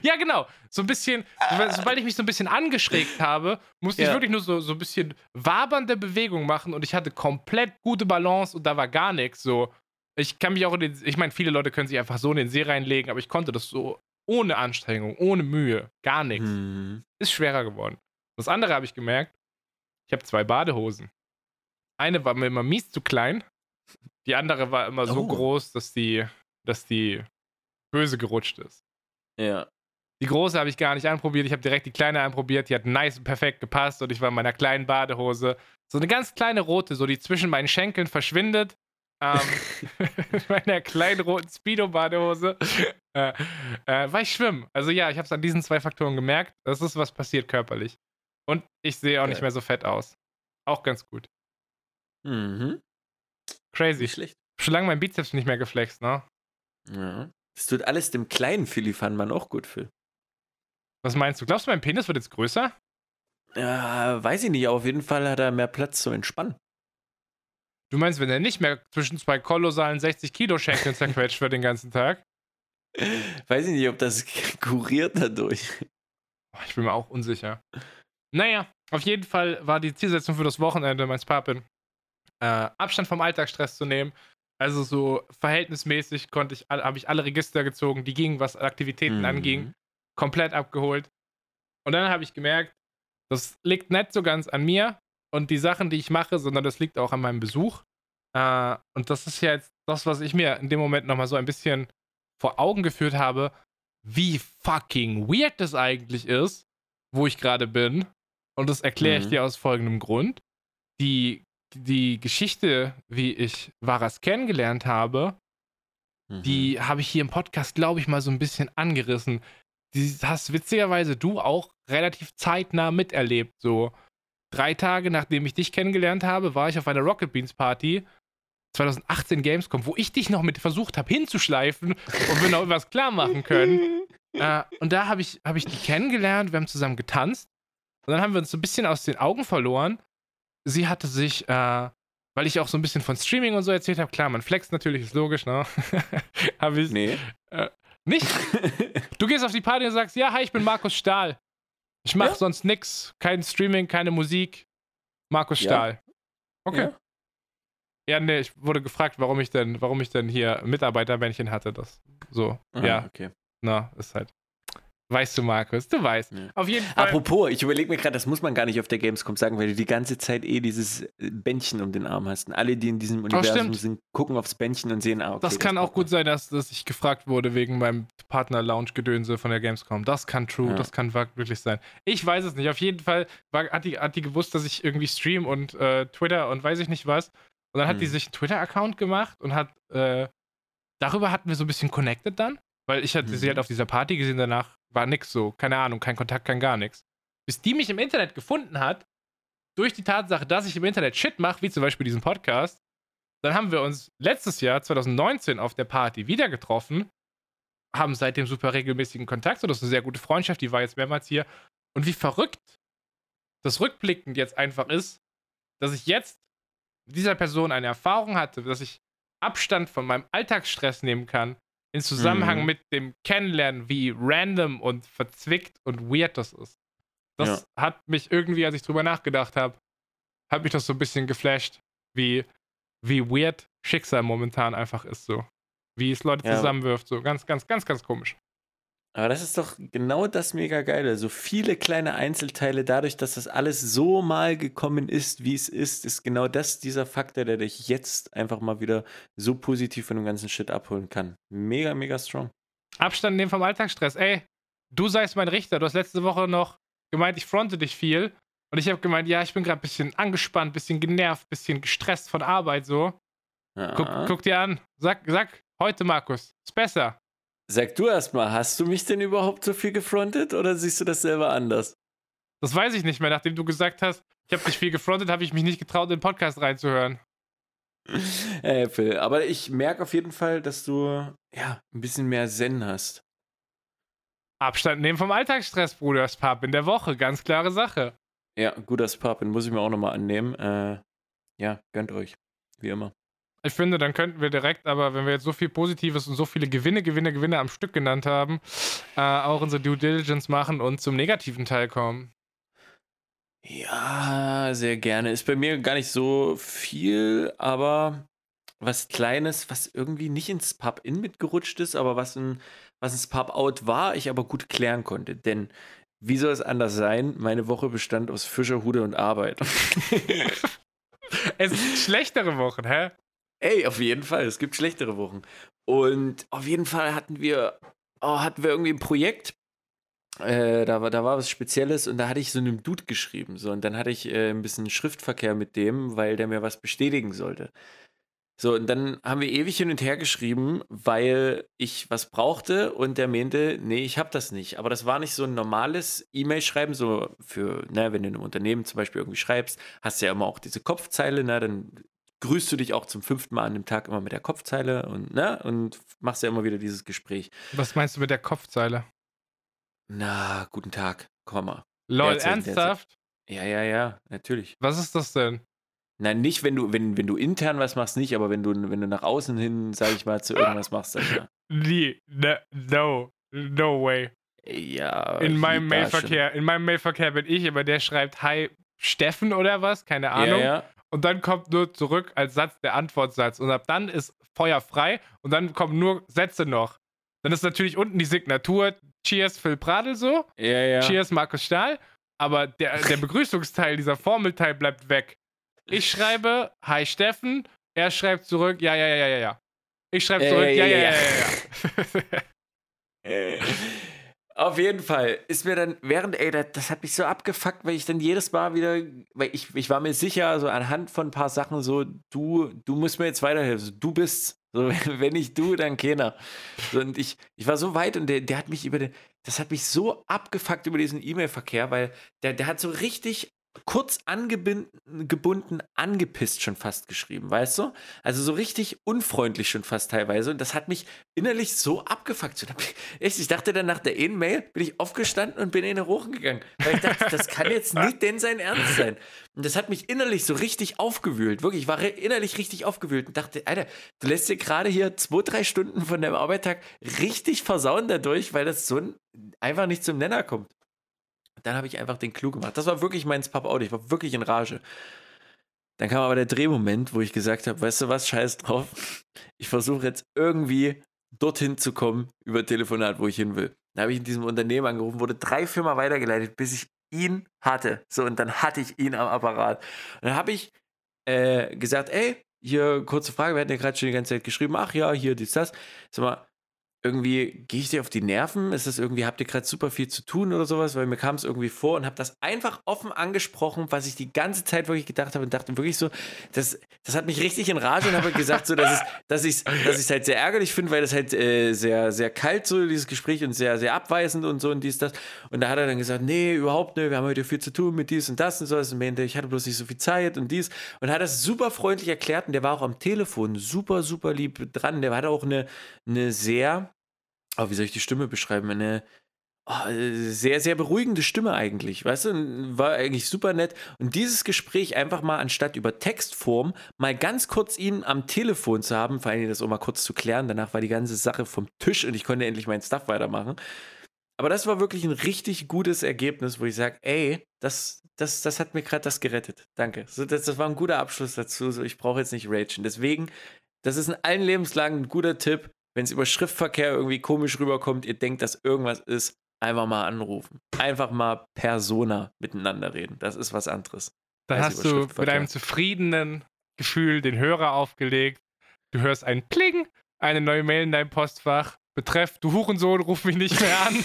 ja, genau. So ein bisschen, sobald ich mich so ein bisschen angeschrägt habe, musste ja. ich wirklich nur so, so ein bisschen wabernde Bewegung machen und ich hatte komplett gute Balance und da war gar nichts. So, ich kann mich auch in den, ich meine, viele Leute können sich einfach so in den See reinlegen, aber ich konnte das so ohne Anstrengung, ohne Mühe, gar nichts. Hm. Ist schwerer geworden. Das andere habe ich gemerkt, ich habe zwei Badehosen. Eine war mir immer mies zu klein, die andere war immer so oh. groß, dass die dass die böse gerutscht ist. Ja. Die große habe ich gar nicht anprobiert. Ich habe direkt die kleine anprobiert. Die hat nice und perfekt gepasst und ich war in meiner kleinen Badehose. So eine ganz kleine rote, so die zwischen meinen Schenkeln verschwindet ähm, mit meiner kleinen roten Speedo-Badehose, äh, äh, war ich schwimmen. Also ja, ich habe es an diesen zwei Faktoren gemerkt. Das ist was passiert körperlich. Und ich sehe auch nicht mehr so fett aus. Auch ganz gut. Mhm. Crazy. Nicht schlecht. Schon lange mein Bizeps nicht mehr geflext, ne? Ja. Das tut alles dem kleinen Philippan auch gut, Phil. Was meinst du? Glaubst du, mein Penis wird jetzt größer? Ja, weiß ich nicht. Auf jeden Fall hat er mehr Platz zum Entspannen. Du meinst, wenn er nicht mehr zwischen zwei kolossalen 60 Kilo Schenkeln zerquetscht wird den ganzen Tag? Weiß ich nicht, ob das kuriert dadurch. Ich bin mir auch unsicher. Naja, auf jeden Fall war die Zielsetzung für das Wochenende, mein Papin, äh, Abstand vom Alltagsstress zu nehmen. Also so verhältnismäßig konnte ich, habe ich alle Register gezogen, die gingen, was Aktivitäten Mhm. anging, komplett abgeholt. Und dann habe ich gemerkt, das liegt nicht so ganz an mir und die Sachen, die ich mache, sondern das liegt auch an meinem Besuch. Äh, und das ist jetzt das, was ich mir in dem Moment nochmal so ein bisschen vor Augen geführt habe, wie fucking weird das eigentlich ist, wo ich gerade bin. Und das erkläre ich Mhm. dir aus folgendem Grund. Die, die Geschichte, wie ich Varas kennengelernt habe, Mhm. die habe ich hier im Podcast, glaube ich, mal so ein bisschen angerissen. Die hast witzigerweise du auch relativ zeitnah miterlebt. So drei Tage nachdem ich dich kennengelernt habe, war ich auf einer Rocket Beans Party 2018 Gamescom, wo ich dich noch mit versucht habe hinzuschleifen und wir noch irgendwas klar machen können. Äh, und da habe ich, hab ich die kennengelernt, wir haben zusammen getanzt und dann haben wir uns so ein bisschen aus den Augen verloren. Sie hatte sich, äh, weil ich auch so ein bisschen von Streaming und so erzählt habe, klar, man flext natürlich, ist logisch, ne? habe ich Nee. nicht. Du gehst auf die Party und sagst, ja, hi, ich bin Markus Stahl. Ich mache Ja. sonst nix, kein Streaming, keine Musik. Markus Ja. Stahl. Okay. Ja. Ja, nee, ich wurde gefragt, warum ich denn, warum ich denn hier Mitarbeiterbändchen hatte. Das so. Aha, ja, Ah, Okay. na, ist halt. Weißt du, Markus, du weißt. Ja. Auf jeden Fall. Apropos, ich überlege mir gerade, das muss man gar nicht auf der Gamescom sagen, weil du die ganze Zeit eh dieses äh, Bändchen um den Arm hast. Und alle, die in diesem Universum stimmt. sind, gucken aufs Bändchen und sehen, ah, okay. das kann auch braucht gut sein, dass, dass ich gefragt wurde wegen meinem Partner-Lounge-Gedönse von der Gamescom. Das kann true, Ja. das kann wirklich sein. Ich weiß es nicht. Auf jeden Fall war, hat, die, hat die gewusst, dass ich irgendwie stream und äh, Twitter und weiß ich nicht was. Und dann hat die Hm. sich einen Twitter-Account gemacht und hat, äh, darüber hatten wir so ein bisschen connected dann, weil ich hatte sie Mhm. halt auf dieser Party gesehen, danach war nix so, keine Ahnung, kein Kontakt, kein gar nichts. Bis die mich im Internet gefunden hat, durch die Tatsache, dass ich im Internet Shit mache, wie zum Beispiel diesen Podcast, dann haben wir uns letztes Jahr, 2019, auf der Party wieder getroffen, haben seitdem super regelmäßigen Kontakt, so das ist eine sehr gute Freundschaft, die war jetzt mehrmals hier. Und wie verrückt das rückblickend jetzt einfach ist, dass ich jetzt mit dieser Person eine Erfahrung hatte, dass ich Abstand von meinem Alltagsstress nehmen kann, in Zusammenhang Mhm. mit dem Kennenlernen, wie random und verzwickt und weird das ist. Das hat mich irgendwie, als ich drüber nachgedacht habe, hat mich das so ein bisschen geflasht, wie, wie weird Schicksal momentan einfach ist so. Wie es Leute Ja. zusammenwirft, so ganz, ganz, ganz, ganz komisch. Aber das ist doch genau das mega geile. So viele kleine Einzelteile, dadurch, dass das alles so mal gekommen ist, wie es ist, ist genau das dieser Faktor, der dich jetzt einfach mal wieder so positiv von dem ganzen Shit abholen kann. Mega, mega strong. Abstand nehmen vom Alltagsstress. Ey, du seist mein Richter. Du hast letzte Woche noch gemeint, ich fronte dich viel. Und ich habe gemeint, ja, ich bin gerade ein bisschen angespannt, bisschen genervt, bisschen gestresst von Arbeit so. Guck, Ja. guck dir an. Sag, sag heute, Markus, ist besser. Sag du erst mal, hast du mich denn überhaupt so viel gefrontet oder siehst du das selber anders? Das weiß ich nicht mehr, nachdem du gesagt hast, ich habe dich viel gefrontet, habe ich mich nicht getraut, in den Podcast reinzuhören. Äh, Phil, aber ich merke auf jeden Fall, dass du ja ein bisschen mehr Zen hast. Abstand nehmen vom Alltagsstress, Bruders Pub in der Woche, ganz klare Sache. Ja, guter Pub, den muss ich mir auch nochmal annehmen. Äh, ja, gönnt euch. Wie immer. Ich finde, dann könnten wir direkt, aber wenn wir jetzt so viel Positives und so viele Gewinne, Gewinne, Gewinne am Stück genannt haben, äh, auch unsere Due Diligence machen und zum negativen Teil kommen. Ja, sehr gerne. Ist bei mir gar nicht so viel, aber was Kleines, was irgendwie nicht ins Pub-In mitgerutscht ist, aber was, ein, was ins Pub-Out war, ich aber gut klären konnte. Denn wie soll es anders sein? Meine Woche bestand aus Fischerhude und Arbeit. Es sind schlechtere Wochen, hä? Ey, auf jeden Fall. Es gibt schlechtere Wochen. Und auf jeden Fall hatten wir, oh, hatten wir irgendwie ein Projekt. Äh, da, war, da war was Spezielles und da hatte ich so einem Dude geschrieben. So, und dann hatte ich äh, ein bisschen Schriftverkehr mit dem, weil der mir was bestätigen sollte. So, und dann haben wir ewig hin und her geschrieben, weil ich was brauchte und der meinte, nee, ich habe das nicht. Aber das war nicht so ein normales E-Mail-Schreiben, so für, ne, wenn du in einem Unternehmen zum Beispiel irgendwie schreibst, hast du ja immer auch diese Kopfzeile, ne, dann grüßt du dich auch zum fünften Mal an dem Tag immer mit der Kopfzeile und, ne, und machst ja immer wieder dieses Gespräch. Was meinst du mit der Kopfzeile? Na, guten Tag, Komma. Lol, ernsthaft? Ja, ja, ja, natürlich. Was ist das denn? Nein, nicht, wenn du, wenn, wenn du intern was machst, nicht, aber wenn du, wenn du nach außen hin, sag ich mal, zu irgendwas machst, dann ja. Nee, ne, no, no way. Ja. In meinem Mailverkehr, in meinem Mailverkehr bin ich immer, der schreibt Hi Steffen oder was, keine Ahnung. Ja, ja. Und dann kommt nur zurück als Satz der Antwortsatz. Und ab dann ist Feuer frei und dann kommen nur Sätze noch. Dann ist natürlich unten die Signatur Cheers Phil Pradel so. Ja, ja. Cheers Markus Stahl. Aber der, der Begrüßungsteil, dieser Formelteil bleibt weg. Ich schreibe, hi Steffen. Er schreibt zurück, ja, ja, ja, ja, ja. Ich schreibe zurück, äh, ja, ja, ja, ja, ja. ja. Auf jeden Fall ist mir dann, während, ey, das, das, hat mich so abgefuckt, weil ich dann jedes Mal wieder, weil ich, ich war mir sicher, so anhand von ein paar Sachen, so, du, du musst mir jetzt weiterhelfen. Du bist, so, wenn nicht du, dann keiner. So, und ich, ich war so weit und der, der hat mich über den, das hat mich so abgefuckt über diesen E-Mail-Verkehr, weil der, der hat so richtig kurz angebunden, angepisst schon fast geschrieben, weißt du? Also so richtig unfreundlich schon fast teilweise. Und das hat mich innerlich so abgefuckt. Ich dachte dann nach der E-Mail, bin ich aufgestanden und bin in den Rochen gegangen. Weil ich dachte, das kann jetzt nicht denn sein Ernst sein. Und das hat mich innerlich so richtig aufgewühlt. Wirklich, ich war innerlich richtig aufgewühlt und dachte, Alter, du lässt dir gerade hier zwei, drei Stunden von deinem Arbeitstag richtig versauen dadurch, weil das so ein, einfach nicht zum Nenner kommt. Dann habe ich einfach den Clou gemacht. Das war wirklich mein Pop-Out. Ich war wirklich in Rage. Dann kam aber der Drehmoment, wo ich gesagt habe, weißt du was, scheiß drauf. Ich versuche jetzt irgendwie dorthin zu kommen über Telefonat, wo ich hin will. Dann habe ich in diesem Unternehmen angerufen, wurde drei Firmen weitergeleitet, bis ich ihn hatte. So, und dann hatte ich ihn am Apparat. Und dann habe ich äh, gesagt, ey, hier kurze Frage, wir hatten ja gerade schon die ganze Zeit geschrieben, ach ja, hier, dies, das. Sag mal, irgendwie gehe ich dir auf die Nerven? Ist das irgendwie, habt ihr gerade super viel zu tun oder sowas? Weil mir kam es irgendwie vor und habe das einfach offen angesprochen, was ich die ganze Zeit wirklich gedacht habe und dachte wirklich so, das, das hat mich richtig in Rage und habe gesagt so, dass, dass ich es dass halt sehr ärgerlich finde, weil das halt äh, sehr, sehr kalt so, dieses Gespräch und sehr, sehr abweisend und so und dies, das. Und da hat er dann gesagt, nee, überhaupt nicht, wir haben heute viel zu tun mit dies und das und so. Und meinte, ich hatte bloß nicht so viel Zeit und dies. Und hat das super freundlich erklärt und der war auch am Telefon super, super lieb dran. Der hatte auch eine, eine sehr oh, wie soll ich die Stimme beschreiben? Eine oh, sehr, sehr beruhigende Stimme eigentlich, weißt du? War eigentlich super nett. Und dieses Gespräch einfach mal anstatt über Textform mal ganz kurz ihn am Telefon zu haben, vor allem das auch mal kurz zu klären. Danach war die ganze Sache vom Tisch und ich konnte endlich meinen Stuff weitermachen. Aber das war wirklich ein richtig gutes Ergebnis, wo ich sage, ey, das, das, das hat mir gerade das gerettet. Danke. So, das, das war ein guter Abschluss dazu. So, ich brauche jetzt nicht ragen. Deswegen, das ist in allen Lebenslagen ein guter Tipp wenn es über Schriftverkehr irgendwie komisch rüberkommt, ihr denkt, dass irgendwas ist, einfach mal anrufen. Einfach mal Persona miteinander reden. Das ist was anderes. Dann hast du mit einem zufriedenen Gefühl den Hörer aufgelegt. Du hörst ein Kling, eine neue Mail in deinem Postfach. Betreff, du Hurensohn, ruf mich nicht mehr an.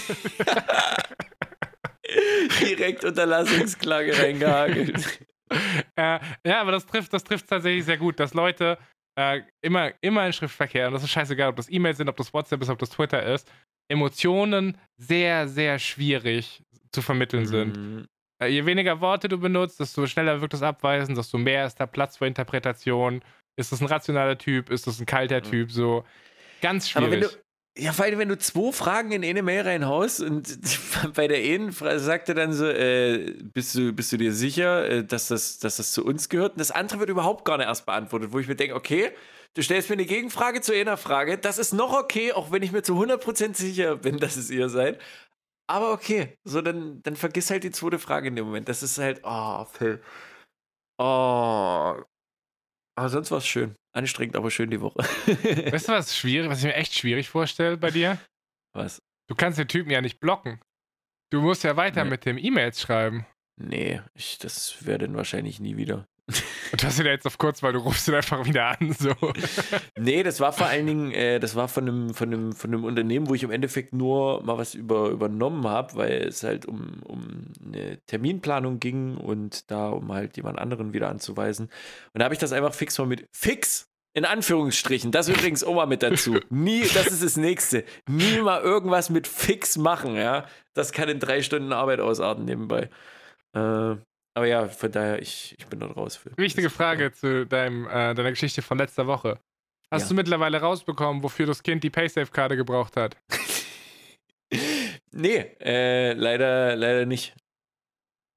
Direkt Unterlassungsklage reingehagelt. äh, ja, aber das trifft, das trifft tatsächlich sehr gut, dass Leute äh, immer, immer in Schriftverkehr, und das ist scheißegal, ob das E-Mails sind, ob das WhatsApp ist, ob das Twitter ist, Emotionen sehr, sehr schwierig zu vermitteln sind. Mhm. Äh, je weniger Worte du benutzt, desto schneller wirkt das Abweisen, desto mehr ist da Platz für Interpretation. Ist das ein rationaler Typ? Ist das ein kalter mhm. Typ? So ganz schwierig. Aber wenn du, ja, weil wenn du zwei Fragen in eine Mail reinhaust und bei der einen sagt er dann so, äh, bist, du, bist du dir sicher, äh, dass, das, dass das zu uns gehört? Und das andere wird überhaupt gar nicht erst beantwortet, wo ich mir denke, okay, du stellst mir eine Gegenfrage zu einer Frage, das ist noch okay, auch wenn ich mir zu 100% sicher bin, dass es ihr seid. Aber okay, so dann, dann vergiss halt die zweite Frage in dem Moment. Das ist halt, oh, Phil. Oh, aber sonst war es schön. Anstrengend, aber schön die Woche. weißt du, was schwierig, was ich mir echt schwierig vorstelle bei dir? Was? Du kannst den Typen ja nicht blocken. Du musst ja weiter nee. mit dem E-Mails schreiben. Nee, ich, das wäre dann wahrscheinlich nie wieder. Und das ist ja jetzt auf kurz, weil du rufst ihn einfach wieder an. So. nee, das war vor allen Dingen, äh, das war von einem, von, einem, von einem Unternehmen, wo ich im Endeffekt nur mal was über, übernommen habe, weil es halt um, um eine Terminplanung ging und da um halt jemand anderen wieder anzuweisen. Und da habe ich das einfach fix mal mit fix In Anführungsstrichen, das übrigens auch mal mit dazu. Nie, das ist das nächste. Nie mal irgendwas mit fix machen, ja. Das kann in drei Stunden Arbeit ausarten nebenbei. Äh, aber ja, von daher, ich, ich bin dort raus. Für. Wichtige Frage zu deinem, äh, deiner Geschichte von letzter Woche. Hast ja. du mittlerweile rausbekommen, wofür das Kind die Paysafe-Karte gebraucht hat? nee, äh, leider, leider nicht.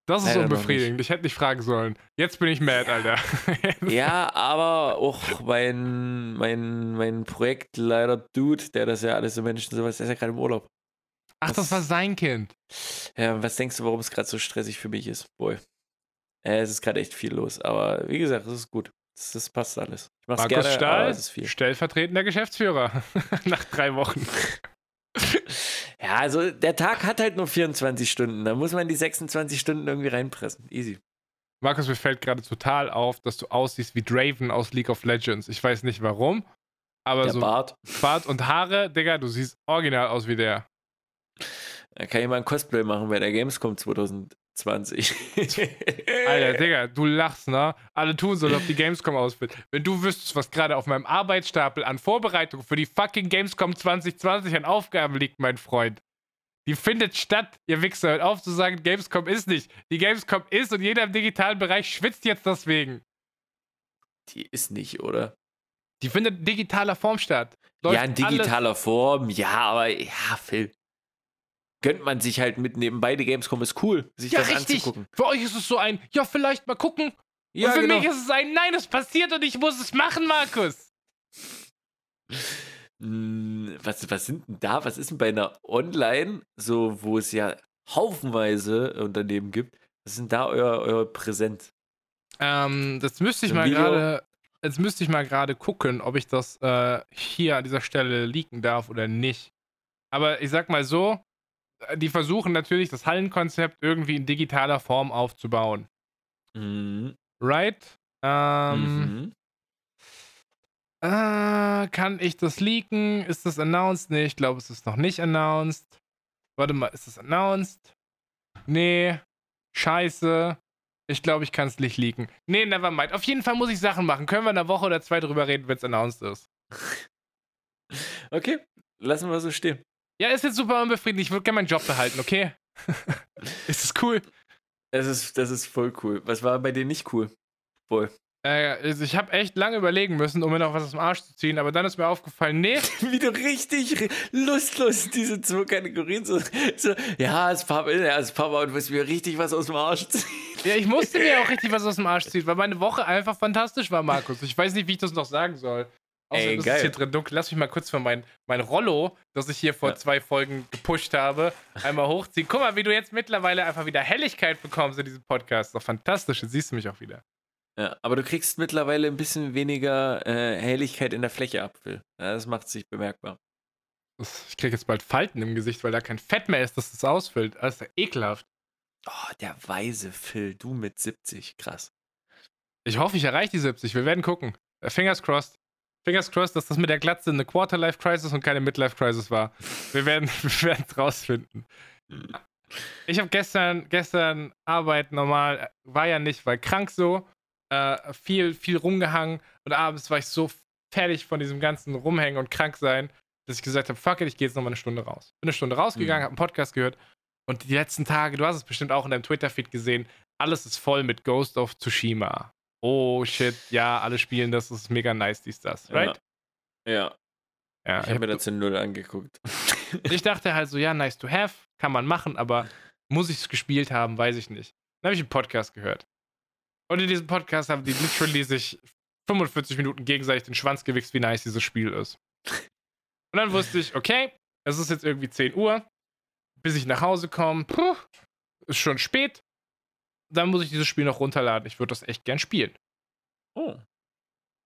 Das ist unbefriedigend. Ich hätte nicht fragen sollen. Jetzt bin ich mad, Alter. ja, aber auch mein, mein, mein Projektleiter Dude, der das ja alles so Menschen sowas, der ist ja gerade im Urlaub. Ach, das, das war sein Kind. Ja, was denkst du, warum es gerade so stressig für mich ist? Boy. Äh, es ist gerade echt viel los. Aber wie gesagt, es ist gut. Das, das passt alles. Ich mach's Markus gerne, Stahl, es ist viel. stellvertretender Geschäftsführer. Nach drei Wochen. Ja, also der Tag hat halt nur 24 Stunden. Da muss man die 26 Stunden irgendwie reinpressen. Easy. Markus, mir fällt gerade total auf, dass du aussiehst wie Draven aus League of Legends. Ich weiß nicht warum, aber der so Bart. Bart und Haare, Digga, du siehst original aus wie der. Da kann ich mal ein Cosplay machen bei der Gamescom 2000. 20. Alter, Digga, du lachst, ne? Alle tun so, als ob die Gamescom ausfällt. Wenn du wüsstest, was gerade auf meinem Arbeitsstapel an Vorbereitung für die fucking Gamescom 2020 an Aufgaben liegt, mein Freund. Die findet statt, ihr Wichser. Hört auf zu sagen, Gamescom ist nicht. Die Gamescom ist und jeder im digitalen Bereich schwitzt jetzt deswegen. Die ist nicht, oder? Die findet in digitaler Form statt. Läuft ja, in digitaler Form, ja, aber ja, Phil gönnt man sich halt mit nebenbei. Die Gamescom ist cool, sich ja, das richtig. anzugucken. Für euch ist es so ein, ja, vielleicht mal gucken. Ja, und für genau. mich ist es ein, nein, es passiert und ich muss es machen, Markus. Hm, was, was sind denn da? Was ist denn bei einer Online, so wo es ja haufenweise Unternehmen gibt, was ist denn da euer, euer Präsent? Ähm, das müsste ich mal gerade. Jetzt müsste ich mal gerade gucken, ob ich das äh, hier an dieser Stelle leaken darf oder nicht. Aber ich sag mal so, die versuchen natürlich, das Hallenkonzept irgendwie in digitaler Form aufzubauen. Mhm. Right? Ähm, mhm. äh, kann ich das leaken? Ist das announced? Nee, ich glaube, es ist noch nicht announced. Warte mal, ist es announced? Nee. Scheiße. Ich glaube, ich kann es nicht leaken. Nee, never mind. Auf jeden Fall muss ich Sachen machen. Können wir in einer Woche oder zwei drüber reden, wenn es announced ist. Okay, lassen wir so stehen. Ja, ist jetzt super unbefriedigend. Ich würde gerne meinen Job behalten, okay? ist das cool? Es ist, das ist voll cool. Was war bei dir nicht cool? Voll. Äh, also ich habe echt lange überlegen müssen, um mir noch was aus dem Arsch zu ziehen, aber dann ist mir aufgefallen, nee. Wie du richtig lustlos diese zwei Kategorien so, so ja, es Papa, ja, es Papa und du willst mir richtig was aus dem Arsch ziehen. Ja, ich musste mir auch richtig was aus dem Arsch ziehen, weil meine Woche einfach fantastisch war, Markus. Ich weiß nicht, wie ich das noch sagen soll. Außerdem Ey, ist geil. es hier drin dunkel. Lass mich mal kurz für mein, mein Rollo, das ich hier vor ja. zwei Folgen gepusht habe, einmal hochziehen. Guck mal, wie du jetzt mittlerweile einfach wieder Helligkeit bekommst in diesem Podcast. Doch fantastisch, jetzt siehst du mich auch wieder. Ja, aber du kriegst mittlerweile ein bisschen weniger äh, Helligkeit in der Fläche ab, Phil. Ja, das macht sich bemerkbar. Ich krieg jetzt bald Falten im Gesicht, weil da kein Fett mehr ist, dass das ausfüllt. Das ist ja ekelhaft. Oh, der weise Phil, du mit 70, krass. Ich hoffe, ich erreiche die 70. Wir werden gucken. Fingers crossed. Fingers crossed, dass das mit der Glatze eine Quarter-Life-Crisis und keine Midlife-Crisis war. Wir werden es rausfinden. Ich habe gestern, gestern Arbeit normal, war ja nicht, weil krank so, äh, viel, viel rumgehangen und abends war ich so fertig von diesem ganzen Rumhängen und krank sein, dass ich gesagt habe, fuck it, ich gehe jetzt nochmal eine Stunde raus. Bin eine Stunde rausgegangen, mhm. habe einen Podcast gehört und die letzten Tage, du hast es bestimmt auch in deinem Twitter-Feed gesehen, alles ist voll mit Ghost of Tsushima oh shit, ja, alle spielen das, das ist mega nice, dies, das, right? Ja. ja. ja ich habe mir das in Null angeguckt. ich dachte halt so, ja, nice to have, kann man machen, aber muss ich es gespielt haben, weiß ich nicht. Dann habe ich einen Podcast gehört. Und in diesem Podcast haben die literally sich 45 Minuten gegenseitig den Schwanz gewichst, wie nice dieses Spiel ist. Und dann wusste ich, okay, es ist jetzt irgendwie 10 Uhr, bis ich nach Hause komme, ist schon spät, dann muss ich dieses Spiel noch runterladen. Ich würde das echt gern spielen. Oh.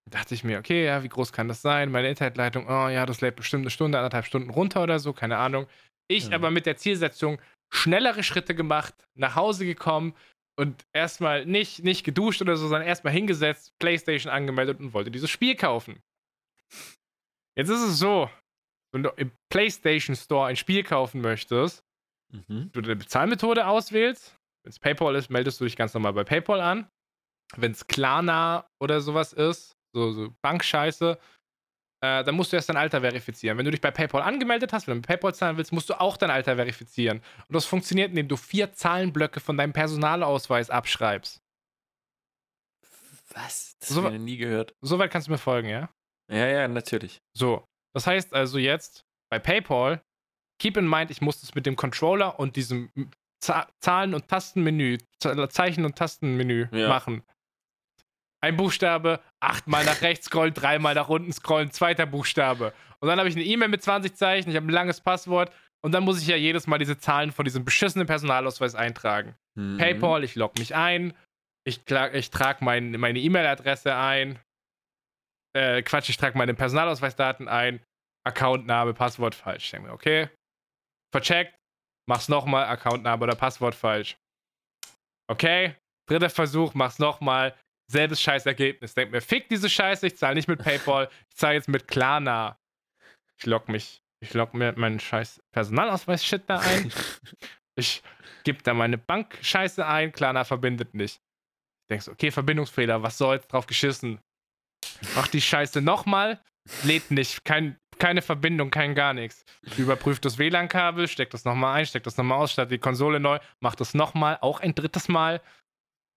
Da dachte ich mir, okay, ja, wie groß kann das sein? Meine Internetleitung, oh ja, das lädt bestimmt eine Stunde, anderthalb Stunden runter oder so, keine Ahnung. Ich mhm. aber mit der Zielsetzung schnellere Schritte gemacht, nach Hause gekommen und erstmal nicht, nicht geduscht oder so, sondern erstmal hingesetzt, Playstation angemeldet und wollte dieses Spiel kaufen. Jetzt ist es so, wenn du im PlayStation Store ein Spiel kaufen möchtest, mhm. du eine Bezahlmethode auswählst, wenn es PayPal ist, meldest du dich ganz normal bei PayPal an. Wenn es Klarna oder sowas ist, so, so Bankscheiße, äh, dann musst du erst dein Alter verifizieren. Wenn du dich bei PayPal angemeldet hast, wenn du mit PayPal zahlen willst, musst du auch dein Alter verifizieren. Und das funktioniert, indem du vier Zahlenblöcke von deinem Personalausweis abschreibst. Was? Das so, habe ich nie gehört. Soweit kannst du mir folgen, ja? Ja, ja, natürlich. So, das heißt also jetzt bei PayPal, keep in mind, ich muss das mit dem Controller und diesem Zahlen- und Tastenmenü, Zeichen- und Tastenmenü ja. machen. Ein Buchstabe, achtmal nach rechts scrollen, dreimal nach unten scrollen, zweiter Buchstabe. Und dann habe ich eine E-Mail mit 20 Zeichen, ich habe ein langes Passwort und dann muss ich ja jedes Mal diese Zahlen von diesem beschissenen Personalausweis eintragen. Mhm. PayPal, ich logge mich ein, ich, ich trage mein, meine E-Mail-Adresse ein, äh, Quatsch, ich trage meine Personalausweisdaten ein, Accountname, Passwort falsch. Ich denke mir, okay, vercheckt, mach's nochmal, Accountname oder Passwort falsch. Okay, dritter Versuch, mach's nochmal, selbes Scheißergebnis. Denk mir, fick diese Scheiße, ich zahle nicht mit PayPal, ich zahle jetzt mit Klarna. Ich log mich, ich log mir meinen scheiß Personalausweis-Shit da ein. ich gebe da meine Bank-Scheiße ein, Klarna verbindet nicht. Denkst, okay, Verbindungsfehler, was soll's, drauf geschissen. Mach die Scheiße nochmal, lädt nicht, kein, keine Verbindung, kein gar nichts. Überprüft das WLAN-Kabel, steckt das nochmal ein, steckt das nochmal aus, startet die Konsole neu, macht das nochmal, auch ein drittes Mal.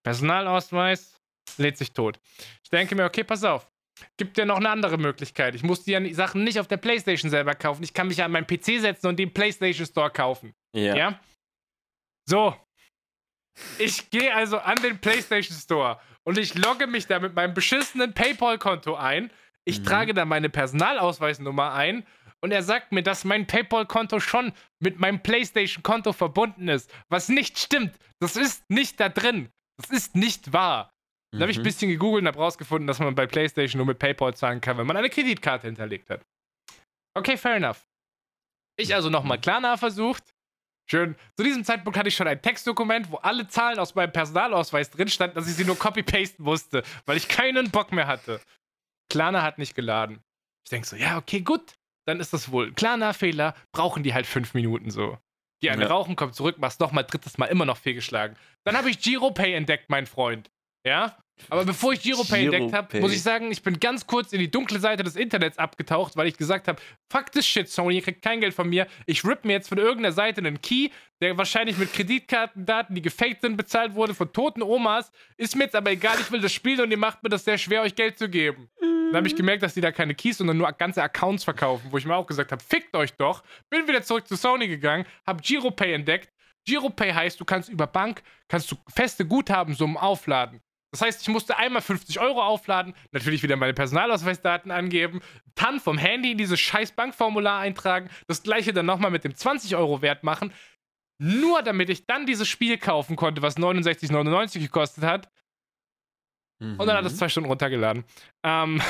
Personalausweis, lädt sich tot. Ich denke mir, okay, pass auf. Gibt ja noch eine andere Möglichkeit. Ich muss die Sachen nicht auf der PlayStation selber kaufen. Ich kann mich an meinen PC setzen und den PlayStation Store kaufen. Ja. ja? So. Ich gehe also an den PlayStation Store und ich logge mich da mit meinem beschissenen PayPal-Konto ein. Ich mhm. trage da meine Personalausweisnummer ein und er sagt mir, dass mein PayPal-Konto schon mit meinem PlayStation-Konto verbunden ist. Was nicht stimmt. Das ist nicht da drin. Das ist nicht wahr. Dann habe ich ein mhm. bisschen gegoogelt und habe rausgefunden, dass man bei PlayStation nur mit PayPal zahlen kann, wenn man eine Kreditkarte hinterlegt hat. Okay, fair enough. Ich also nochmal mhm. Klarna versucht. Schön. Zu diesem Zeitpunkt hatte ich schon ein Textdokument, wo alle Zahlen aus meinem Personalausweis drin standen, dass ich sie nur copy-pasten musste, weil ich keinen Bock mehr hatte. Klarna hat nicht geladen. Ich denke so, ja, okay, gut. Dann ist das wohl ein Klarna-Fehler. Brauchen die halt fünf Minuten so. Die eine ja. rauchen, kommt zurück, machst nochmal drittes Mal immer noch fehlgeschlagen. Dann habe ich GiroPay entdeckt, mein Freund. Ja? Aber bevor ich GiroPay Giro entdeckt habe, muss ich sagen, ich bin ganz kurz in die dunkle Seite des Internets abgetaucht, weil ich gesagt habe, fuck this shit, Sony, ihr kriegt kein Geld von mir. Ich rip mir jetzt von irgendeiner Seite einen Key, der wahrscheinlich mit Kreditkartendaten, die gefaked sind, bezahlt wurde von toten Omas. Ist mir jetzt aber egal, ich will das spielen und ihr macht mir das sehr schwer, euch Geld zu geben. Dann habe ich gemerkt, dass die da keine Keys, sondern nur ganze Accounts verkaufen, wo ich mir auch gesagt habe, fickt euch doch. Bin wieder zurück zu Sony gegangen, habe GiroPay entdeckt. GiroPay heißt, du kannst über Bank, kannst du feste Guthabensummen aufladen. Das heißt, ich musste einmal 50 Euro aufladen, natürlich wieder meine Personalausweisdaten angeben, dann vom Handy in dieses scheiß Bankformular eintragen, das gleiche dann nochmal mit dem 20 Euro Wert machen, nur damit ich dann dieses Spiel kaufen konnte, was 69,99 gekostet hat. Mhm. Und dann hat es mhm. zwei Stunden runtergeladen. Ähm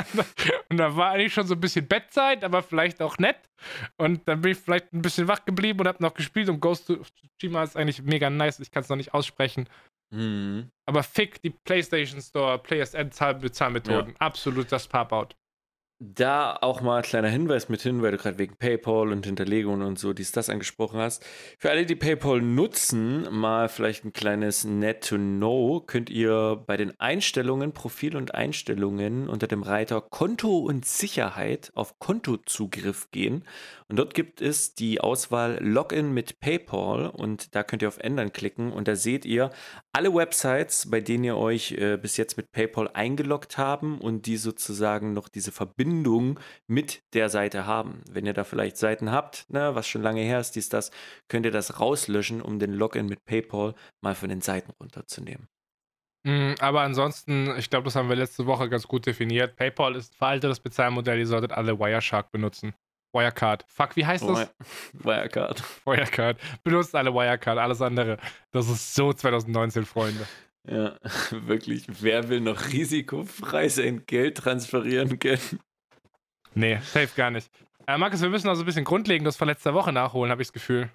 und da war eigentlich schon so ein bisschen Bettzeit, aber vielleicht auch nett. Und dann bin ich vielleicht ein bisschen wach geblieben und habe noch gespielt. Und Ghost of Tsushima ist eigentlich mega nice. Ich kann es noch nicht aussprechen. Mhm. Aber fick die PlayStation Store, PSN-Bezahlmethoden. Ja. Absolut das Pop-Out. Da auch mal ein kleiner Hinweis mit hin, weil du gerade wegen PayPal und Hinterlegungen und so dies, das angesprochen hast. Für alle, die PayPal nutzen, mal vielleicht ein kleines Net to Know, könnt ihr bei den Einstellungen, Profil und Einstellungen unter dem Reiter Konto und Sicherheit auf Kontozugriff gehen. Und dort gibt es die Auswahl Login mit PayPal und da könnt ihr auf Ändern klicken und da seht ihr alle Websites, bei denen ihr euch äh, bis jetzt mit PayPal eingeloggt haben und die sozusagen noch diese Verbindung Verbindung mit der Seite haben. Wenn ihr da vielleicht Seiten habt, na, ne, was schon lange her ist, dies, das, könnt ihr das rauslöschen, um den Login mit PayPal mal von den Seiten runterzunehmen. Mm, aber ansonsten, ich glaube, das haben wir letzte Woche ganz gut definiert. PayPal ist ein veraltetes Bezahlmodell, ihr solltet alle Wireshark benutzen. Wirecard. Fuck, wie heißt das? Wirecard. Wirecard. Benutzt alle Wirecard, alles andere. Das ist so 2019, Freunde. Ja, wirklich. Wer will noch risikofrei sein Geld transferieren können? Nee, safe gar nicht. Äh, Markus, wir müssen also ein bisschen Grundlegendes von letzter Woche nachholen, habe ich das Gefühl.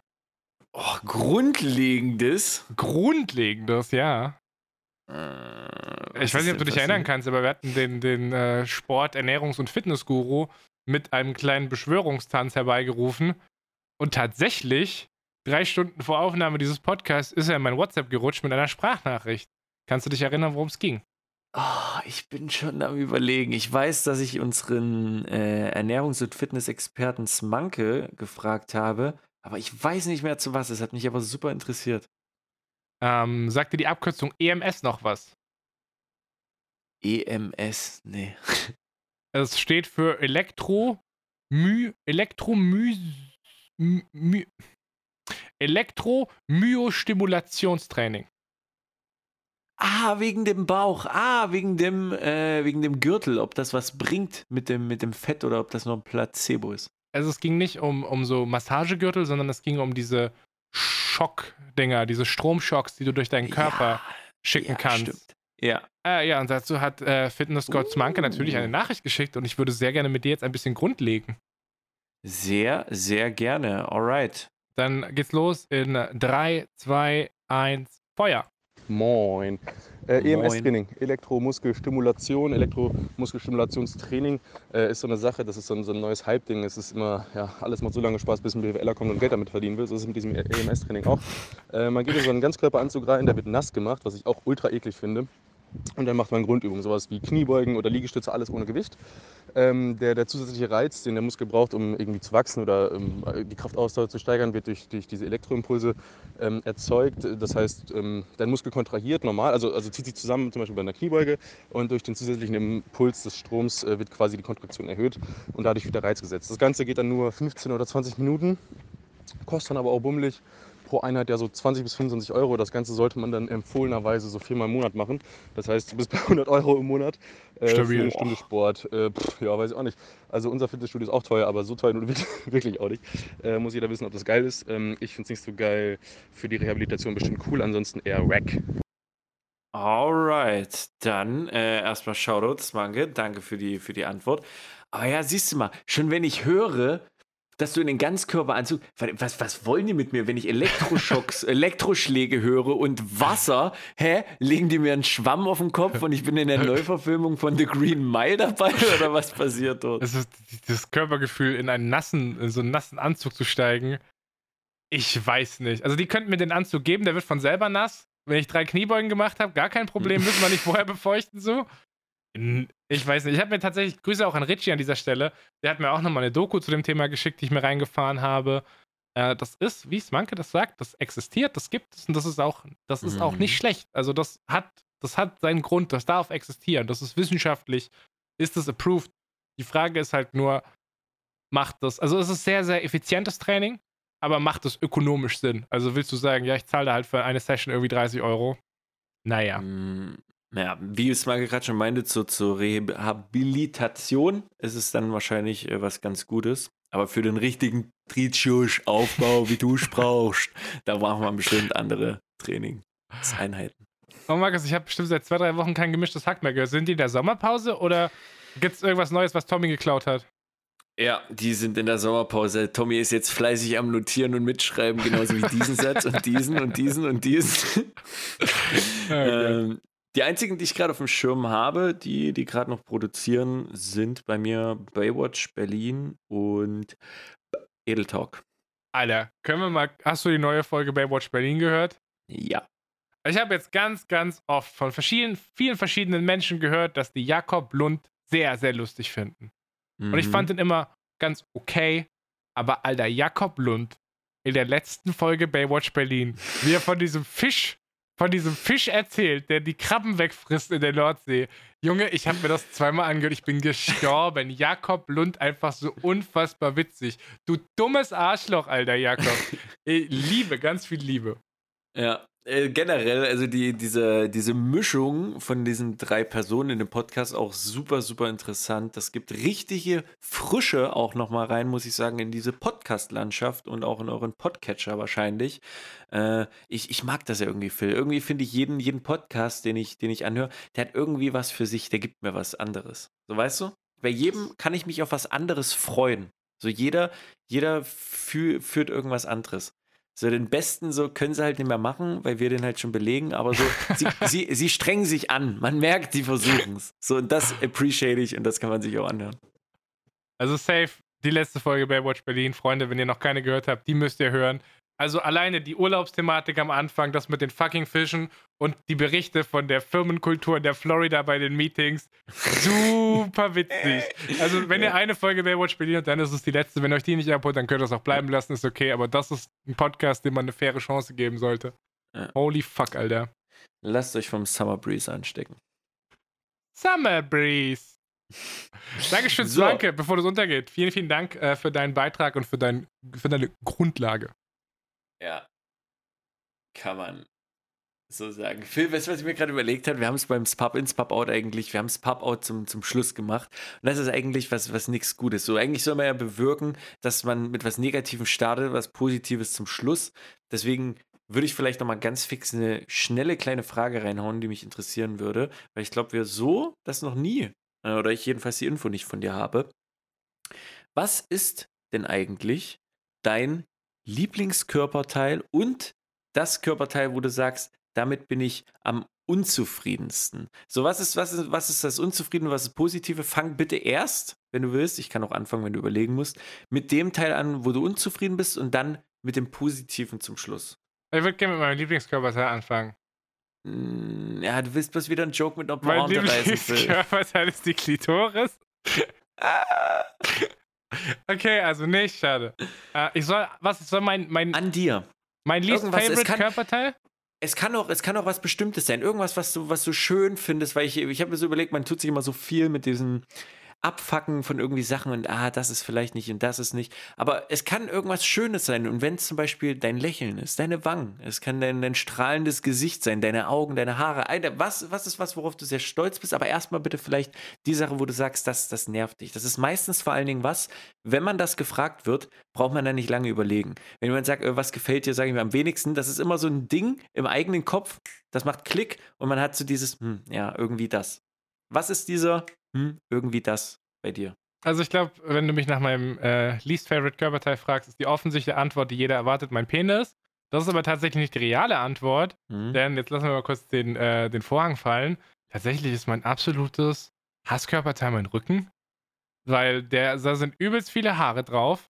Oh, Grundlegendes? Grundlegendes, ja. Äh, ich weiß nicht, ob du dich erinnern kannst, aber wir hatten den, den äh, Sport-, Ernährungs- und Fitnessguru mit einem kleinen Beschwörungstanz herbeigerufen. Und tatsächlich, drei Stunden vor Aufnahme dieses Podcasts, ist er in mein WhatsApp gerutscht mit einer Sprachnachricht. Kannst du dich erinnern, worum es ging? Oh, ich bin schon am überlegen. Ich weiß, dass ich unseren äh, Ernährungs- und Fitnessexperten Smanke gefragt habe, aber ich weiß nicht mehr zu was. Es hat mich aber super interessiert. Ähm, sagt dir die Abkürzung EMS noch was? EMS, nee. Es steht für Elektro My Elektromy My Elektromyostimulationstraining. Ah, wegen dem Bauch. Ah, wegen dem, äh, wegen dem Gürtel. Ob das was bringt mit dem, mit dem Fett oder ob das nur ein Placebo ist. Also es ging nicht um, um so Massagegürtel, sondern es ging um diese Schockdinger, diese Stromschocks, die du durch deinen Körper ja, schicken ja, kannst. Stimmt. Ja. Äh, ja, und dazu hat äh, Fitness Gods uh. Manke natürlich eine Nachricht geschickt und ich würde sehr gerne mit dir jetzt ein bisschen grundlegen. Sehr, sehr gerne. Alright. Dann geht's los in 3, 2, 1, Feuer. Moin. Äh, EMS-Training, Elektromuskelstimulation, Elektromuskelstimulationstraining äh, ist so eine Sache, das ist so ein, so ein neues Hype-Ding. Es ist immer, ja, alles macht so lange Spaß, bis ein BWLer kommt und Geld damit verdienen will. So ist es mit diesem EMS-Training auch. Äh, man geht in so einen Ganzkörperanzug rein, der wird nass gemacht, was ich auch ultra eklig finde. Und dann macht man Grundübungen, sowas wie Kniebeugen oder Liegestütze, alles ohne Gewicht. Ähm, der, der, zusätzliche Reiz, den der Muskel braucht, um irgendwie zu wachsen oder ähm, die Kraftausdauer zu steigern, wird durch, durch diese Elektroimpulse ähm, erzeugt. Das heißt, ähm, dein Muskel kontrahiert normal, also, also zieht sich zusammen, zum Beispiel bei einer Kniebeuge, und durch den zusätzlichen Impuls des Stroms äh, wird quasi die Kontraktion erhöht und dadurch wird der Reiz gesetzt. Das Ganze geht dann nur 15 oder 20 Minuten, kostet dann aber auch bummelig pro Einheit ja so 20 bis 25 Euro. Das Ganze sollte man dann empfohlenerweise so viermal im Monat machen. Das heißt, du bist bei 100 Euro im Monat äh, für eine Stunde Sport. Äh, pff, ja, weiß ich auch nicht. Also unser Fitnessstudio ist auch teuer, aber so teuer wirklich auch nicht. Äh, muss jeder wissen, ob das geil ist. Ähm, ich finde es nicht so geil. Für die Rehabilitation bestimmt cool, ansonsten eher wack. Alright, dann äh, erstmal Shoutouts, Mange, danke für die, für die Antwort. Aber ja, siehst du mal, schon wenn ich höre, dass du in den Ganzkörperanzug, was, was wollen die mit mir, wenn ich Elektroschocks, Elektroschläge höre und Wasser, hä, legen die mir einen Schwamm auf den Kopf und ich bin in der Neuverfilmung von The Green Mile dabei oder was passiert dort? Es ist das Körpergefühl, in einen nassen, in so einen nassen Anzug zu steigen. Ich weiß nicht. Also die könnten mir den Anzug geben, der wird von selber nass. Wenn ich drei Kniebeugen gemacht habe, gar kein Problem, müssen wir nicht vorher befeuchten so. Ich weiß nicht. Ich habe mir tatsächlich, Grüße auch an Richie an dieser Stelle, der hat mir auch nochmal eine Doku zu dem Thema geschickt, die ich mir reingefahren habe. Äh, das ist, wie Smanke das sagt, das existiert, das gibt es und das ist auch, das ist mhm. auch nicht mhm. schlecht. Also das hat, das hat seinen Grund, das darf existieren, das ist wissenschaftlich, ist das approved. Die Frage ist halt nur, macht das, also es ist sehr, sehr effizientes Training, aber macht es ökonomisch Sinn? Also willst du sagen, ja, ich zahle da halt für eine Session irgendwie 30 Euro? Naja. Naja, wie es mal gerade schon meinte, zur, zur Rehabilitation ist es dann wahrscheinlich äh, was ganz Gutes. Aber für den richtigen Trizius-Aufbau, wie du es brauchst, da braucht man bestimmt andere Trainingseinheiten. Oh Markus, ich habe bestimmt seit zwei, drei Wochen kein gemischtes Hack mehr gehört. Sind die in der Sommerpause oder gibt es irgendwas Neues, was Tommy geklaut hat? Ja, die sind in der Sommerpause. Tommy ist jetzt fleißig am Notieren und Mitschreiben, genauso wie diesen Satz und diesen und diesen und diesen. Okay. ähm, die einzigen, die ich gerade auf dem Schirm habe, die, die gerade noch produzieren, sind bei mir Baywatch Berlin und Edeltalk. Alter, können wir mal. Hast du die neue Folge Baywatch Berlin gehört? Ja. Ich habe jetzt ganz, ganz oft von verschiedenen, vielen verschiedenen Menschen gehört, dass die Jakob Lund sehr, sehr lustig finden. Mhm. Und ich fand mhm. ihn immer ganz okay. Aber alter, Jakob Lund in der letzten Folge Baywatch Berlin, wie er von diesem Fisch von diesem Fisch erzählt, der die Krabben wegfrisst in der Nordsee. Junge, ich habe mir das zweimal angehört, ich bin gestorben. Jakob Lund einfach so unfassbar witzig. Du dummes Arschloch, alter Jakob. Liebe, ganz viel Liebe. Ja, äh, generell, also die, diese, diese Mischung von diesen drei Personen in dem Podcast auch super, super interessant. Das gibt richtige Frische auch nochmal rein, muss ich sagen, in diese Podcast-Landschaft und auch in euren Podcatcher wahrscheinlich. Äh, ich, ich mag das ja irgendwie, Phil. Irgendwie finde ich jeden, jeden Podcast, den ich, den ich anhöre, der hat irgendwie was für sich, der gibt mir was anderes. So weißt du? Bei jedem kann ich mich auf was anderes freuen. So jeder, jeder fü führt irgendwas anderes. So den besten so können sie halt nicht mehr machen, weil wir den halt schon belegen, aber so, sie, sie, sie strengen sich an. Man merkt, sie versuchen es. So, und das appreciate ich und das kann man sich auch anhören. Also safe, die letzte Folge Baywatch Berlin, Freunde, wenn ihr noch keine gehört habt, die müsst ihr hören. Also alleine die Urlaubsthematik am Anfang, das mit den fucking Fischen und die Berichte von der Firmenkultur in der Florida bei den Meetings. Super witzig. Also, wenn ihr eine Folge Baywatch bedient, dann ist es die letzte. Wenn euch die nicht abholt, dann könnt ihr es auch bleiben lassen, ist okay. Aber das ist ein Podcast, dem man eine faire Chance geben sollte. Ja. Holy fuck, Alter. Lasst euch vom Summer Breeze anstecken. Summer Breeze. Dankeschön, so. danke, bevor das untergeht. Vielen, vielen Dank äh, für deinen Beitrag und für, dein, für deine Grundlage. Ja. Kann man so sagen. Phil, weißt du, was ich mir gerade überlegt habe? Wir haben es beim Pub ins Pub Out eigentlich, wir haben es Pub Out zum, zum Schluss gemacht. Und das ist eigentlich was, was nichts Gutes. So, eigentlich soll man ja bewirken, dass man mit was Negativem startet, was Positives zum Schluss. Deswegen würde ich vielleicht nochmal ganz fix eine schnelle kleine Frage reinhauen, die mich interessieren würde, weil ich glaube, wir so das noch nie, äh, oder ich jedenfalls die Info nicht von dir habe. Was ist denn eigentlich dein Lieblingskörperteil und das Körperteil, wo du sagst, damit bin ich am unzufriedensten. So, was ist, was ist, was ist das Unzufriedene, was ist Positive? Fang bitte erst, wenn du willst, ich kann auch anfangen, wenn du überlegen musst, mit dem Teil an, wo du unzufrieden bist und dann mit dem Positiven zum Schluss. Ich würde gerne mit meinem Lieblingskörperteil anfangen. Hm, ja, du willst bloß wieder einen Joke mit einer reißen. Mein Lieblingskörperteil ist die Klitoris. okay, also nicht, schade. Uh, ich soll, was soll mein, mein... An dir. Mein least Irgendwas, favorite kann, Körperteil? Es kann, auch, es kann auch was Bestimmtes sein. Irgendwas, was du, was du schön findest, weil ich, ich habe mir so überlegt, man tut sich immer so viel mit diesen Abfacken von irgendwie Sachen und ah, das ist vielleicht nicht und das ist nicht. Aber es kann irgendwas Schönes sein. Und wenn es zum Beispiel dein Lächeln ist, deine Wangen, es kann dein, dein strahlendes Gesicht sein, deine Augen, deine Haare, was, was ist was, worauf du sehr stolz bist, aber erstmal bitte vielleicht die Sache, wo du sagst, das, das nervt dich. Das ist meistens vor allen Dingen was, wenn man das gefragt wird, braucht man dann nicht lange überlegen. Wenn jemand sagt, äh, was gefällt dir, sage ich mir am wenigsten, das ist immer so ein Ding im eigenen Kopf, das macht Klick und man hat so dieses, hm, ja, irgendwie das. Was ist dieser, hm, irgendwie das bei dir? Also ich glaube, wenn du mich nach meinem äh, least favorite Körperteil fragst, ist die offensichtliche Antwort, die jeder erwartet, mein Penis. Das ist aber tatsächlich nicht die reale Antwort, mhm. denn jetzt lassen wir mal kurz den, äh, den Vorhang fallen. Tatsächlich ist mein absolutes Hasskörperteil mein Rücken, weil der, da sind übelst viele Haare drauf.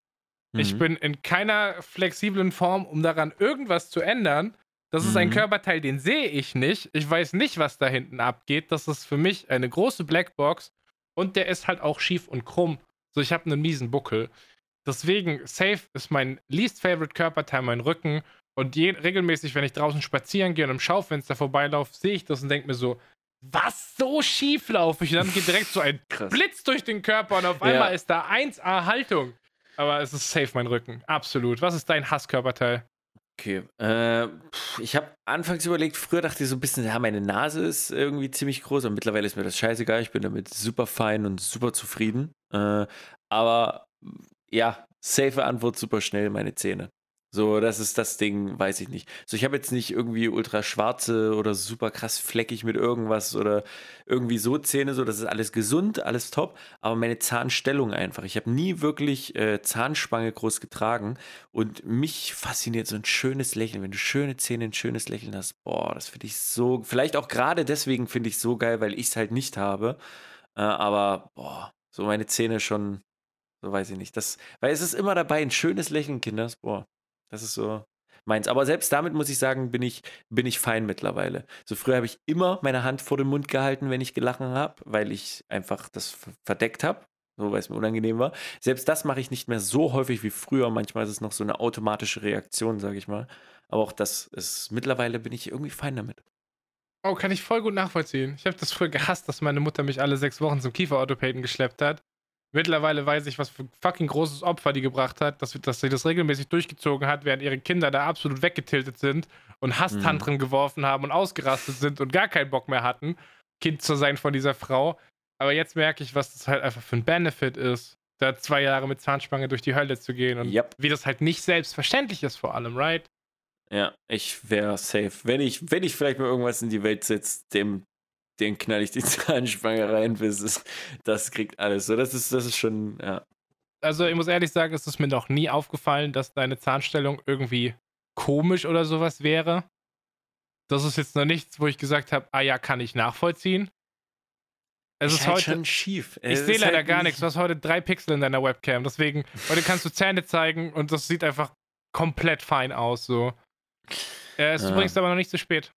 Mhm. Ich bin in keiner flexiblen Form, um daran irgendwas zu ändern. Das ist ein mhm. Körperteil, den sehe ich nicht. Ich weiß nicht, was da hinten abgeht. Das ist für mich eine große Blackbox und der ist halt auch schief und krumm. So, ich habe einen miesen Buckel. Deswegen, safe ist mein least favorite Körperteil mein Rücken. Und je, regelmäßig, wenn ich draußen spazieren gehe und im Schaufenster vorbeilaufe, sehe ich das und denke mir so, was so schief laufe ich? Und dann geht direkt so ein Krass. Blitz durch den Körper und auf einmal ja. ist da 1A Haltung. Aber es ist safe mein Rücken. Absolut. Was ist dein Hasskörperteil? Okay. Äh, ich habe anfangs überlegt, früher dachte ich so ein bisschen, ja, meine Nase ist irgendwie ziemlich groß, aber mittlerweile ist mir das scheißegal. Ich bin damit super fein und super zufrieden. Äh, aber ja, safe Antwort super schnell, meine Zähne. So, das ist das Ding, weiß ich nicht. So, ich habe jetzt nicht irgendwie ultra schwarze oder super krass fleckig mit irgendwas oder irgendwie so Zähne, so, das ist alles gesund, alles top, aber meine Zahnstellung einfach. Ich habe nie wirklich äh, Zahnspange groß getragen und mich fasziniert so ein schönes Lächeln. Wenn du schöne Zähne, ein schönes Lächeln hast, boah, das finde ich so, vielleicht auch gerade deswegen finde ich so geil, weil ich es halt nicht habe. Äh, aber, boah, so meine Zähne schon, so weiß ich nicht. Das, weil es ist immer dabei, ein schönes Lächeln, Kinders, boah. Das ist so meins. Aber selbst damit muss ich sagen, bin ich, bin ich fein mittlerweile. So früher habe ich immer meine Hand vor den Mund gehalten, wenn ich gelachen habe, weil ich einfach das verdeckt habe. So, weil es mir unangenehm war. Selbst das mache ich nicht mehr so häufig wie früher. Manchmal ist es noch so eine automatische Reaktion, sage ich mal. Aber auch das ist, mittlerweile bin ich irgendwie fein damit. Oh, kann ich voll gut nachvollziehen. Ich habe das früher gehasst, dass meine Mutter mich alle sechs Wochen zum Kieferorthopäden geschleppt hat. Mittlerweile weiß ich, was für ein fucking großes Opfer die gebracht hat, dass, dass sie das regelmäßig durchgezogen hat, während ihre Kinder da absolut weggetiltet sind und Hasstantren mhm. geworfen haben und ausgerastet sind und gar keinen Bock mehr hatten, Kind zu sein von dieser Frau. Aber jetzt merke ich, was das halt einfach für ein Benefit ist, da zwei Jahre mit Zahnspange durch die Hölle zu gehen und yep. wie das halt nicht selbstverständlich ist, vor allem, right? Ja, ich wäre safe. Wenn ich, wenn ich vielleicht mal irgendwas in die Welt setze, dem den knall ich die Zahnspange rein, bis es, das kriegt alles. So, das ist, das ist schon, ja. Also ich muss ehrlich sagen, es ist mir noch nie aufgefallen, dass deine Zahnstellung irgendwie komisch oder sowas wäre. Das ist jetzt noch nichts, wo ich gesagt habe, ah ja, kann ich nachvollziehen. Es ist, ist halt heute schon schief. Ich sehe leider halt gar nichts. Du hast heute drei Pixel in deiner Webcam. Deswegen, heute kannst du Zähne zeigen und das sieht einfach komplett fein aus. So. Äh, es ist ja. übrigens aber noch nicht zu spät.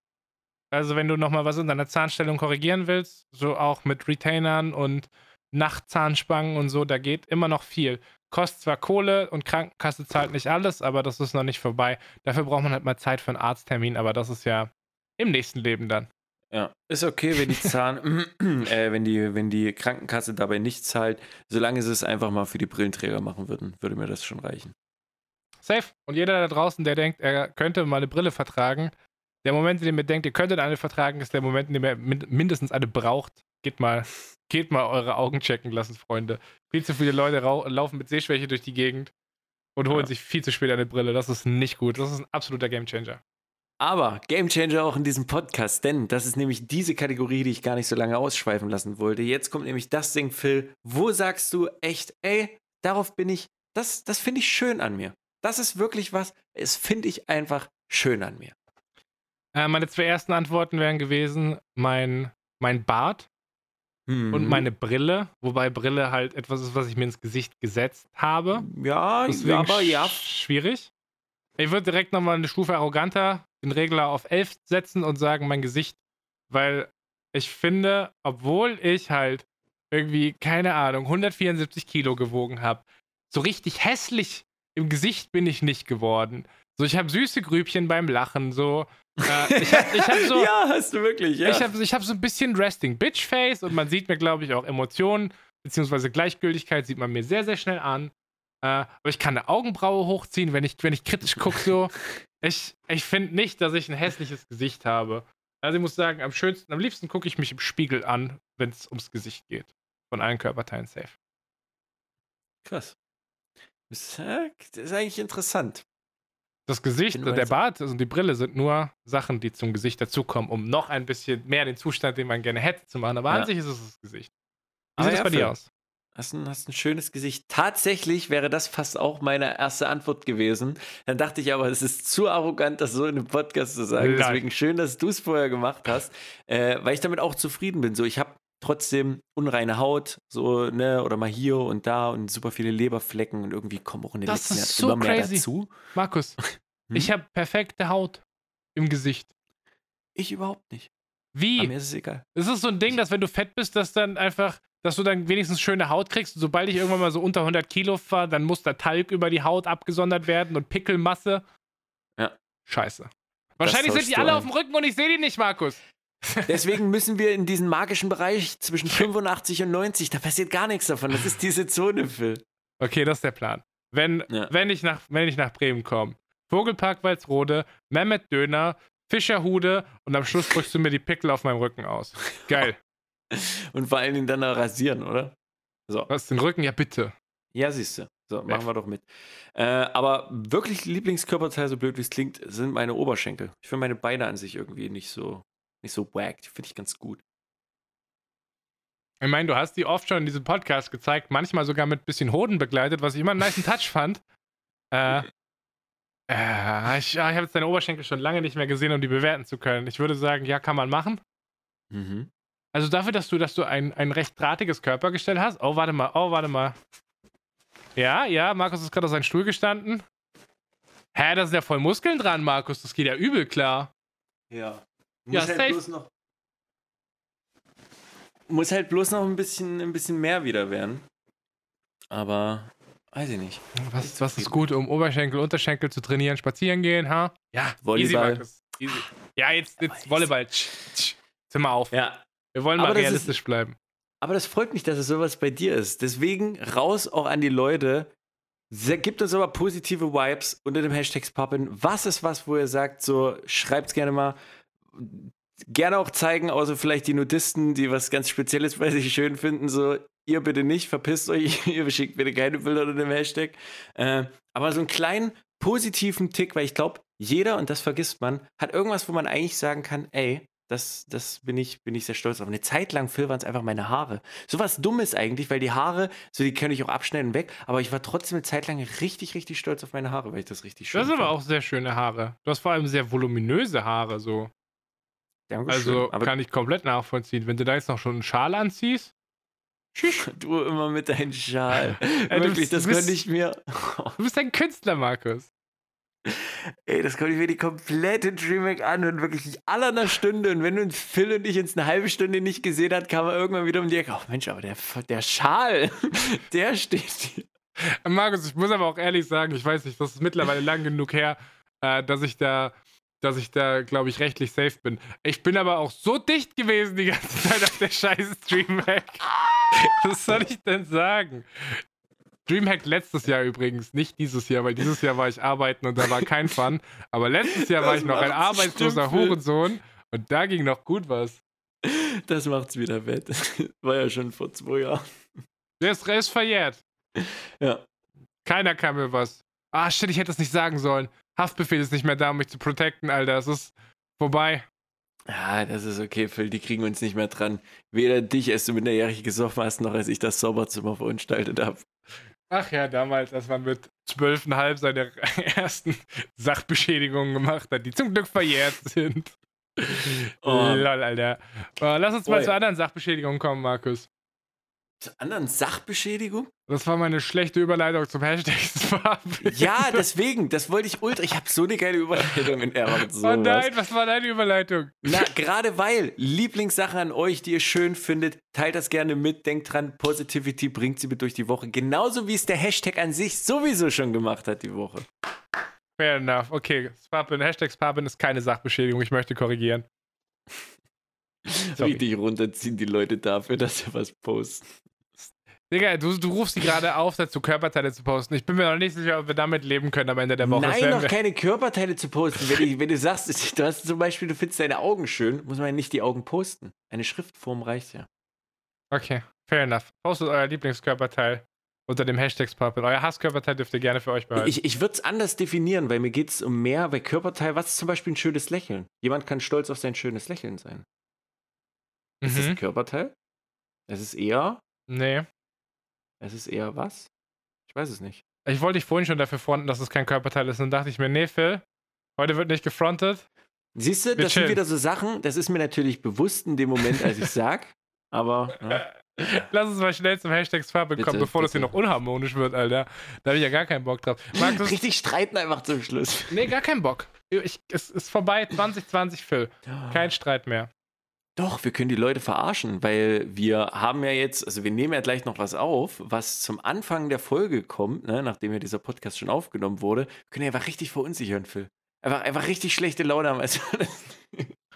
Also, wenn du nochmal was in deiner Zahnstellung korrigieren willst, so auch mit Retainern und Nachtzahnspangen und so, da geht immer noch viel. Kostet zwar Kohle und Krankenkasse zahlt nicht alles, aber das ist noch nicht vorbei. Dafür braucht man halt mal Zeit für einen Arzttermin, aber das ist ja im nächsten Leben dann. Ja, ist okay, wenn die Zahn, äh, wenn die, wenn die Krankenkasse dabei nicht zahlt, solange sie es einfach mal für die Brillenträger machen würden, würde mir das schon reichen. Safe. Und jeder da draußen, der denkt, er könnte mal eine Brille vertragen, der Moment, in dem ihr denkt, ihr könntet eine vertragen, ist der Moment, in dem ihr mindestens eine braucht. Geht mal, geht mal eure Augen checken lassen, Freunde. Viel zu viele Leute laufen mit Sehschwäche durch die Gegend und holen ja. sich viel zu spät eine Brille. Das ist nicht gut. Das ist ein absoluter Gamechanger. Aber Gamechanger auch in diesem Podcast, denn das ist nämlich diese Kategorie, die ich gar nicht so lange ausschweifen lassen wollte. Jetzt kommt nämlich das Ding, Phil. Wo sagst du echt, ey, darauf bin ich, das, das finde ich schön an mir. Das ist wirklich was, es finde ich einfach schön an mir. Äh, meine zwei ersten Antworten wären gewesen, mein, mein Bart mhm. und meine Brille, wobei Brille halt etwas ist, was ich mir ins Gesicht gesetzt habe. Ja, Deswegen aber ja. Schwierig. Ich würde direkt nochmal eine Stufe arroganter den Regler auf 11 setzen und sagen, mein Gesicht, weil ich finde, obwohl ich halt irgendwie, keine Ahnung, 174 Kilo gewogen habe, so richtig hässlich im Gesicht bin ich nicht geworden. So, ich habe süße Grübchen beim Lachen, so. Äh, ich hab, ich hab so ja, hast du wirklich, ja. Ich habe ich hab so ein bisschen Resting Bitch Face und man sieht mir, glaube ich, auch Emotionen, beziehungsweise Gleichgültigkeit sieht man mir sehr, sehr schnell an. Äh, aber ich kann eine Augenbraue hochziehen, wenn ich, wenn ich kritisch gucke, so. Ich, ich finde nicht, dass ich ein hässliches Gesicht habe. Also ich muss sagen, am schönsten, am liebsten gucke ich mich im Spiegel an, wenn es ums Gesicht geht. Von allen Körperteilen safe. Krass. Das ist eigentlich interessant. Das Gesicht, der Bart und die Brille sind nur Sachen, die zum Gesicht dazukommen, um noch ein bisschen mehr den Zustand, den man gerne hätte, zu machen. Aber ja. an sich ist es das Gesicht. Wie sieht es bei dir aus? Hast ein, hast ein schönes Gesicht. Tatsächlich wäre das fast auch meine erste Antwort gewesen. Dann dachte ich aber, es ist zu arrogant, das so in einem Podcast zu sagen. Nein. Deswegen schön, dass du es vorher gemacht hast, äh, weil ich damit auch zufrieden bin. So, ich habe trotzdem unreine Haut, so, ne, oder mal hier und da und super viele Leberflecken und irgendwie kommen auch in den das letzten Jahren so immer crazy. mehr dazu. Markus, hm? ich habe perfekte Haut im Gesicht. Ich überhaupt nicht. Wie? Aber mir ist es egal. Ist es so ein Ding, dass wenn du fett bist, dass dann einfach dass du dann wenigstens schöne Haut kriegst. Und sobald ich irgendwann mal so unter 100 Kilo fahre, dann muss der Talg über die Haut abgesondert werden und Pickelmasse. Ja. Scheiße. Wahrscheinlich sind die alle ein. auf dem Rücken und ich sehe die nicht, Markus. Deswegen müssen wir in diesen magischen Bereich zwischen 85 und 90. Da passiert gar nichts davon. Das ist diese Zone, Phil. Okay, das ist der Plan. Wenn, ja. wenn, ich, nach, wenn ich nach Bremen komme, Vogelpark Walsrode, Mehmet Döner, Fischerhude und am Schluss drückst du mir die Pickel auf meinem Rücken aus. Geil. Und vor allen Dingen dann rasieren, oder? So. Was, den Rücken? Ja, bitte. Ja, siehst du. So, machen wir doch mit. Äh, aber wirklich Lieblingskörperteil, so blöd wie es klingt, sind meine Oberschenkel. Ich finde meine Beine an sich irgendwie nicht so, nicht so wack. Finde ich ganz gut. Ich meine, du hast die oft schon in diesem Podcast gezeigt, manchmal sogar mit ein bisschen Hoden begleitet, was ich immer einen nice Touch fand. Äh, äh, ich, ich habe jetzt deine Oberschenkel schon lange nicht mehr gesehen, um die bewerten zu können. Ich würde sagen, ja, kann man machen. Mhm. Also dafür, dass du, dass du ein, ein recht drahtiges Körpergestell hast. Oh, warte mal, oh, warte mal. Ja, ja, Markus ist gerade auf seinem Stuhl gestanden. Hä, da sind ja voll Muskeln dran, Markus. Das geht ja übel klar. Ja. Muss ja, halt safe. bloß noch. Muss halt bloß noch ein bisschen, ein bisschen mehr wieder werden. Aber weiß ich nicht. Was, was ist gut, um Oberschenkel, Unterschenkel zu trainieren? Spazieren gehen, ha? Ja, Volleyball. Easy, Easy. Ja, jetzt, jetzt Volleyball. Zimmer mal auf. Ja, wir wollen mal realistisch ist, bleiben. Aber das freut mich, dass es sowas bei dir ist. Deswegen raus auch an die Leute. Gibt uns aber positive Vibes unter dem Hashtag Pappen. Was ist was, wo ihr sagt, so schreibt es gerne mal. Gerne auch zeigen, außer vielleicht die Nudisten, die was ganz Spezielles bei sich schön finden, so ihr bitte nicht, verpisst euch, ihr schickt bitte keine Bilder unter dem Hashtag. Äh, aber so einen kleinen positiven Tick, weil ich glaube, jeder, und das vergisst man, hat irgendwas, wo man eigentlich sagen kann, ey, das, das bin, ich, bin ich sehr stolz auf. Eine Zeit lang, Phil, waren es einfach meine Haare. So was Dummes eigentlich, weil die Haare, so die kann ich auch abschneiden weg, aber ich war trotzdem eine Zeit lang richtig, richtig stolz auf meine Haare, weil ich das richtig schön Das sind aber auch sehr schöne Haare. Du hast vor allem sehr voluminöse Haare, so. Dankeschön. Also aber kann ich komplett nachvollziehen. Wenn du da jetzt noch schon einen Schal anziehst. Du immer mit deinem Schal. Wirklich, das könnte ich mir. du bist ein Künstler, Markus. Ey, das kommt ich mir die komplette Dreamhack an und wirklich aller einer Stunde. Und wenn uns Phil und ich uns eine halbe Stunde nicht gesehen hat, kam er irgendwann wieder um die Ecke. Oh Mensch, aber der, der Schal, der steht hier. Markus, ich muss aber auch ehrlich sagen, ich weiß nicht, das ist mittlerweile lang genug her, äh, dass ich da, dass ich da, glaube ich, rechtlich safe bin. Ich bin aber auch so dicht gewesen die ganze Zeit auf der scheiß Dreamhack. Was soll ich denn sagen? Dreamhack letztes Jahr übrigens, nicht dieses Jahr, weil dieses Jahr war ich arbeiten und da war kein Fun. Aber letztes Jahr das war ich noch ein arbeitsloser Hurensohn und da ging noch gut was. Das macht's wieder wett. War ja schon vor zwei Jahren. Der ist, ist verjährt. Ja. Keiner kann mir was. Ah, shit, ich hätte das nicht sagen sollen. Haftbefehl ist nicht mehr da, um mich zu protecten, Alter. Es ist vorbei. Ja, das ist okay, Phil. Die kriegen uns nicht mehr dran. Weder dich, als du minderjährig gesoffen hast, noch als ich das Sauberzimmer verunstaltet habe. Ach ja, damals, als man mit zwölfeinhalb seine ersten Sachbeschädigungen gemacht hat, die zum Glück verjährt sind. Oh. Lol, Alter. Oh, lass uns mal oh, zu anderen Sachbeschädigungen kommen, Markus. Zu anderen Sachbeschädigung? Das war meine schlechte Überleitung zum Hashtag Ja, deswegen, das wollte ich ultra. Ich habe so eine geile Überleitung in Erwartet. Oh nein, was war deine Überleitung? Na, gerade weil Lieblingssache an euch, die ihr schön findet, teilt das gerne mit. Denkt dran, Positivity bringt sie mit durch die Woche. Genauso wie es der Hashtag an sich sowieso schon gemacht hat die Woche. Fair enough. Okay, Spapin, Hashtag Spapin ist keine Sachbeschädigung. Ich möchte korrigieren. Richtig runterziehen die Leute dafür, dass sie was posten. Digga, du, du rufst sie gerade auf, dazu Körperteile zu posten. Ich bin mir noch nicht sicher, ob wir damit leben können am Ende der Woche. Nein, noch keine Körperteile zu posten. Wenn, ich, wenn, du sagst, du hast zum Beispiel, du findest deine Augen schön, muss man ja nicht die Augen posten. Eine Schriftform reicht ja. Okay, fair enough. Postet euer Lieblingskörperteil unter dem Hashtag Puppet. Euer Hasskörperteil dürft ihr gerne für euch behalten. Ich, ich würde es anders definieren, weil mir geht es um mehr, weil Körperteil, was ist zum Beispiel ein schönes Lächeln? Jemand kann stolz auf sein schönes Lächeln sein. Mhm. Ist das ein mhm. Körperteil? Es ist eher. Nee. Es ist eher was? Ich weiß es nicht. Ich wollte dich vorhin schon dafür fronten, dass es kein Körperteil ist. Und dann dachte ich mir, nee, Phil, heute wird nicht gefrontet. Siehst du, das chillen. sind wieder so Sachen, das ist mir natürlich bewusst in dem Moment, als ich sag. aber. Ja. Lass uns mal schnell zum Hashtag Farbe kommen, bevor bitte. das hier noch unharmonisch wird, Alter. Da habe ich ja gar keinen Bock drauf. Markus, Richtig streiten einfach zum Schluss. Nee, gar keinen Bock. Ich, es ist vorbei, 2020, Phil. Kein Streit mehr. Doch, wir können die Leute verarschen, weil wir haben ja jetzt, also wir nehmen ja gleich noch was auf, was zum Anfang der Folge kommt, ne, nachdem ja dieser Podcast schon aufgenommen wurde. Können ja einfach richtig verunsichern, Phil. Einfach, einfach richtig schlechte Laune haben. Also,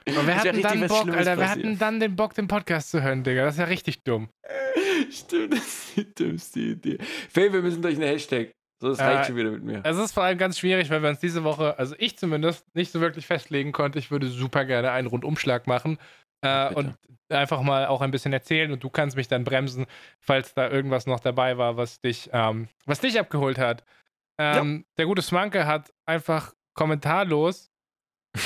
Aber wir hatten dann Bock, Alter, wir hatten dann den Bock, den Podcast zu hören, Digga. Das ist ja richtig dumm. Stimmt, das ist die dümmste Idee. Phil, wir müssen durch einen Hashtag. So, das reicht äh, schon wieder mit mir. Es ist vor allem ganz schwierig, weil wir uns diese Woche, also ich zumindest, nicht so wirklich festlegen konnte. Ich würde super gerne einen Rundumschlag machen. Äh, und einfach mal auch ein bisschen erzählen und du kannst mich dann bremsen, falls da irgendwas noch dabei war, was dich, ähm, was dich abgeholt hat. Ähm, ja. Der gute Smanke hat einfach kommentarlos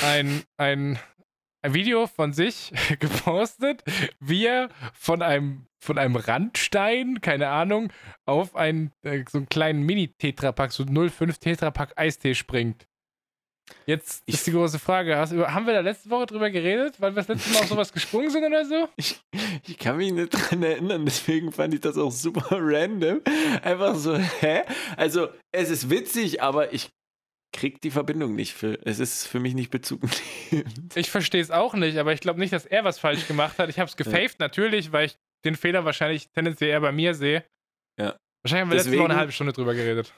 ein, ein, ein Video von sich gepostet, wie er von einem, von einem Randstein, keine Ahnung, auf einen, äh, so einen kleinen Mini-Tetrapack, so 05 Tetrapack Eistee springt. Jetzt ich ist die große Frage: hast, Haben wir da letzte Woche drüber geredet, weil wir das letzte Mal auf sowas gesprungen sind oder so? Ich, ich, kann mich nicht dran erinnern, deswegen fand ich das auch super random. Einfach so, hä? Also, es ist witzig, aber ich krieg die Verbindung nicht. Für, es ist für mich nicht bezugnehmend. Ich verstehe es auch nicht, aber ich glaube nicht, dass er was falsch gemacht hat. Ich habe es gefaved, ja. natürlich, weil ich den Fehler wahrscheinlich tendenziell eher bei mir sehe. Ja. Wahrscheinlich haben wir Deswegen, letzte Woche eine halbe Stunde drüber geredet.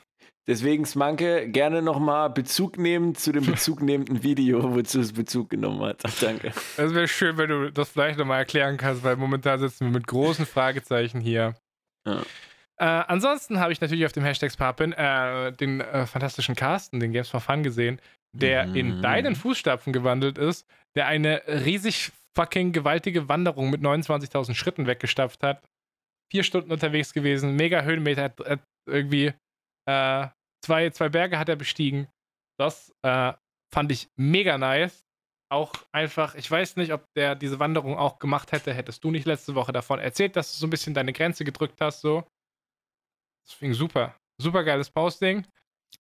Deswegen, Smanke, gerne nochmal Bezug nehmen zu dem bezugnehmenden Video, wozu es Bezug genommen hat. Danke. Es wäre schön, wenn du das vielleicht nochmal erklären kannst, weil momentan sitzen wir mit großen Fragezeichen hier. Ja. Äh, ansonsten habe ich natürlich auf dem Hashtag Sparpin äh, den äh, fantastischen Carsten, den Games for Fun gesehen, der mhm. in deinen Fußstapfen gewandelt ist, der eine riesig fucking gewaltige Wanderung mit 29.000 Schritten weggestapft hat. Vier Stunden unterwegs gewesen, mega Höhenmeter, hat, hat irgendwie äh, Zwei, zwei Berge hat er bestiegen. Das äh, fand ich mega nice. Auch einfach, ich weiß nicht, ob der diese Wanderung auch gemacht hätte, hättest du nicht letzte Woche davon erzählt, dass du so ein bisschen deine Grenze gedrückt hast, so. Deswegen super. Super geiles Posting.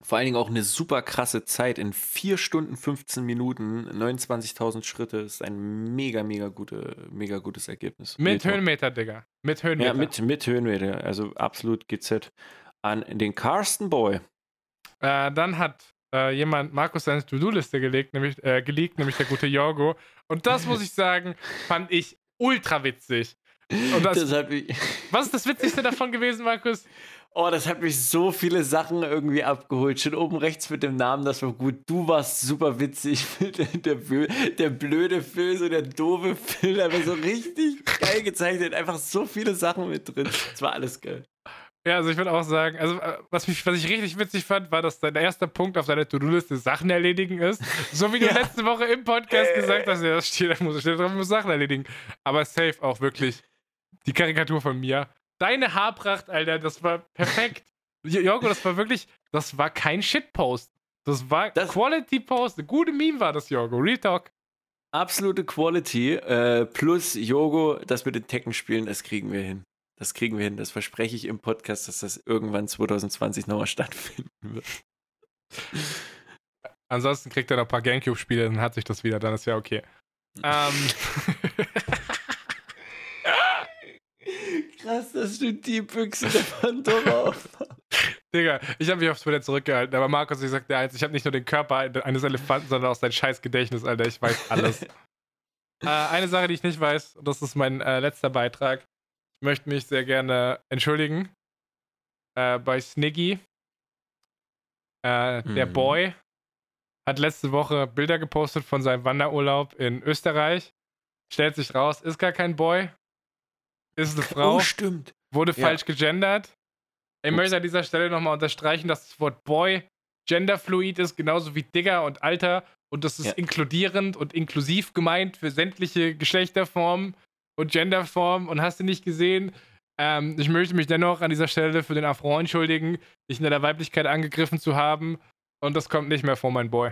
Vor allen Dingen auch eine super krasse Zeit. In 4 Stunden 15 Minuten, 29.000 Schritte ist ein mega, mega, gute, mega gutes Ergebnis. Mit Höhenmeter, Digga. Mit Höhenmeter. Ja, mit, mit Höhenmeter. Also absolut GZ. An den Carsten Boy. Äh, dann hat äh, jemand Markus seine To-Do-Liste gelegt, nämlich, äh, geleakt, nämlich der gute Jorgo. Und das muss ich sagen, fand ich ultra witzig. Das, das was ist das Witzigste davon gewesen, Markus? Oh, das hat mich so viele Sachen irgendwie abgeholt. Schon oben rechts mit dem Namen, das war gut. Du warst super witzig. Der, der, der blöde Phil, so der doofe Phil, aber so richtig geil gezeichnet. Einfach so viele Sachen mit drin. Das war alles geil. Ja, also ich würde auch sagen, also äh, was, mich, was ich richtig witzig fand, war, dass dein erster Punkt auf deiner To-Do-Liste Sachen erledigen ist. So wie du ja. letzte Woche im Podcast äh. gesagt hast, ja, das steht, da muss, steht drauf, muss Sachen erledigen. Aber safe auch wirklich die Karikatur von mir. Deine Haarpracht, Alter, das war perfekt. Jorgo, das war wirklich, das war kein Shitpost. Das war das Quality Post. Eine gute Meme war das, Jorgo. Real Talk. Absolute Quality. Äh, plus, Jorgo, das mit den Tekken spielen, das kriegen wir hin. Das kriegen wir hin. Das verspreche ich im Podcast, dass das irgendwann 2020 nochmal stattfinden wird. Ansonsten kriegt er noch ein paar Gamecube-Spiele, dann hat sich das wieder, dann ist ja okay. ähm. Krass, dass du die Büchse der Pandora aufmachst. Digga, ich habe mich auf Twitter zurückgehalten, aber Markus, ich sagte eins, ich habe nicht nur den Körper eines Elefanten, sondern auch sein scheiß Gedächtnis, Alter. Ich weiß alles. äh, eine Sache, die ich nicht weiß, und das ist mein äh, letzter Beitrag. Ich möchte mich sehr gerne entschuldigen äh, bei Sniggy. Äh, mhm. Der Boy hat letzte Woche Bilder gepostet von seinem Wanderurlaub in Österreich. Stellt sich raus, ist gar kein Boy, ist eine Frau. Oh, stimmt. Wurde ja. falsch gegendert. Ich Ups. möchte an dieser Stelle nochmal unterstreichen, dass das Wort Boy genderfluid ist, genauso wie Digger und Alter. Und das ist ja. inkludierend und inklusiv gemeint für sämtliche Geschlechterformen und Genderformen. Und hast du nicht gesehen? Ähm, ich möchte mich dennoch an dieser Stelle für den Affront entschuldigen, dich in der Weiblichkeit angegriffen zu haben. Und das kommt nicht mehr vor, mein Boy.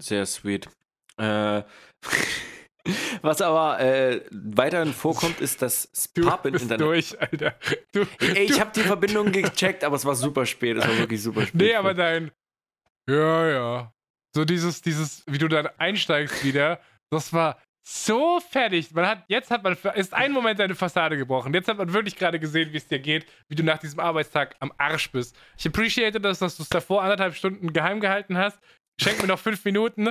Sehr sweet. Äh. Was aber äh, weiterhin vorkommt, ist das Pub im Internet. durch, Alter. Du, Ey, ich habe die Verbindung gecheckt, aber es war super spät. Es war wirklich super spät. Nee, aber dein. Ja, ja. So dieses, dieses, wie du dann einsteigst wieder, das war so fertig. Man hat, jetzt hat man, ist ein Moment deine Fassade gebrochen. Jetzt hat man wirklich gerade gesehen, wie es dir geht, wie du nach diesem Arbeitstag am Arsch bist. Ich appreciate das, dass du es davor anderthalb Stunden geheim gehalten hast. Schenk mir noch fünf Minuten,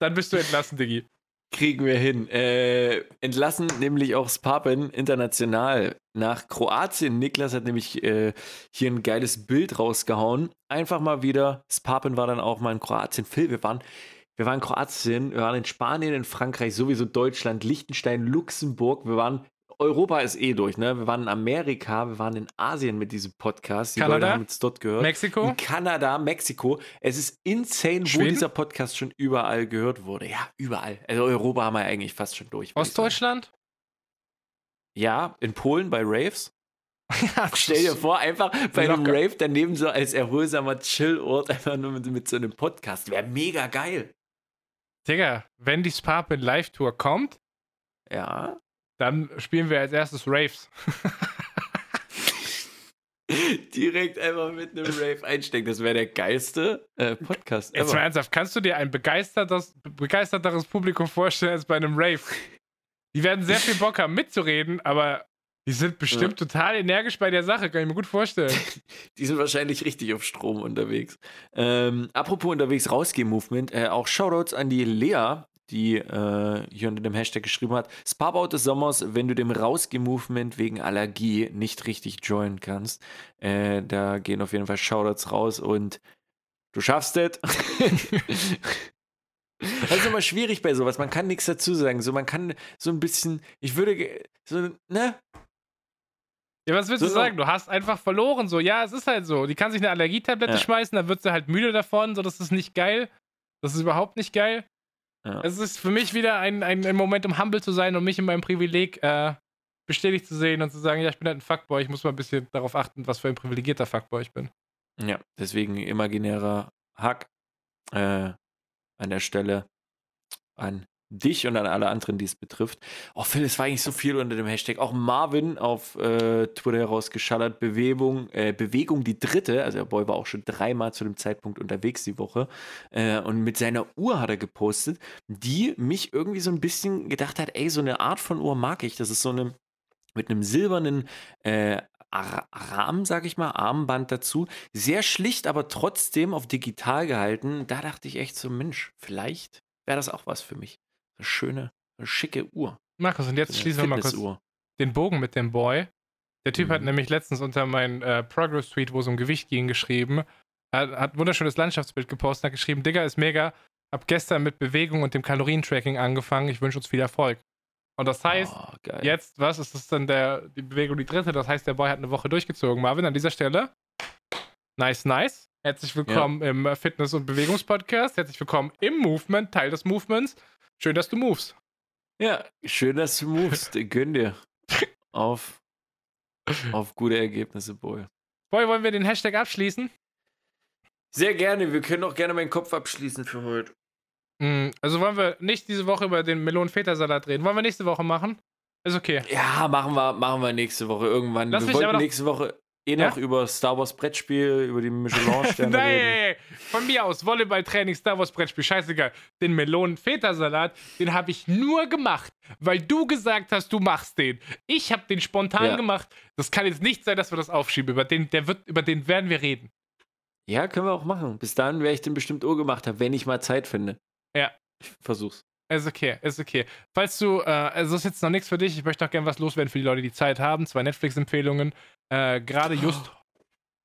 dann bist du entlassen, Diggi. Kriegen wir hin. Äh, entlassen nämlich auch Spapen international nach Kroatien. Niklas hat nämlich äh, hier ein geiles Bild rausgehauen. Einfach mal wieder. Spapen war dann auch mal in Kroatien. Phil, wir waren, wir waren in Kroatien, wir waren in Spanien, in Frankreich, sowieso Deutschland, Liechtenstein, Luxemburg. Wir waren Europa ist eh durch, ne? Wir waren in Amerika, wir waren in Asien mit diesem Podcast. Die Kanada, Leute haben es dort gehört. Mexiko? In Kanada, Mexiko. Es ist insane, Schweden? wo dieser Podcast schon überall gehört wurde. Ja, überall. Also Europa haben wir eigentlich fast schon durch. Ostdeutschland? Ja, in Polen bei Raves. Stell dir vor, einfach bei einem Rave daneben so als erholsamer Chillort, einfach nur mit, mit so einem Podcast. Wäre mega geil. Digga, wenn die Sparpin Live-Tour kommt, ja. Dann spielen wir als erstes Raves. Direkt einfach mit einem Rave einstecken. Das wäre der geilste äh, Podcast. Jetzt mal ernsthaft, kannst du dir ein begeisterteres Publikum vorstellen als bei einem Rave? Die werden sehr viel Bock haben mitzureden, aber die sind bestimmt ja. total energisch bei der Sache, kann ich mir gut vorstellen. die sind wahrscheinlich richtig auf Strom unterwegs. Ähm, apropos unterwegs rausgehen-Movement, äh, auch Shoutouts an die Lea, die äh, hier unter dem Hashtag geschrieben hat: Sparbout des Sommers, wenn du dem Rausge-Movement wegen Allergie nicht richtig joinen kannst. Äh, da gehen auf jeden Fall Shoutouts raus und du schaffst es. Das ist immer schwierig bei sowas. Man kann nichts dazu sagen. So, man kann so ein bisschen, ich würde, so, ne? Ja, was willst so, du sagen? Du hast einfach verloren. So, ja, es ist halt so. Die kann sich eine Allergietablette ja. schmeißen, dann wird sie halt müde davon. So, das ist nicht geil. Das ist überhaupt nicht geil. Ja. Es ist für mich wieder ein, ein, ein, Moment, um humble zu sein und mich in meinem Privileg äh, bestätigt zu sehen und zu sagen, ja, ich bin halt ein Fuckboy, ich muss mal ein bisschen darauf achten, was für ein privilegierter Fuckboy ich bin. Ja, deswegen imaginärer Hack äh, an der Stelle an dich und an alle anderen, die es betrifft. Oh, Phil, es war eigentlich so viel unter dem Hashtag. Auch Marvin auf äh, Twitter herausgeschallert. Bewegung, äh, Bewegung die dritte. Also der Boy war auch schon dreimal zu dem Zeitpunkt unterwegs die Woche. Äh, und mit seiner Uhr hat er gepostet, die mich irgendwie so ein bisschen gedacht hat, ey, so eine Art von Uhr mag ich. Das ist so eine mit einem silbernen äh, Rahmen, sag ich mal, Armband dazu. Sehr schlicht, aber trotzdem auf digital gehalten. Da dachte ich echt so, Mensch, vielleicht wäre das auch was für mich. Eine schöne, eine schicke Uhr. Markus, und jetzt schließen wir mal kurz den Bogen mit dem Boy. Der Typ mhm. hat nämlich letztens unter meinen äh, Progress-Tweet, wo es um Gewicht ging, geschrieben, hat, hat ein wunderschönes Landschaftsbild gepostet, hat geschrieben, Digga, ist mega, hab gestern mit Bewegung und dem Kalorientracking angefangen, ich wünsche uns viel Erfolg. Und das heißt, oh, jetzt, was ist das dann der, die Bewegung die dritte? Das heißt, der Boy hat eine Woche durchgezogen. Marvin, an dieser Stelle, nice, nice. Herzlich willkommen ja. im Fitness- und Bewegungspodcast. Herzlich willkommen im Movement, Teil des Movements. Schön, dass du movest. Ja, schön, dass du movest. Gönn dir. Auf, auf gute Ergebnisse, Boy. Boy, wollen wir den Hashtag abschließen? Sehr gerne. Wir können auch gerne meinen Kopf abschließen für heute. Mm, also wollen wir nicht diese Woche über den Melonen-Feta-Salat reden. Wollen wir nächste Woche machen? Ist okay. Ja, machen wir, machen wir nächste Woche irgendwann. Lass wir wollten nächste Woche eh noch ja? über Star Wars Brettspiel, über die Michelin-Sterne Nein, von mir aus Volleyball-Training, Star Wars Brettspiel, scheißegal. Den Melonen-Feta-Salat, den habe ich nur gemacht, weil du gesagt hast, du machst den. Ich habe den spontan ja. gemacht. Das kann jetzt nicht sein, dass wir das aufschieben. Über den, der wird, über den werden wir reden. Ja, können wir auch machen. Bis dahin werde ich den bestimmt Uhr gemacht haben, wenn ich mal Zeit finde. Ja. Ich versuch's. Ist okay, ist okay. Falls du, äh, also ist jetzt noch nichts für dich, ich möchte noch gerne was loswerden für die Leute, die Zeit haben. Zwei Netflix-Empfehlungen. Äh, Gerade just.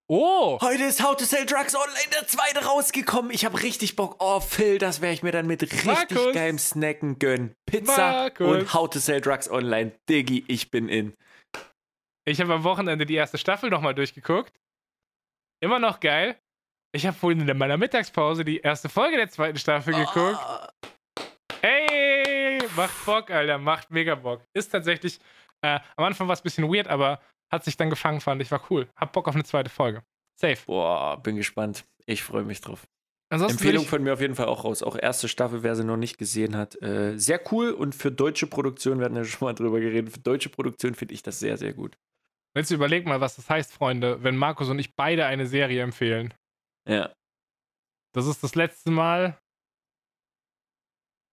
Oh! Heute ist How to Sell Drugs Online der zweite rausgekommen. Ich habe richtig Bock. Oh, Phil, das werde ich mir dann mit richtig Markus. geilem Snacken gönnen. Pizza Markus. und How to Sell Drugs Online. Diggi, ich bin in. Ich habe am Wochenende die erste Staffel nochmal durchgeguckt. Immer noch geil. Ich habe vorhin in meiner Mittagspause die erste Folge der zweiten Staffel geguckt. Oh. Hey, macht Bock, Alter, macht mega Bock. Ist tatsächlich, äh, am Anfang war es ein bisschen weird, aber hat sich dann gefangen, fand ich, war cool. Hab Bock auf eine zweite Folge. Safe. Boah, bin gespannt. Ich freue mich drauf. Ansonsten Empfehlung von mir auf jeden Fall auch raus. Auch erste Staffel, wer sie noch nicht gesehen hat. Äh, sehr cool und für deutsche Produktion, wir hatten ja schon mal drüber geredet, für deutsche Produktion finde ich das sehr, sehr gut. Jetzt überleg mal, was das heißt, Freunde, wenn Markus und ich beide eine Serie empfehlen. Ja. Das ist das letzte Mal.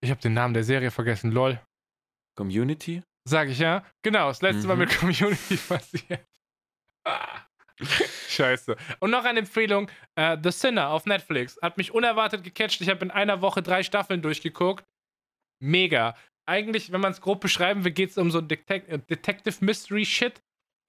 Ich habe den Namen der Serie vergessen, lol. Community? Sag ich ja. Genau, das letzte mhm. Mal mit Community passiert. Scheiße. Und noch eine Empfehlung: uh, The Sinner auf Netflix. Hat mich unerwartet gecatcht. Ich habe in einer Woche drei Staffeln durchgeguckt. Mega. Eigentlich, wenn man es grob beschreiben will, geht es um so Detec Detective Mystery Shit.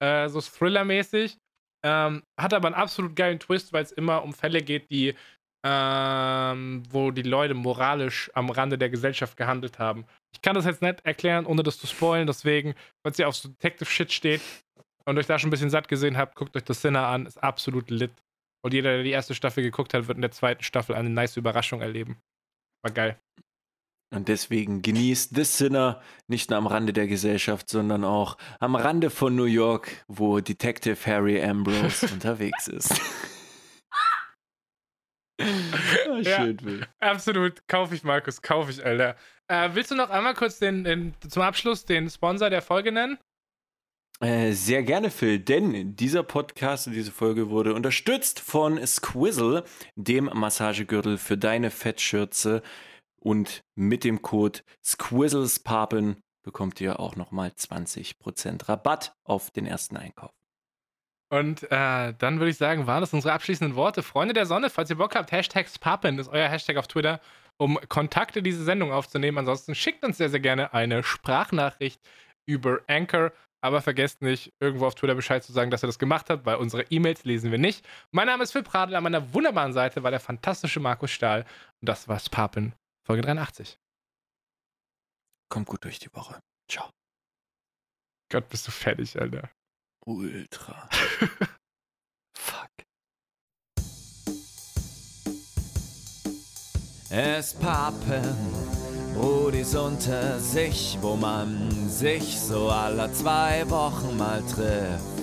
Uh, so Thriller-mäßig. Ähm, hat aber einen absolut geilen Twist, weil es immer um Fälle geht, die, ähm, wo die Leute moralisch am Rande der Gesellschaft gehandelt haben. Ich kann das jetzt nicht erklären, ohne das zu spoilen, deswegen, falls ihr auf so Detective-Shit steht und euch da schon ein bisschen satt gesehen habt, guckt euch das Sinner an, ist absolut lit. Und jeder, der die erste Staffel geguckt hat, wird in der zweiten Staffel eine nice Überraschung erleben. War geil. Und deswegen genießt The Sinner nicht nur am Rande der Gesellschaft, sondern auch am Rande von New York, wo Detective Harry Ambrose unterwegs ist. Schön, ja, absolut. Kaufe ich, Markus. Kaufe ich, Alter. Äh, willst du noch einmal kurz den, den, zum Abschluss den Sponsor der Folge nennen? Äh, sehr gerne, Phil, denn dieser Podcast und diese Folge wurde unterstützt von Squizzle, dem Massagegürtel für deine Fettschürze. Und mit dem Code SquizzlesPapen bekommt ihr auch nochmal 20% Rabatt auf den ersten Einkauf. Und äh, dann würde ich sagen, waren das unsere abschließenden Worte. Freunde der Sonne, falls ihr Bock habt, Hashtag Spappen ist euer Hashtag auf Twitter, um Kontakte diese Sendung aufzunehmen. Ansonsten schickt uns sehr, sehr gerne eine Sprachnachricht über Anchor. Aber vergesst nicht, irgendwo auf Twitter Bescheid zu sagen, dass ihr das gemacht habt, weil unsere E-Mails lesen wir nicht. Mein Name ist Phil Pradl, an meiner wunderbaren Seite war der fantastische Markus Stahl. Und das war Spapen Folge 83. Kommt gut durch die Woche. Ciao. Gott, bist du fertig, Alter. Ultra. Fuck. Es pappen Brudis unter sich, wo man sich so alle zwei Wochen mal trifft